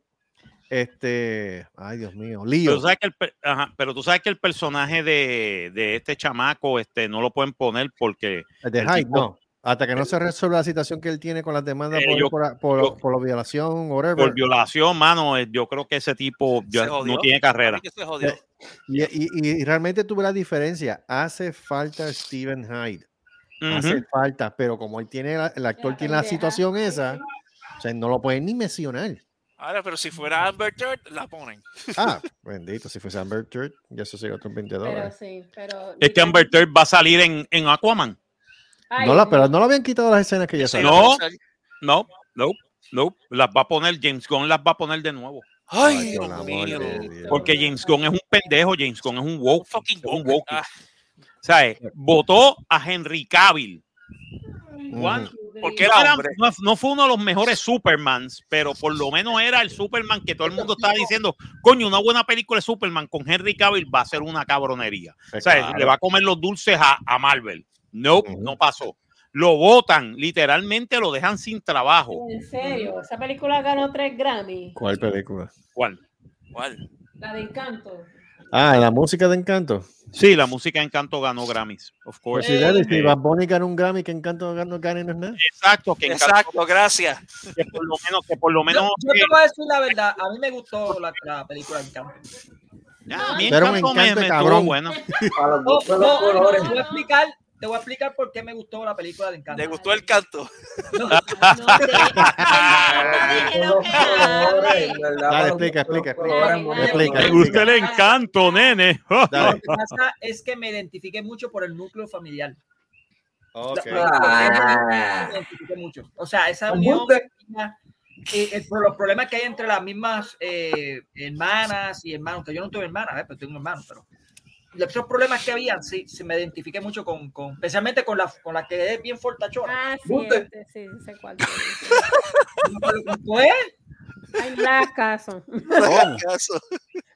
Speaker 4: este. Ay, Dios mío.
Speaker 7: Pero
Speaker 4: Leo.
Speaker 7: tú sabes que el, ajá, pero tú sabes que el personaje de, de este chamaco este, no lo pueden poner porque
Speaker 4: de
Speaker 7: el
Speaker 4: Hyde,
Speaker 7: tipo-
Speaker 4: no. Hasta que no se resuelva la situación que él tiene con las demandas
Speaker 7: Eh,
Speaker 4: por,
Speaker 7: yo-
Speaker 4: por, por,
Speaker 7: yo-
Speaker 4: por la violación, whatever.
Speaker 7: por violación, mano, eh, yo creo que ese tipo
Speaker 5: jodió.
Speaker 7: no tiene carrera.
Speaker 5: Para mí que se jodió.
Speaker 4: Y, y- y realmente tuve la diferencia. Hace falta Steven Hyde. Hace
Speaker 7: Ujú.
Speaker 4: falta, pero como él tiene, la- el actor tiene la situación esa, o sea, no lo pueden ni mencionar.
Speaker 5: Ahora, pero si fuera Amber Heard, la ponen.
Speaker 4: Ah, bendito, si fuese Amber Heard, ya eso sería otros 20
Speaker 9: Pero
Speaker 4: dólares.
Speaker 9: sí, pero.
Speaker 7: Es que Amber Heard va a salir en, en Aquaman.
Speaker 9: Ay,
Speaker 4: No la, pero no le habían quitado las escenas que ya salió.
Speaker 7: No, no, no, no. Las va a poner, James Gunn las va a poner de nuevo.
Speaker 5: Ay,
Speaker 4: Ay,
Speaker 5: Dios mío.
Speaker 7: Porque James Gunn es un pendejo, James Gunn es un woke.
Speaker 5: Fucking woke.
Speaker 7: woke.
Speaker 5: Ah.
Speaker 7: ¿Sabes? Votó a Henry Cavill. Juan,
Speaker 5: Porque
Speaker 7: no,
Speaker 5: era
Speaker 7: era-
Speaker 5: hombre.
Speaker 7: no- no fue uno de los mejores Supermans, pero por lo menos era el Superman que todo el mundo estaba diciendo, coño, una buena película de Superman con Henry Cavill va a ser una cabronería.
Speaker 4: Pues
Speaker 7: O sea,
Speaker 4: claro.
Speaker 7: le va a comer los dulces a, a Marvel. No, no pasó. Lo votan, literalmente lo dejan sin trabajo.
Speaker 9: En serio, esa película ganó tres Grammy.
Speaker 4: ¿Cuál película?
Speaker 7: ¿Cuál?
Speaker 5: ¿Cuál?
Speaker 9: La de Encanto.
Speaker 4: Ah, la música de Encanto.
Speaker 7: Sí, la música de Encanto ganó Grammys, of
Speaker 4: Pues
Speaker 7: course.
Speaker 4: si Daddy, si Bad Bunny gana un Grammy, que Encanto gana, gana y no es nada.
Speaker 7: Exacto, que Encanto-
Speaker 5: Exacto, gracias.
Speaker 7: que por lo menos, que por lo
Speaker 8: Yo,
Speaker 7: menos
Speaker 8: yo te voy a decir la verdad, a mí me gustó la, la película de Encanto.
Speaker 7: Ya, a mí
Speaker 4: Pero me
Speaker 7: Encanto me,
Speaker 4: encanta,
Speaker 7: me
Speaker 4: cabrón.
Speaker 11: A los
Speaker 8: No, no, te voy a explicar, te voy a explicar por qué me gustó la película de Encanto.
Speaker 5: ¿Le gustó el canto?
Speaker 8: No,
Speaker 11: ¿verdad?
Speaker 4: Dale, explica, explica,
Speaker 9: explica.
Speaker 7: Me gusta el encanto, nene.
Speaker 8: Lo que pasa es que me identifiqué mucho por el núcleo familiar.
Speaker 11: Ah.
Speaker 8: Me identifiqué mucho. O sea, esa unión. Eh, eh, por los problemas que hay entre las mismas eh, hermanas y hermanos, que yo no tengo hermanas, eh, pero tengo hermanos, pero esos problemas que había, sí, sí me identifiqué mucho con, con especialmente con la, con la que es bien fortachona.
Speaker 9: Ah, sí, este, sí, sé cuál.
Speaker 8: Pues.
Speaker 9: Ay, no hagas caso.
Speaker 5: No le hagas caso.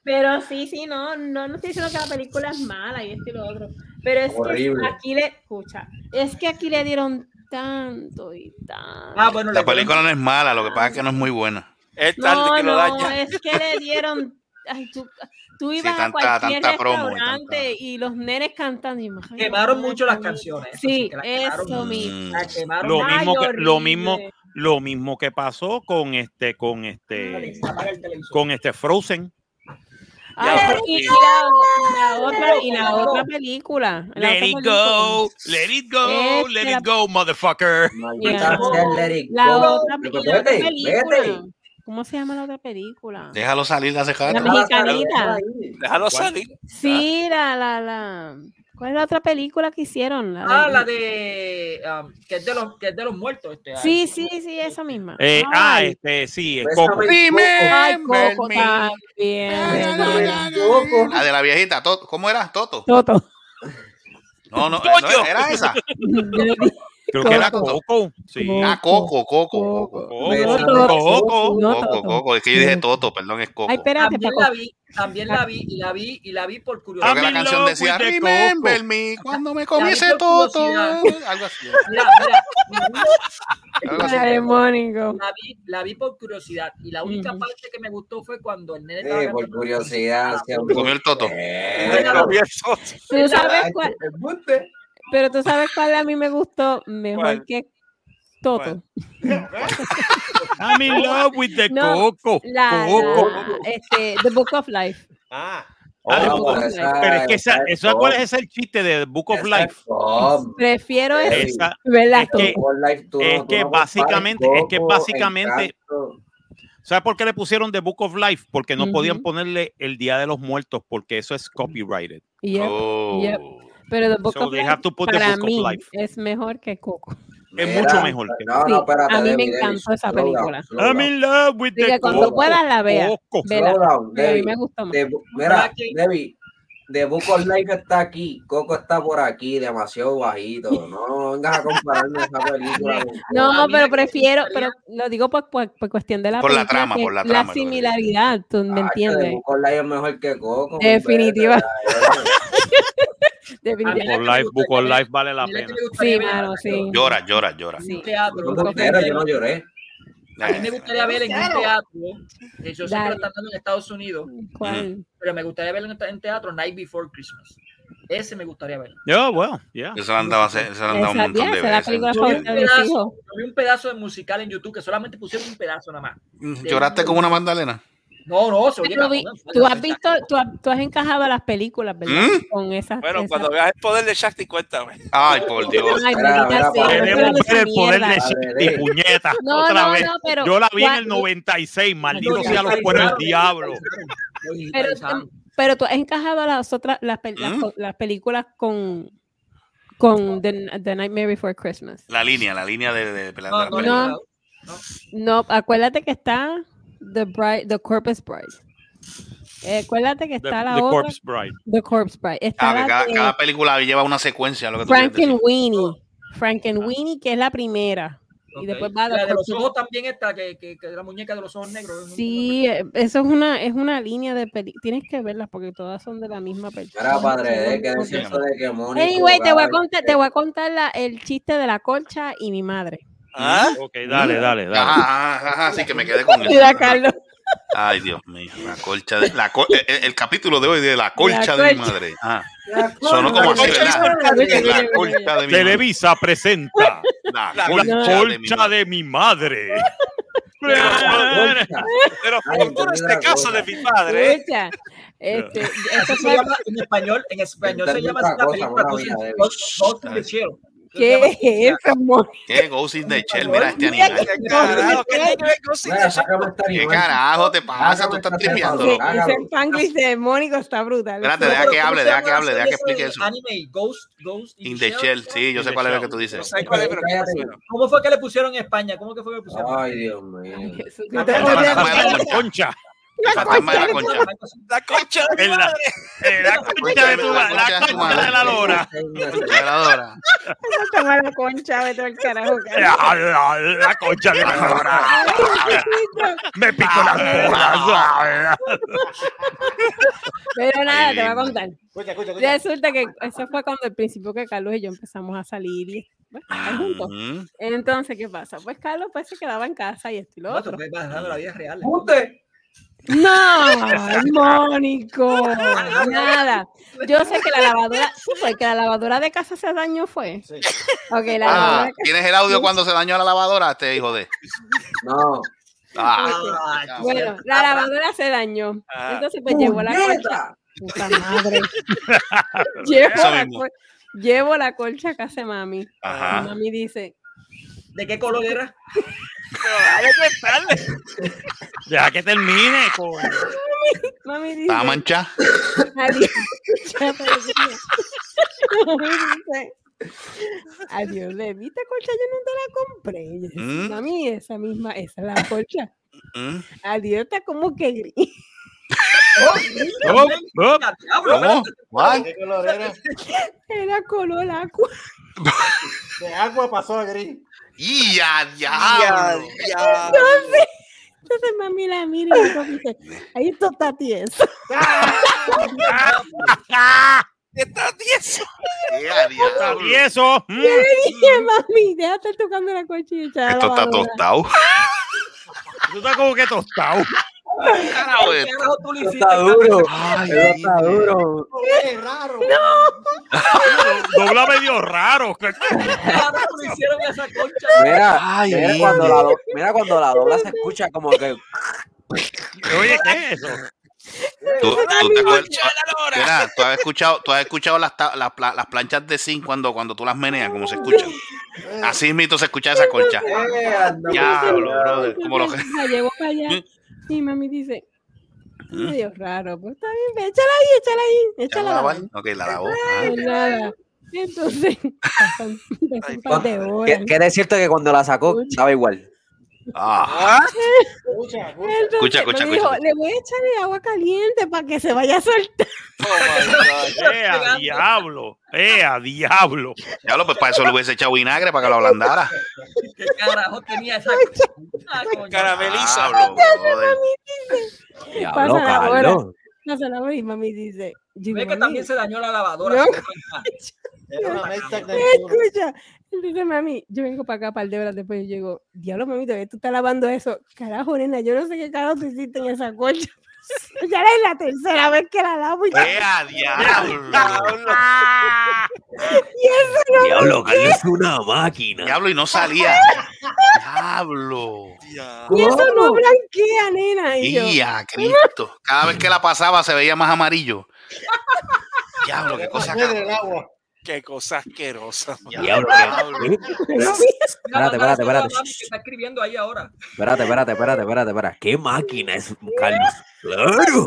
Speaker 9: Pero sí, sí, no, no, no estoy diciendo que la película es mala y esto y lo otro. Pero es
Speaker 11: Horrible.
Speaker 9: que aquí le, escucha, es que aquí le dieron tanto y tanto.
Speaker 8: ah, bueno,
Speaker 6: La película no es mala, lo que pasa es que no es muy buena.
Speaker 5: Es tarde
Speaker 9: No,
Speaker 5: que lo
Speaker 9: no,
Speaker 5: daña.
Speaker 9: es que le dieron. Ay, tú, tú ibas
Speaker 6: tanta-
Speaker 9: a cualquier
Speaker 6: tanta promo y
Speaker 9: restaurante y los nenes cantando. y, ay,
Speaker 8: Quemaron mucho las canciones. eso
Speaker 9: Sí, eso
Speaker 8: quemaron,
Speaker 9: mismo.
Speaker 7: Lo mismo que lo mismo lo mismo que pasó con este con este
Speaker 8: televisor.
Speaker 7: con este Frozen.
Speaker 9: Ay, y, y la, la otra, y la otra película. la
Speaker 7: Let
Speaker 9: otra
Speaker 7: it
Speaker 9: película.
Speaker 7: go, let it go,
Speaker 9: Este,
Speaker 7: let it go, motherfucker.
Speaker 11: It
Speaker 9: La
Speaker 11: go.
Speaker 9: otra, la película. ¿Cómo se llama la otra película?
Speaker 6: Déjalo salir de hace
Speaker 9: La mexicanita.
Speaker 5: Déjalo salir.
Speaker 9: Sí, la, la, la. ¿Cuál es la otra película que hicieron? La
Speaker 8: Ah,
Speaker 9: de-
Speaker 8: la de um, que es de los que es de los muertos este
Speaker 9: Sí, sí, sí, esa misma.
Speaker 7: Eh, ah, este sí, es
Speaker 11: Bésame
Speaker 7: Coco.
Speaker 11: el
Speaker 9: ay, Coco también.
Speaker 6: La de la viejita, Toto. ¿cómo era? Toto.
Speaker 9: Toto.
Speaker 6: No, no, no, era esa.
Speaker 7: Creo que era
Speaker 9: Coco.
Speaker 7: Coco. Sí.
Speaker 6: Ah, Coco, Coco, Coco.
Speaker 7: Coco.
Speaker 9: Toto.
Speaker 11: el
Speaker 7: Coco.
Speaker 9: No,
Speaker 6: Coco,
Speaker 9: Toto.
Speaker 6: Coco. Es que yo dije Toto, perdón, es Coco.
Speaker 9: Ay, espérate,
Speaker 8: También
Speaker 9: Paco.
Speaker 8: la vi, también la vi y la vi y la vi por
Speaker 6: Creo
Speaker 8: curiosidad.
Speaker 6: que la canción decía Remember
Speaker 7: Coco.
Speaker 6: me cuando me comí ese Toto. Algo así.
Speaker 8: Mira, mira, la vi-
Speaker 6: Algo así.
Speaker 9: La
Speaker 8: vi, la vi por curiosidad y la única parte que me gustó fue cuando el nene
Speaker 11: Eh, por curiosidad.
Speaker 6: Comió el Toto.
Speaker 11: Eh,
Speaker 9: ¿Tú sabes cuál? Pero tú sabes cuál a mí me gustó mejor
Speaker 5: ¿Cuál?
Speaker 9: que Toto.
Speaker 7: I'm in love with the
Speaker 9: No,
Speaker 7: Coco.
Speaker 9: La,
Speaker 7: Coco.
Speaker 9: la- este, The Book of Life.
Speaker 7: Ah,
Speaker 11: Ah,
Speaker 7: The
Speaker 11: pero esa-
Speaker 7: es que esa,
Speaker 11: esa es
Speaker 7: ¿eso cuál es el chiste de The Book of Life?
Speaker 11: top.
Speaker 9: Prefiero
Speaker 11: Esa-
Speaker 7: es que- es que básicamente- es que básicamente-. ¿Sabes por qué le pusieron The Book of Life? Porque no podían ponerle el Día de los Muertos porque eso es copyrighted.
Speaker 9: Yep,
Speaker 6: Oh.
Speaker 9: yep. Pero The Book
Speaker 7: So
Speaker 9: of
Speaker 7: they
Speaker 9: Life
Speaker 7: have to put the
Speaker 9: para
Speaker 7: Book of
Speaker 9: mí
Speaker 7: Life.
Speaker 9: es mejor que Coco.
Speaker 7: Es
Speaker 11: Mira,
Speaker 7: mucho mejor que
Speaker 11: No,
Speaker 9: Sí,
Speaker 11: no, espérate.
Speaker 9: a mí me
Speaker 11: Debbie, Debbie,
Speaker 9: encantó esa
Speaker 11: slow down,
Speaker 9: película.
Speaker 11: slow
Speaker 7: I'm
Speaker 11: down.
Speaker 7: in love with the
Speaker 9: que cuando
Speaker 7: Coco.
Speaker 9: puedas la veas.
Speaker 7: Coco.
Speaker 9: Vela.
Speaker 11: Down,
Speaker 9: Pero a mí
Speaker 11: Debbie.
Speaker 9: me gusta más.
Speaker 11: De- mira,
Speaker 8: ¿Verdad que-
Speaker 11: Debbie, The Book of Life está aquí, Coco está por aquí, demasiado bajito. No, no vengas a compararme esa película. con
Speaker 9: No, pero
Speaker 8: la
Speaker 9: prefiero, pero lo digo por, por, por cuestión de la
Speaker 6: Por la trama, por la trama, que
Speaker 9: similaridad, tú me
Speaker 11: Ah, que The
Speaker 9: entiendes.
Speaker 11: Book of Life es mejor que Coco.
Speaker 9: Definitiva. Definitivamente.
Speaker 7: Life, Book of Life vale la
Speaker 8: la
Speaker 7: pena.
Speaker 9: Sí,
Speaker 8: ver
Speaker 9: mano, sí.
Speaker 6: Llora, llora, llora.
Speaker 9: Sí.
Speaker 8: teatro.
Speaker 11: Yo no lloré.
Speaker 8: A mí me gustaría ver en un teatro. que Yo que
Speaker 9: Dale.
Speaker 8: dando en Estados Unidos,
Speaker 9: ¿Cuál?
Speaker 8: pero me gustaría verlo en, teatro Night Before Christmas. Ese me gustaría ver.
Speaker 7: Yeah, well, yeah.
Speaker 6: Eso lo han dado, hace- eso lo han dado un
Speaker 9: Esa,
Speaker 6: montón
Speaker 9: ya,
Speaker 6: de
Speaker 9: esa es la
Speaker 6: veces.
Speaker 8: Yo vi, un pedazo, yo vi un pedazo de musical en YouTube que solamente pusieron un pedazo nada más.
Speaker 6: ¿Lloraste como una magdalena?
Speaker 8: No, no, se oye
Speaker 9: Pero vi-
Speaker 8: cabrón,
Speaker 9: tú has visto, tú has, tú has encajado las películas, ¿verdad?
Speaker 6: ¿Mm?
Speaker 9: Con esas.
Speaker 5: Bueno,
Speaker 9: esas-
Speaker 5: cuando veas el poder de Shakti, cuéntame.
Speaker 6: Ay, por Dios.
Speaker 9: Ay,
Speaker 11: Mira,
Speaker 7: Queremos ver el poder de. Shakti, puñeta.
Speaker 9: No,
Speaker 7: otra
Speaker 9: no,
Speaker 7: vez.
Speaker 9: no, pero
Speaker 7: Yo la vi en
Speaker 9: ¿cuál-
Speaker 7: el 96, maldito sea los cuernos del diablo.
Speaker 8: Lo
Speaker 9: Pero, pero tú has encajado las otras, las,
Speaker 6: ¿Mm?
Speaker 9: las películas con, con The, The Nightmare Before Christmas.
Speaker 6: La línea, la línea de, de, de
Speaker 8: No, no. No,
Speaker 9: acuérdate que está The Bride, The Corpus Bride. Eh, acuérdate que
Speaker 7: The,
Speaker 9: está la
Speaker 7: The
Speaker 9: otra,
Speaker 7: Corpse Bride.
Speaker 9: The Corpse Bride. Está
Speaker 6: Ah, que
Speaker 9: la
Speaker 6: cada,
Speaker 9: de
Speaker 6: cada película lleva una secuencia. Lo que tú quieres decir.
Speaker 9: Frankenweenie. Frankenweenie, que es la primera. Y
Speaker 8: Ok.
Speaker 9: después va
Speaker 8: La
Speaker 9: The
Speaker 8: de los ojos también está, que, que, que la muñeca de los ojos negros.
Speaker 9: Sí, eh, eso es una, es una línea de películas. Tienes que verlas porque todas son de la misma persona.
Speaker 11: Mira, padre, es que es cierto de que.
Speaker 9: Anyway, te voy a contar, te voy a contar la- el chiste de la colcha y mi madre.
Speaker 5: ¿Ah?
Speaker 7: Ok, dale, dale, dale.
Speaker 6: Ajá, ajá, ajá, sí que me quedé con
Speaker 9: Mira,
Speaker 6: eso.
Speaker 9: Carlos.
Speaker 6: Ay, Dios mío, la colcha de la col- el, el capítulo de hoy de la colcha de mi madre. Ah, sonó como así. La colcha de mi madre.
Speaker 7: Televisa presenta
Speaker 6: La
Speaker 7: la
Speaker 6: colcha de mi
Speaker 7: colcha
Speaker 6: madre.
Speaker 7: de mi madre.
Speaker 5: Pero por este caso de mi padre.
Speaker 9: Escucha, este, fue-
Speaker 8: llama en español, en español se llama
Speaker 11: cosa,
Speaker 8: película
Speaker 9: ¿Qué es eso, amor?
Speaker 6: ¿Qué? Ghost in the Shell, mira este animal.
Speaker 5: ¿Qué carajo? ¿Qué tiene que ver con Ghost in the
Speaker 11: Mira,
Speaker 5: Shell?
Speaker 11: sácame esta
Speaker 6: ¿Qué
Speaker 11: animal.
Speaker 6: carajo te pasa? Tú estás tripeando.
Speaker 9: Ese. Spanglish de Mónico está brutal.
Speaker 6: Espérate, deja que
Speaker 8: ¿cómo
Speaker 6: hable, deja que hable, deja que explique eso.
Speaker 8: Anime, Ghost, Ghost
Speaker 6: In the Shell, sí, yo sé cuál es lo que tú dices.
Speaker 8: ¿Cómo fue que le pusieron en España? ¿Cómo que fue que le pusieron?
Speaker 11: Ay, Dios mío.
Speaker 9: Jesús,
Speaker 8: La
Speaker 7: concha.
Speaker 6: De la concha.
Speaker 5: La concha de
Speaker 7: la,
Speaker 5: madre.
Speaker 7: la concha de tu
Speaker 6: La
Speaker 7: la
Speaker 6: concha de tu
Speaker 7: la lora.
Speaker 9: Toma la concha, vete al carajo. Carlos.
Speaker 7: La, la- la concha de la lora. Me pico las bolas.
Speaker 9: Pero nada, te voy a contar.
Speaker 2: Escucha, escucha, escucha.
Speaker 9: Resulta que eso fue cuando al principio que Carlos y yo empezamos a salir y bueno, juntos. Entonces, ¿qué pasa? Pues Carlos pues se quedaba en casa y esto y lo otro.
Speaker 8: la vida real.
Speaker 9: No, Mónico, nada. Yo sé que la lavadora, sí fue que la lavadora de casa se dañó fue.
Speaker 2: Sí.
Speaker 9: Ok, la
Speaker 6: Ah,
Speaker 9: de.
Speaker 6: ¿tienes el audio cuando se dañó la lavadora? Este hijo de.
Speaker 11: No.
Speaker 6: Ah,
Speaker 8: Ah,
Speaker 9: Bueno, la lavadora se dañó.
Speaker 5: Ah.
Speaker 9: Entonces, pues llevó la colcha. Puta madre. llevo, la col- llevo la colcha a casa de mami. Y
Speaker 6: Ajá.
Speaker 9: mami dice,
Speaker 8: ¿De qué color era?
Speaker 5: Pero.
Speaker 7: Deja que termine. coño.
Speaker 9: mami dice,
Speaker 6: ¿Estaba manchada?
Speaker 9: adiós. Ya, Levi, esta colcha yo no te la compré.
Speaker 6: ¿Mm?
Speaker 9: Mami, esa misma, esa es la colcha.
Speaker 6: ¿Mm?
Speaker 9: Adiós, está como que gris.
Speaker 7: Oh, oh.
Speaker 6: ¿Cómo?
Speaker 8: espérate.
Speaker 6: ¿What?
Speaker 2: ¿Qué color era?
Speaker 9: Era color agua.
Speaker 2: De agua pasó a gris.
Speaker 6: ¡Y ya,
Speaker 5: Ya,
Speaker 6: diablo!
Speaker 5: ya.
Speaker 9: Entonces mami la mira y me dice, ahí esto está tieso.
Speaker 5: Está tieso.
Speaker 6: ¡Ya,
Speaker 7: Está tieso.
Speaker 9: Yo le dije, mami, déjate tocando la colcha y echar a la
Speaker 6: Esto está
Speaker 9: lavadora".
Speaker 6: tostado.
Speaker 7: Tú estás como que tostado.
Speaker 6: Carajo,
Speaker 8: ¿Qué carajo tú le hiciste?
Speaker 11: está duro.
Speaker 6: Ay,
Speaker 11: está duro.
Speaker 2: ¡Qué raro!
Speaker 7: Dobla medio raro.
Speaker 8: ¿Qué carajo tú le hicieron esa concha?
Speaker 11: Mira,
Speaker 6: Ay,
Speaker 11: mira, cuando la, do- mira cuando la dobla se escucha como que.
Speaker 7: Oye, ¿qué es eso?
Speaker 6: ¿Tú, tú te acuerdas? Mira, tú has escuchado, tú has escuchado las, las, las planchas de zinc cuando, cuando tú las meneas, como se escuchan. Así mismo se escucha esa colcha.
Speaker 11: Eh,
Speaker 6: Diablo, brother. Como lo que.
Speaker 9: Y mami dice,
Speaker 6: ¿Mm?
Speaker 9: medio raro, pues está bien, échala ahí, échala ahí,
Speaker 6: ¿Ya
Speaker 9: échala
Speaker 6: la? Ok, la lavó. Ah.
Speaker 9: Pues nada. Entonces, pasan, pasan un par de horas.
Speaker 11: Es cierto que cuando la sacó, estaba igual.
Speaker 6: Ah,
Speaker 2: Escucha, escucha.
Speaker 6: Escucha, escucha,
Speaker 9: me dijo,
Speaker 6: escucha.
Speaker 9: le voy a echar el agua caliente para que se vaya a soltar.
Speaker 5: Oh my God.
Speaker 7: ¡Eh, a diablo! ¡Eh, a diablo!
Speaker 6: diablo, pues para eso le hubiese echado vinagre para que lo ablandara.
Speaker 8: ¿Qué carajo tenía esa?
Speaker 5: Carameliza.
Speaker 6: Diablo,
Speaker 9: la.
Speaker 11: Carlos.
Speaker 9: Pasa la hora y mami dice,
Speaker 8: Ve que
Speaker 9: "Mami,
Speaker 8: también se dañó la lavadora.
Speaker 9: No. Escucha. Entonces, mami, yo vengo para acá, par de horas después, y yo digo, diablo, mami, todavía tú estás lavando eso. Carajo, nena, yo no sé qué carajo tú hiciste en esa colcha. Ya es la tercera vez que la lavo y,
Speaker 6: ¡Eh, a diablo!
Speaker 9: y eso no
Speaker 11: Diablo, Carlos es una máquina.
Speaker 6: Diablo, y no salía. Diablo.
Speaker 9: Y eso no blanquea, nena. Y yo,
Speaker 6: ¡Ya, Cristo! Cada vez que la pasaba se veía más amarillo. Diablo, qué cosa cabrón.
Speaker 5: Qué cosa asquerosa.
Speaker 11: Diablo,
Speaker 6: Diablo.
Speaker 11: Espérate, espérate, espérate.
Speaker 8: Está escribiendo ahí ahora.
Speaker 11: Espérate, espérate, espérate, espérate, espérate. ¿Qué máquina es Carlos? Claro.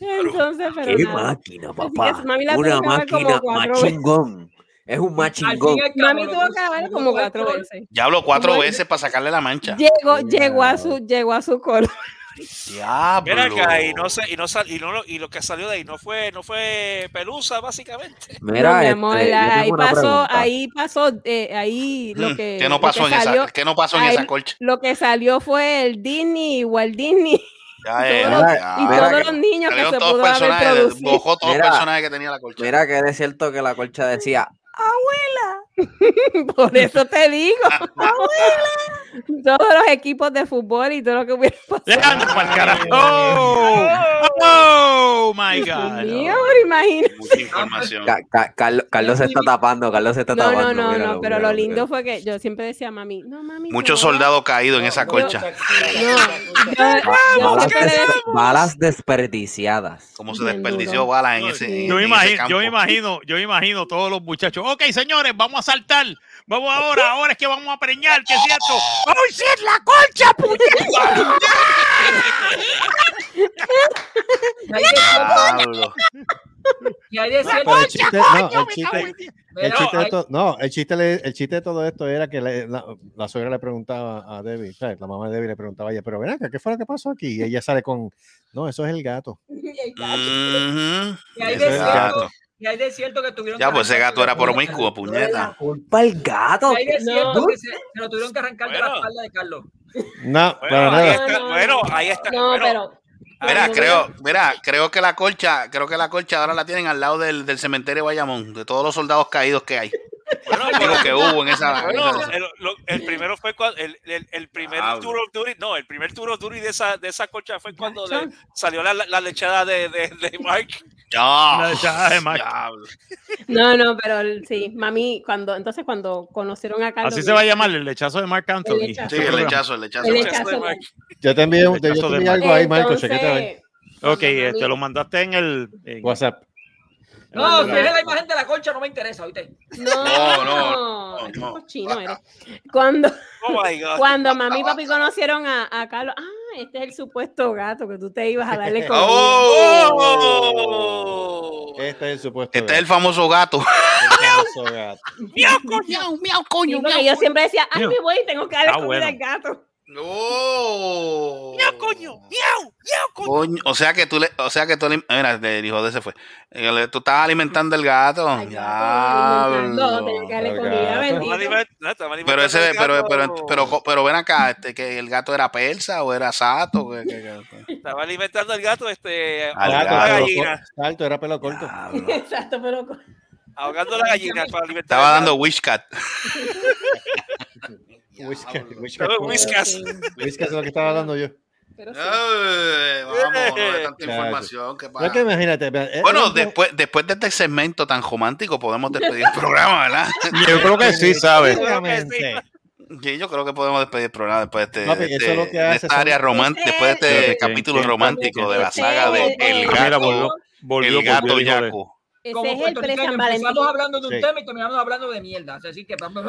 Speaker 9: Entonces, pero
Speaker 11: ¿Qué
Speaker 9: nada.
Speaker 11: máquina, papá?
Speaker 9: mami la tuvo
Speaker 11: Una
Speaker 9: ver como
Speaker 11: máquina
Speaker 9: cuatro veces.
Speaker 11: machingón. Es un machingón.
Speaker 9: Mami tuvo que ver como cuatro veces.
Speaker 6: Diablo, cuatro
Speaker 9: Como-
Speaker 6: veces para sacarle la mancha.
Speaker 9: Llegó, llegó a su, llegó a su color.
Speaker 6: Diablo.
Speaker 5: Mira acá, y no sé, y no sal, y no lo- y lo que salió de ahí no fue, no fue pelusa, básicamente.
Speaker 11: Mira,
Speaker 9: no, mi
Speaker 11: este,
Speaker 9: amor, ahí pasó,
Speaker 11: pregunta.
Speaker 9: ahí pasó, eh, ahí lo
Speaker 6: Mm,
Speaker 9: que.
Speaker 6: ¿qué no
Speaker 9: lo
Speaker 6: pasó
Speaker 9: que
Speaker 6: en esa-
Speaker 9: salió-
Speaker 6: qué no pasó en
Speaker 9: ahí
Speaker 6: esa colcha?
Speaker 9: Lo que salió fue el Disney, Walt Disney.
Speaker 6: Ya,
Speaker 9: todos los-
Speaker 6: ya.
Speaker 9: y todos
Speaker 11: que-
Speaker 9: los niños que se
Speaker 6: todos
Speaker 9: pudo haber producido.
Speaker 6: bojó todos
Speaker 11: Mira.
Speaker 6: los personajes que tenía la colcha.
Speaker 11: Mira que es cierto que la colcha decía,
Speaker 9: Por eso te digo. Todos los equipos de fútbol y todo lo que hubiera pasado.
Speaker 7: ¡Oh! ¡Oh, my God!
Speaker 9: Mío, imagínate.
Speaker 6: Mucha información.
Speaker 11: Ca- Ca- Carlos, Carlos se está tapando, Carlos se está
Speaker 9: No,
Speaker 11: tapando.
Speaker 9: no, no,
Speaker 11: míralo,
Speaker 9: no, pero
Speaker 11: míralo,
Speaker 9: lo lindo
Speaker 11: míralo.
Speaker 9: fue que yo siempre decía mami, no mami.
Speaker 6: Muchos
Speaker 9: que no
Speaker 6: soldados caídos en esa colcha.
Speaker 9: No,
Speaker 11: Balas,
Speaker 9: decía,
Speaker 11: balas desperdiciadas.
Speaker 6: Como se desperdició balas en ese, en
Speaker 7: Yo me,
Speaker 6: ese
Speaker 7: imagino,
Speaker 6: campo.
Speaker 7: yo imagino, yo imagino todos los muchachos. Ok, señores, vamos a saltar. Vamos ahora, ahora es que vamos a preñar, ¿qué es cierto? ¡Ay, sí, es la concha, puñeta!
Speaker 8: Y
Speaker 4: el chiste, no, el chiste, el chiste de
Speaker 8: hay-
Speaker 4: to- no, el chiste, le- el chiste de todo esto era que le- la, la suegra le preguntaba a Debbie, ¿sabes? la mamá de Debbie le preguntaba a ella, pero ven acá, ¿qué fue lo que pasó aquí? Y ella sale con, no, eso es el gato.
Speaker 8: Y de
Speaker 4: el
Speaker 8: cierto. Y ahí de cierto que tuvieron
Speaker 6: Ya,
Speaker 8: que
Speaker 6: pues ese gato era
Speaker 8: la-
Speaker 6: promiscuo, puñeta.
Speaker 11: Culpa el gato.
Speaker 8: Y ahí de
Speaker 9: No.
Speaker 8: cierto que se, se lo tuvieron que arrancar de la
Speaker 5: Bueno.
Speaker 8: espalda de Carlos.
Speaker 4: No,
Speaker 5: Bueno,
Speaker 4: para
Speaker 5: ahí está,
Speaker 9: No, no,
Speaker 5: bueno,
Speaker 9: no.
Speaker 5: ahí está.
Speaker 9: No,
Speaker 5: bueno,
Speaker 9: pero.
Speaker 6: Mira, creo, mira, creo que la colcha, creo que la colcha ahora la tienen al lado del, del cementerio de Bayamón, de todos los soldados caídos que hay.
Speaker 5: bueno,
Speaker 6: que hubo en esa. en
Speaker 5: Bueno,
Speaker 6: esa-
Speaker 5: el, lo- el primero fue cuando el, el, el primer
Speaker 6: Diablo.
Speaker 5: tour of duty, no, el primer tour of duty de esa, de esa colcha fue cuando le salió la, la, la lechada de, de, de Mark.
Speaker 6: Ya. Diablo.
Speaker 9: No, no, pero sí, mami, cuando, entonces cuando conocieron a Carlos.
Speaker 7: Así se va a llamar el lechazo de Mark Anthony.
Speaker 9: El lechazo.
Speaker 6: Sí, el lechazo, el lechazo.
Speaker 9: El
Speaker 5: Lechazo
Speaker 9: lechazo
Speaker 5: de Mark.
Speaker 4: Yo te envié, un- yo te
Speaker 7: Rechazo de
Speaker 4: envié algo ahí, Marco, chequete.
Speaker 7: Ok, eh, te lo mandaste en el. en-
Speaker 4: WhatsApp.
Speaker 8: No, si es la imagen de la concha, no me interesa, ¿oíste?
Speaker 9: No,
Speaker 6: No, no,
Speaker 9: no,
Speaker 6: no.
Speaker 9: cochino eres. Cuando,
Speaker 5: Oh my God.
Speaker 9: cuando mami y papi conocieron a, a Carlos, ah, este es el supuesto gato que tú te ibas a darle comida.
Speaker 5: Oh.
Speaker 4: Este es el supuesto.
Speaker 6: Este es el famoso gato.
Speaker 4: famoso gato.
Speaker 5: Miau, coño, miau, coño, miau,
Speaker 9: yo siempre decía, ay,
Speaker 7: Mío.
Speaker 9: me voy y tengo que darle
Speaker 7: Ah,
Speaker 9: comida
Speaker 7: bueno.
Speaker 9: al gato.
Speaker 6: No.
Speaker 5: miau, coño, miau, miau, coño.
Speaker 6: Coño, o sea que tú le, o sea que tú le, mira, el hijo de ese fue. Eh, le- Tú estabas alimentando el gato.
Speaker 9: Al gato, alimentando, tenía que darle comida, bendito.
Speaker 5: No,
Speaker 6: Pero ese, pero, pero, pero, pero, ven acá, este, que el gato era persa o era sato. ¿Qué- qué- qué?
Speaker 5: Estaba alimentando al gato, este,
Speaker 6: Al
Speaker 5: ahogando
Speaker 6: gato.
Speaker 5: la
Speaker 4: Pelo
Speaker 5: gallina,
Speaker 4: cor- Alto, era pelo corto.
Speaker 9: Exacto, pero con-
Speaker 5: ahogando la gallina para alimentar.
Speaker 6: Estaba dando wishcat.
Speaker 4: Whiskas,
Speaker 5: Whiskas.
Speaker 4: Whiskas es lo que estaba hablando yo.
Speaker 9: pero sí.
Speaker 6: Ay, vamos, no de tanta información.
Speaker 4: es que imagínate.
Speaker 6: Bueno, después, después de este segmento tan romántico, podemos despedir el programa, ¿verdad?
Speaker 7: Yo creo que sí, ¿sabes?
Speaker 6: Sí, yo creo que podemos despedir el programa después de, este,
Speaker 4: Papi, es
Speaker 6: este-
Speaker 4: que
Speaker 6: de esta área romántica, después de este
Speaker 7: Espérate, ¿quién-
Speaker 6: capítulo romántico de la saga de
Speaker 9: es el-
Speaker 6: Gato,
Speaker 7: volvió, volvió,
Speaker 6: El Gato Yaco.
Speaker 9: Ese
Speaker 8: Como
Speaker 9: es el
Speaker 8: puertorriqueño,
Speaker 9: pre-San Valentín.
Speaker 8: empezamos hablando de un
Speaker 4: Sí.
Speaker 8: tema y terminamos hablando de mierda. Así que vamos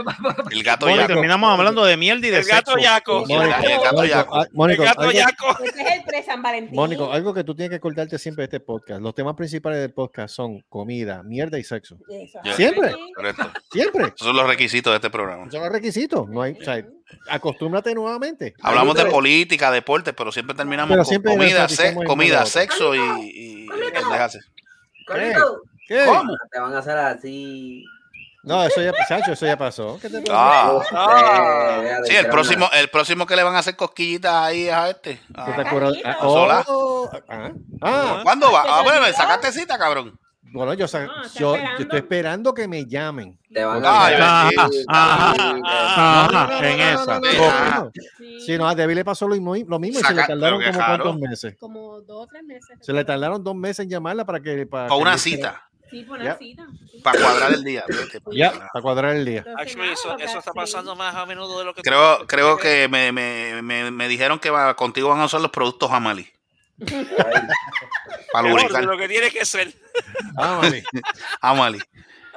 Speaker 6: El Gato
Speaker 7: y
Speaker 6: Yaco.
Speaker 7: terminamos hablando de mierda y de
Speaker 5: El gato
Speaker 7: sexo.
Speaker 5: yaco.
Speaker 6: Sí, el gato
Speaker 4: Mónico,
Speaker 6: Yaco.
Speaker 4: Mónico,
Speaker 5: El gato
Speaker 4: algo-
Speaker 5: yaco.
Speaker 9: Ese es el pre-San Valentín.
Speaker 4: Mónico, algo que tú tienes que acordarte siempre de este podcast. Los temas principales del podcast son comida, mierda y sexo.
Speaker 9: Eso.
Speaker 4: Siempre.
Speaker 6: Correcto.
Speaker 4: Siempre.
Speaker 6: Esos son los requisitos de este programa.
Speaker 4: Son los requisitos. No hay, o sea, acostúmbrate nuevamente.
Speaker 6: Hablamos de política, deportes, pero siempre terminamos
Speaker 4: Pero
Speaker 6: con
Speaker 4: siempre
Speaker 6: comida,
Speaker 4: en
Speaker 6: comida,
Speaker 4: otro.
Speaker 6: sexo y, y, y pendejadas.
Speaker 4: ¿Qué?
Speaker 6: ¿Cómo?
Speaker 11: Te van a hacer así.
Speaker 4: No, eso ya, Sacho, eso ya pasó. ¿Qué te pasa?
Speaker 6: Ah,
Speaker 5: Ah.
Speaker 11: Eh,
Speaker 6: sí, el próximo, el próximo que le van a hacer cosquillitas ahí es a este.
Speaker 4: ¿Tú te
Speaker 6: Ah,
Speaker 4: acuerdas? Ah,
Speaker 6: Sola.
Speaker 4: oh, ah, ah,
Speaker 6: ¿Cuándo va?
Speaker 9: ¿Se te
Speaker 6: Ah, bueno, me sacaste cita, cabrón.
Speaker 4: bueno, yo, yo, yo estoy esperando que me llamen.
Speaker 11: Te van
Speaker 6: Ah,
Speaker 11: a
Speaker 7: Ajá, ajá, en esa.
Speaker 6: Ah.
Speaker 4: Sí, no, a Debbie le pasó lo mismo, lo mismo y se le tardaron como cuántos meses.
Speaker 9: Como dos o tres meses.
Speaker 4: Se le tardaron dos meses en llamarla para que. Para,
Speaker 6: Para
Speaker 4: que
Speaker 6: una cita.
Speaker 9: Sí, cita.
Speaker 6: Para cuadrar el día.
Speaker 4: Ya, para cuadrar el día.
Speaker 5: Actually, eso, eso está pasando más a menudo de lo que
Speaker 6: Creo, creo que me, me, me, me dijeron que va, contigo van a usar los productos Amali. Para
Speaker 5: Mejor de
Speaker 6: lubricar.
Speaker 5: lo que tiene que ser.
Speaker 4: Ah.
Speaker 6: Amali.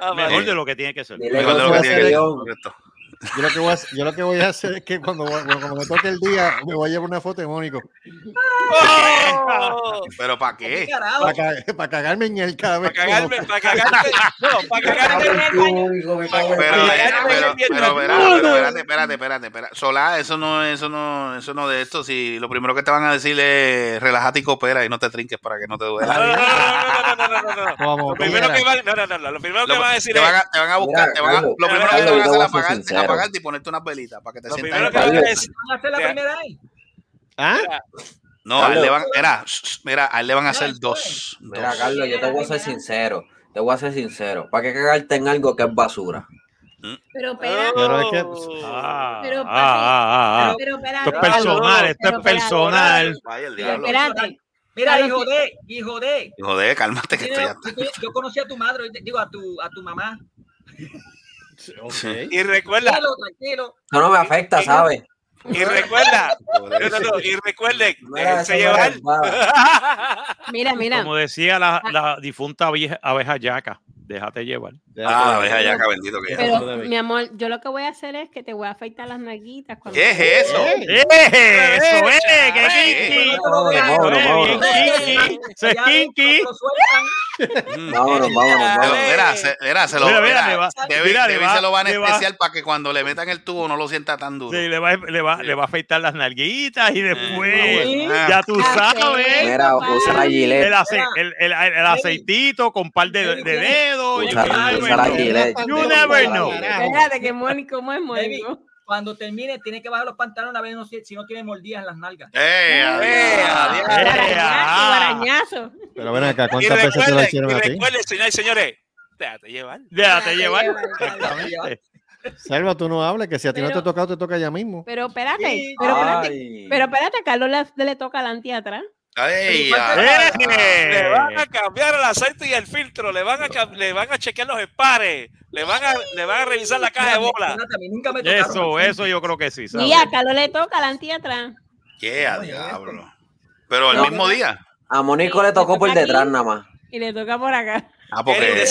Speaker 5: Ah,
Speaker 7: Mejor de lo que tiene que ser.
Speaker 6: Mejor de lo
Speaker 11: que
Speaker 6: tiene que ser. Correcto.
Speaker 4: Yo lo que voy a, hacer es que cuando, bueno, cuando, me toque el día, me voy a llevar una foto de Mónico.
Speaker 6: ¿Pero para qué?
Speaker 8: Para,
Speaker 4: para cagarme en el cabello.
Speaker 5: Para cagarme, para cagarme. No, para cagarme en el
Speaker 11: baño.
Speaker 6: Pero, pero, espérate, espérate, espérate. Solá, eso no, eso no, eso no de esto. Si lo primero que te van a decir es relájate y coopera y no te trinques para que no te duela.
Speaker 5: No, no, no, no, lo primero que van, lo primero que van a decir es.
Speaker 6: Te van a buscar, te van a, lo primero que te van a hacer es apagarte apagarte y ponerte unas velitas para que te
Speaker 5: lo
Speaker 6: sientas
Speaker 5: primero
Speaker 6: en
Speaker 5: que
Speaker 8: hacer la primera ahí.
Speaker 4: ¿Ah?
Speaker 6: No, a él le van, mira, mira, a él le van a hacer dos.
Speaker 11: Mira,
Speaker 6: dos.
Speaker 11: Carlos, yo te voy a ser sincero. Te voy a ser sincero. ¿Para qué cagarte en algo que es basura?
Speaker 9: Pero espérate.
Speaker 4: Pero es que-.
Speaker 7: Ah,
Speaker 9: Pero,
Speaker 7: ah, ah.
Speaker 9: Pero espérate.
Speaker 7: Esto es personal, esto es personal.
Speaker 9: Espérate.
Speaker 8: Mira, hijo de, hijo de.
Speaker 6: Joder, cálmate que esto ya
Speaker 8: Yo, yo- yo conocí a tu madre, digo a tu, a tu mamá.
Speaker 6: Sí.
Speaker 5: Y recuerda,
Speaker 8: Tranquilo, tranquilo.
Speaker 11: Eso no me afecta, ¿sabes?
Speaker 5: y recuerda, no, no, no, y recuerden, déjense
Speaker 11: no
Speaker 5: llevar.
Speaker 9: Mira, mira.
Speaker 7: Como decía la, la difunta vieja, abeja yaca, déjate llevar.
Speaker 6: Ah, la abeja yaca, bendito que
Speaker 9: Pero,
Speaker 4: Eso debe.
Speaker 9: mi amor, yo lo que voy a hacer es que te voy a afeitar las naguitas. cuando-
Speaker 6: ¿Qué es eso?
Speaker 7: ¡Eh! ¡Eso es! ¡Qué!
Speaker 11: Vámonos, vámonos,
Speaker 7: Eso es, bien
Speaker 11: vámonos.
Speaker 7: kinky. Eso es
Speaker 8: Ya
Speaker 7: kinky.
Speaker 8: sueltan.
Speaker 6: Mm.
Speaker 11: Vámonos, vámonos, vámonos.
Speaker 6: mira, se, mira, se lo
Speaker 7: va-
Speaker 6: a especial para que cuando le metan el tubo no lo sienta tan duro.
Speaker 7: Sí, le va, le, va, le va a afeitar las nalguitas y después,
Speaker 9: Sí.
Speaker 6: Ah.
Speaker 7: ya tú sabes,
Speaker 11: Mira, usa la gilet.
Speaker 7: el, ace- el, el, el aceitito con par de, de dedos. You know.
Speaker 11: gilet.
Speaker 7: You never know.
Speaker 9: Espérate, que Mónico, ¿cómo es Mónico?
Speaker 8: Cuando termine, tiene que bajar los pantalones a ver no si no tiene mordidas en las nalgas.
Speaker 6: Adiós.
Speaker 9: Guarañazo, guarañazo.
Speaker 4: Pero ven acá, ¿cuántas veces te lo hicieron a ti?
Speaker 5: recuerden, señores y señores, déjate llevar.
Speaker 7: Déjate llevar.
Speaker 8: Exactamente.
Speaker 4: Salva, tú no hables, que si a ti no te
Speaker 9: Pero-
Speaker 4: ha tocado, te toca ya mismo.
Speaker 9: Pero espérate,
Speaker 8: Sí.
Speaker 9: pero espérate,
Speaker 11: Ay.
Speaker 9: pero espérate, a Carlos le, le toca adelante y atrás.
Speaker 6: ¡Ay!
Speaker 8: Pero
Speaker 6: ah,
Speaker 5: Le van a cambiar el aceite y el filtro, le van a, le van a chequear los espares, le van a, le van a revisar la caja de bola.
Speaker 7: Eso, eso yo creo que sí. ¿sabes?
Speaker 9: Y a Carlos le toca adelante y atrás.
Speaker 6: ¡Qué a diablo! Pero el
Speaker 11: No.
Speaker 6: mismo día.
Speaker 11: A Mónico le tocó por detrás nada más.
Speaker 9: Y le toca por acá.
Speaker 6: Ah, porque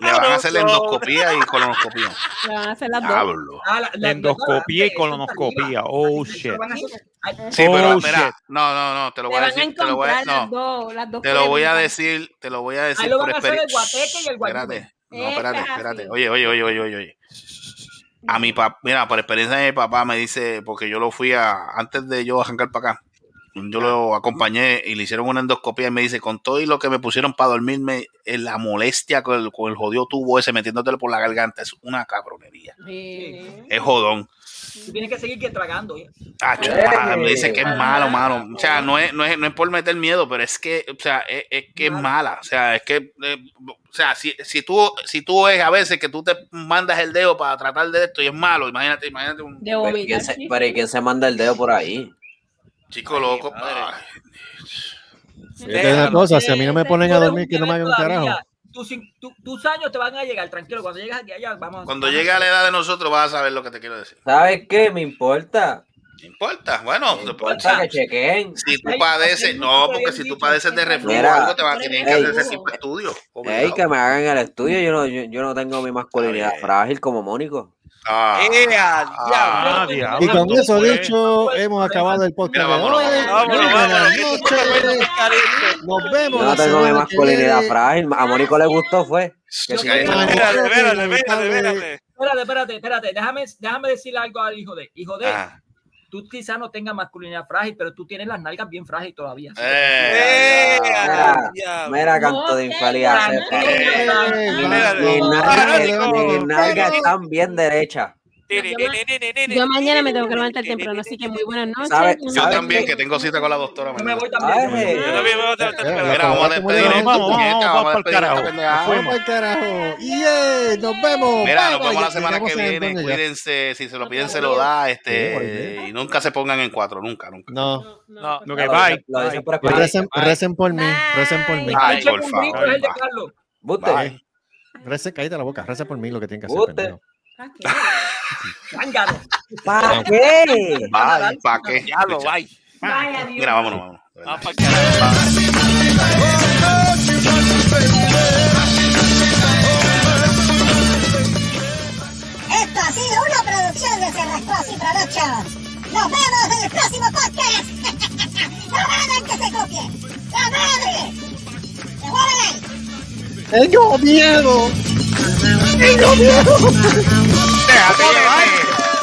Speaker 6: le van a hacer la endoscopía y colonoscopía.
Speaker 9: Le van a hacer las dos.
Speaker 8: Ah, la- la-
Speaker 7: Endoscopía y colonoscopía. Oh, shit.
Speaker 6: Sí, pero
Speaker 7: Oh,
Speaker 6: mira,
Speaker 7: shit.
Speaker 6: no, no, no, te lo voy a decir, te lo voy a, no,
Speaker 9: dos, las dos
Speaker 6: te lo voy a decir, te lo voy a decir
Speaker 8: Ahí lo
Speaker 6: por
Speaker 8: van a hacer el
Speaker 6: experiencia. Espérate, no, espérate,
Speaker 9: es
Speaker 6: espérate. oye, oye, oye, oye, oye. A mi papá, mira, por experiencia de mi papá me dice, porque yo lo fui a, antes de yo arrancar para acá, yo lo acompañé y le hicieron una endoscopía y me dice, con todo y lo que me pusieron para dormirme, la molestia con el, con el jodido tubo ese metiéndotelo por la garganta, es una cabronería.
Speaker 9: Sí.
Speaker 6: Es jodón.
Speaker 8: Tienes que seguir que tragando. ¿eh?
Speaker 11: Eh.
Speaker 6: pa, me dice que es malo, malo. O sea, no es, no es, no es por meter miedo, pero es que, o sea, es, es que es mala. O sea, es que, eh, o sea, si, si tú, si tú ves a veces que tú te mandas el dedo para tratar de esto y es malo, imagínate, imagínate un
Speaker 9: De
Speaker 11: Pero ¿y
Speaker 9: vomitar.
Speaker 11: quién se,
Speaker 9: sí.
Speaker 11: pero ¿y quién se manda el dedo por ahí?
Speaker 6: Chico loco.
Speaker 5: madre.
Speaker 6: ay,
Speaker 4: Fíjate una cosa, si a mí no me ponen a dormir, que no me hagan un carajo.
Speaker 8: Tus, cin- tu- tus años te van a llegar, tranquilo. Cuando llegas aquí allá, vamos a-
Speaker 6: Cuando
Speaker 8: vamos
Speaker 6: llegue a la edad de nosotros vas a saber lo que te quiero decir.
Speaker 11: ¿Sabes qué? Me importa.
Speaker 6: No importa, bueno,
Speaker 11: Me
Speaker 6: te- o
Speaker 11: importa que chequen.
Speaker 6: si tú padeces, no, porque si tú padeces de reflujo o
Speaker 11: Mira.
Speaker 6: algo, te va, tienen que
Speaker 11: Ey.
Speaker 6: hacer ese tipo de estudio.
Speaker 11: Ey, que me hagan el estudio. Yo no, yo, yo no tengo mi masculinidad frágil como Mónico.
Speaker 6: Ah.
Speaker 5: Eh,
Speaker 4: y con eso dicho, hemos acabado el podcast Nos vemos.
Speaker 11: Yo
Speaker 4: no
Speaker 11: tengo masculinidad frágil. A Mónico le gustó, fue.
Speaker 5: Espérate, espérate, espérate. Espérate,
Speaker 8: espérate, espérate. Déjame, déjame decirle algo al hijo de. Hijo de. Tú quizás no tengas masculinidad frágil, pero tú tienes las nalgas bien frágil todavía.
Speaker 6: Eh,
Speaker 5: eh,
Speaker 6: ah,
Speaker 5: ah, mira,
Speaker 11: mira, canto de
Speaker 9: infalidad.
Speaker 4: Eh,
Speaker 11: mis nalgas están bien derechas.
Speaker 9: Yo mañana me tengo que levantar temprano, así que muy buenas noches.
Speaker 11: ¿Sabe-
Speaker 6: Yo
Speaker 11: ¿Sabe
Speaker 6: también, que tengo cita con la doctora.
Speaker 8: Yo me voy también.
Speaker 5: Yo también me voy
Speaker 4: Eh.
Speaker 6: Mira, vamos a despedir esto,
Speaker 7: Vamos, vamos,
Speaker 6: puñeta,
Speaker 7: vamos,
Speaker 6: vamos a
Speaker 7: pa'l
Speaker 6: despedir esta
Speaker 7: carajo.
Speaker 4: Vamos al carajo. Yeah, nos vemos.
Speaker 6: Mira, nos vemos la semana que viene. Cuídense, si se lo piden, se lo da. Este, y nunca se pongan en cuatro, nunca, nunca.
Speaker 4: No,
Speaker 5: No,
Speaker 7: bye.
Speaker 4: Recen, por mí, recen por mí.
Speaker 6: Ay,
Speaker 8: El
Speaker 6: por favor.
Speaker 8: el.
Speaker 11: Buste.
Speaker 4: Rece, cállate la boca, reza por mí lo que tienen que hacer.
Speaker 11: Buste.
Speaker 4: pendejo.
Speaker 8: Zángano.
Speaker 11: ¿Para qué?
Speaker 6: Bye, ¿para qué?
Speaker 5: Diablo, bye.
Speaker 9: Vaya, Dios.
Speaker 6: Mira, vámonos, vámonos.
Speaker 5: Ah.
Speaker 2: Esto ha sido una producción de Cerrascos y Productions. Nos vemos en el próximo podcast. ¡La madre que se copie! ¡La madre! ¡Devuélvele!
Speaker 4: ¡Tengo miedo!
Speaker 6: Déjate llevar.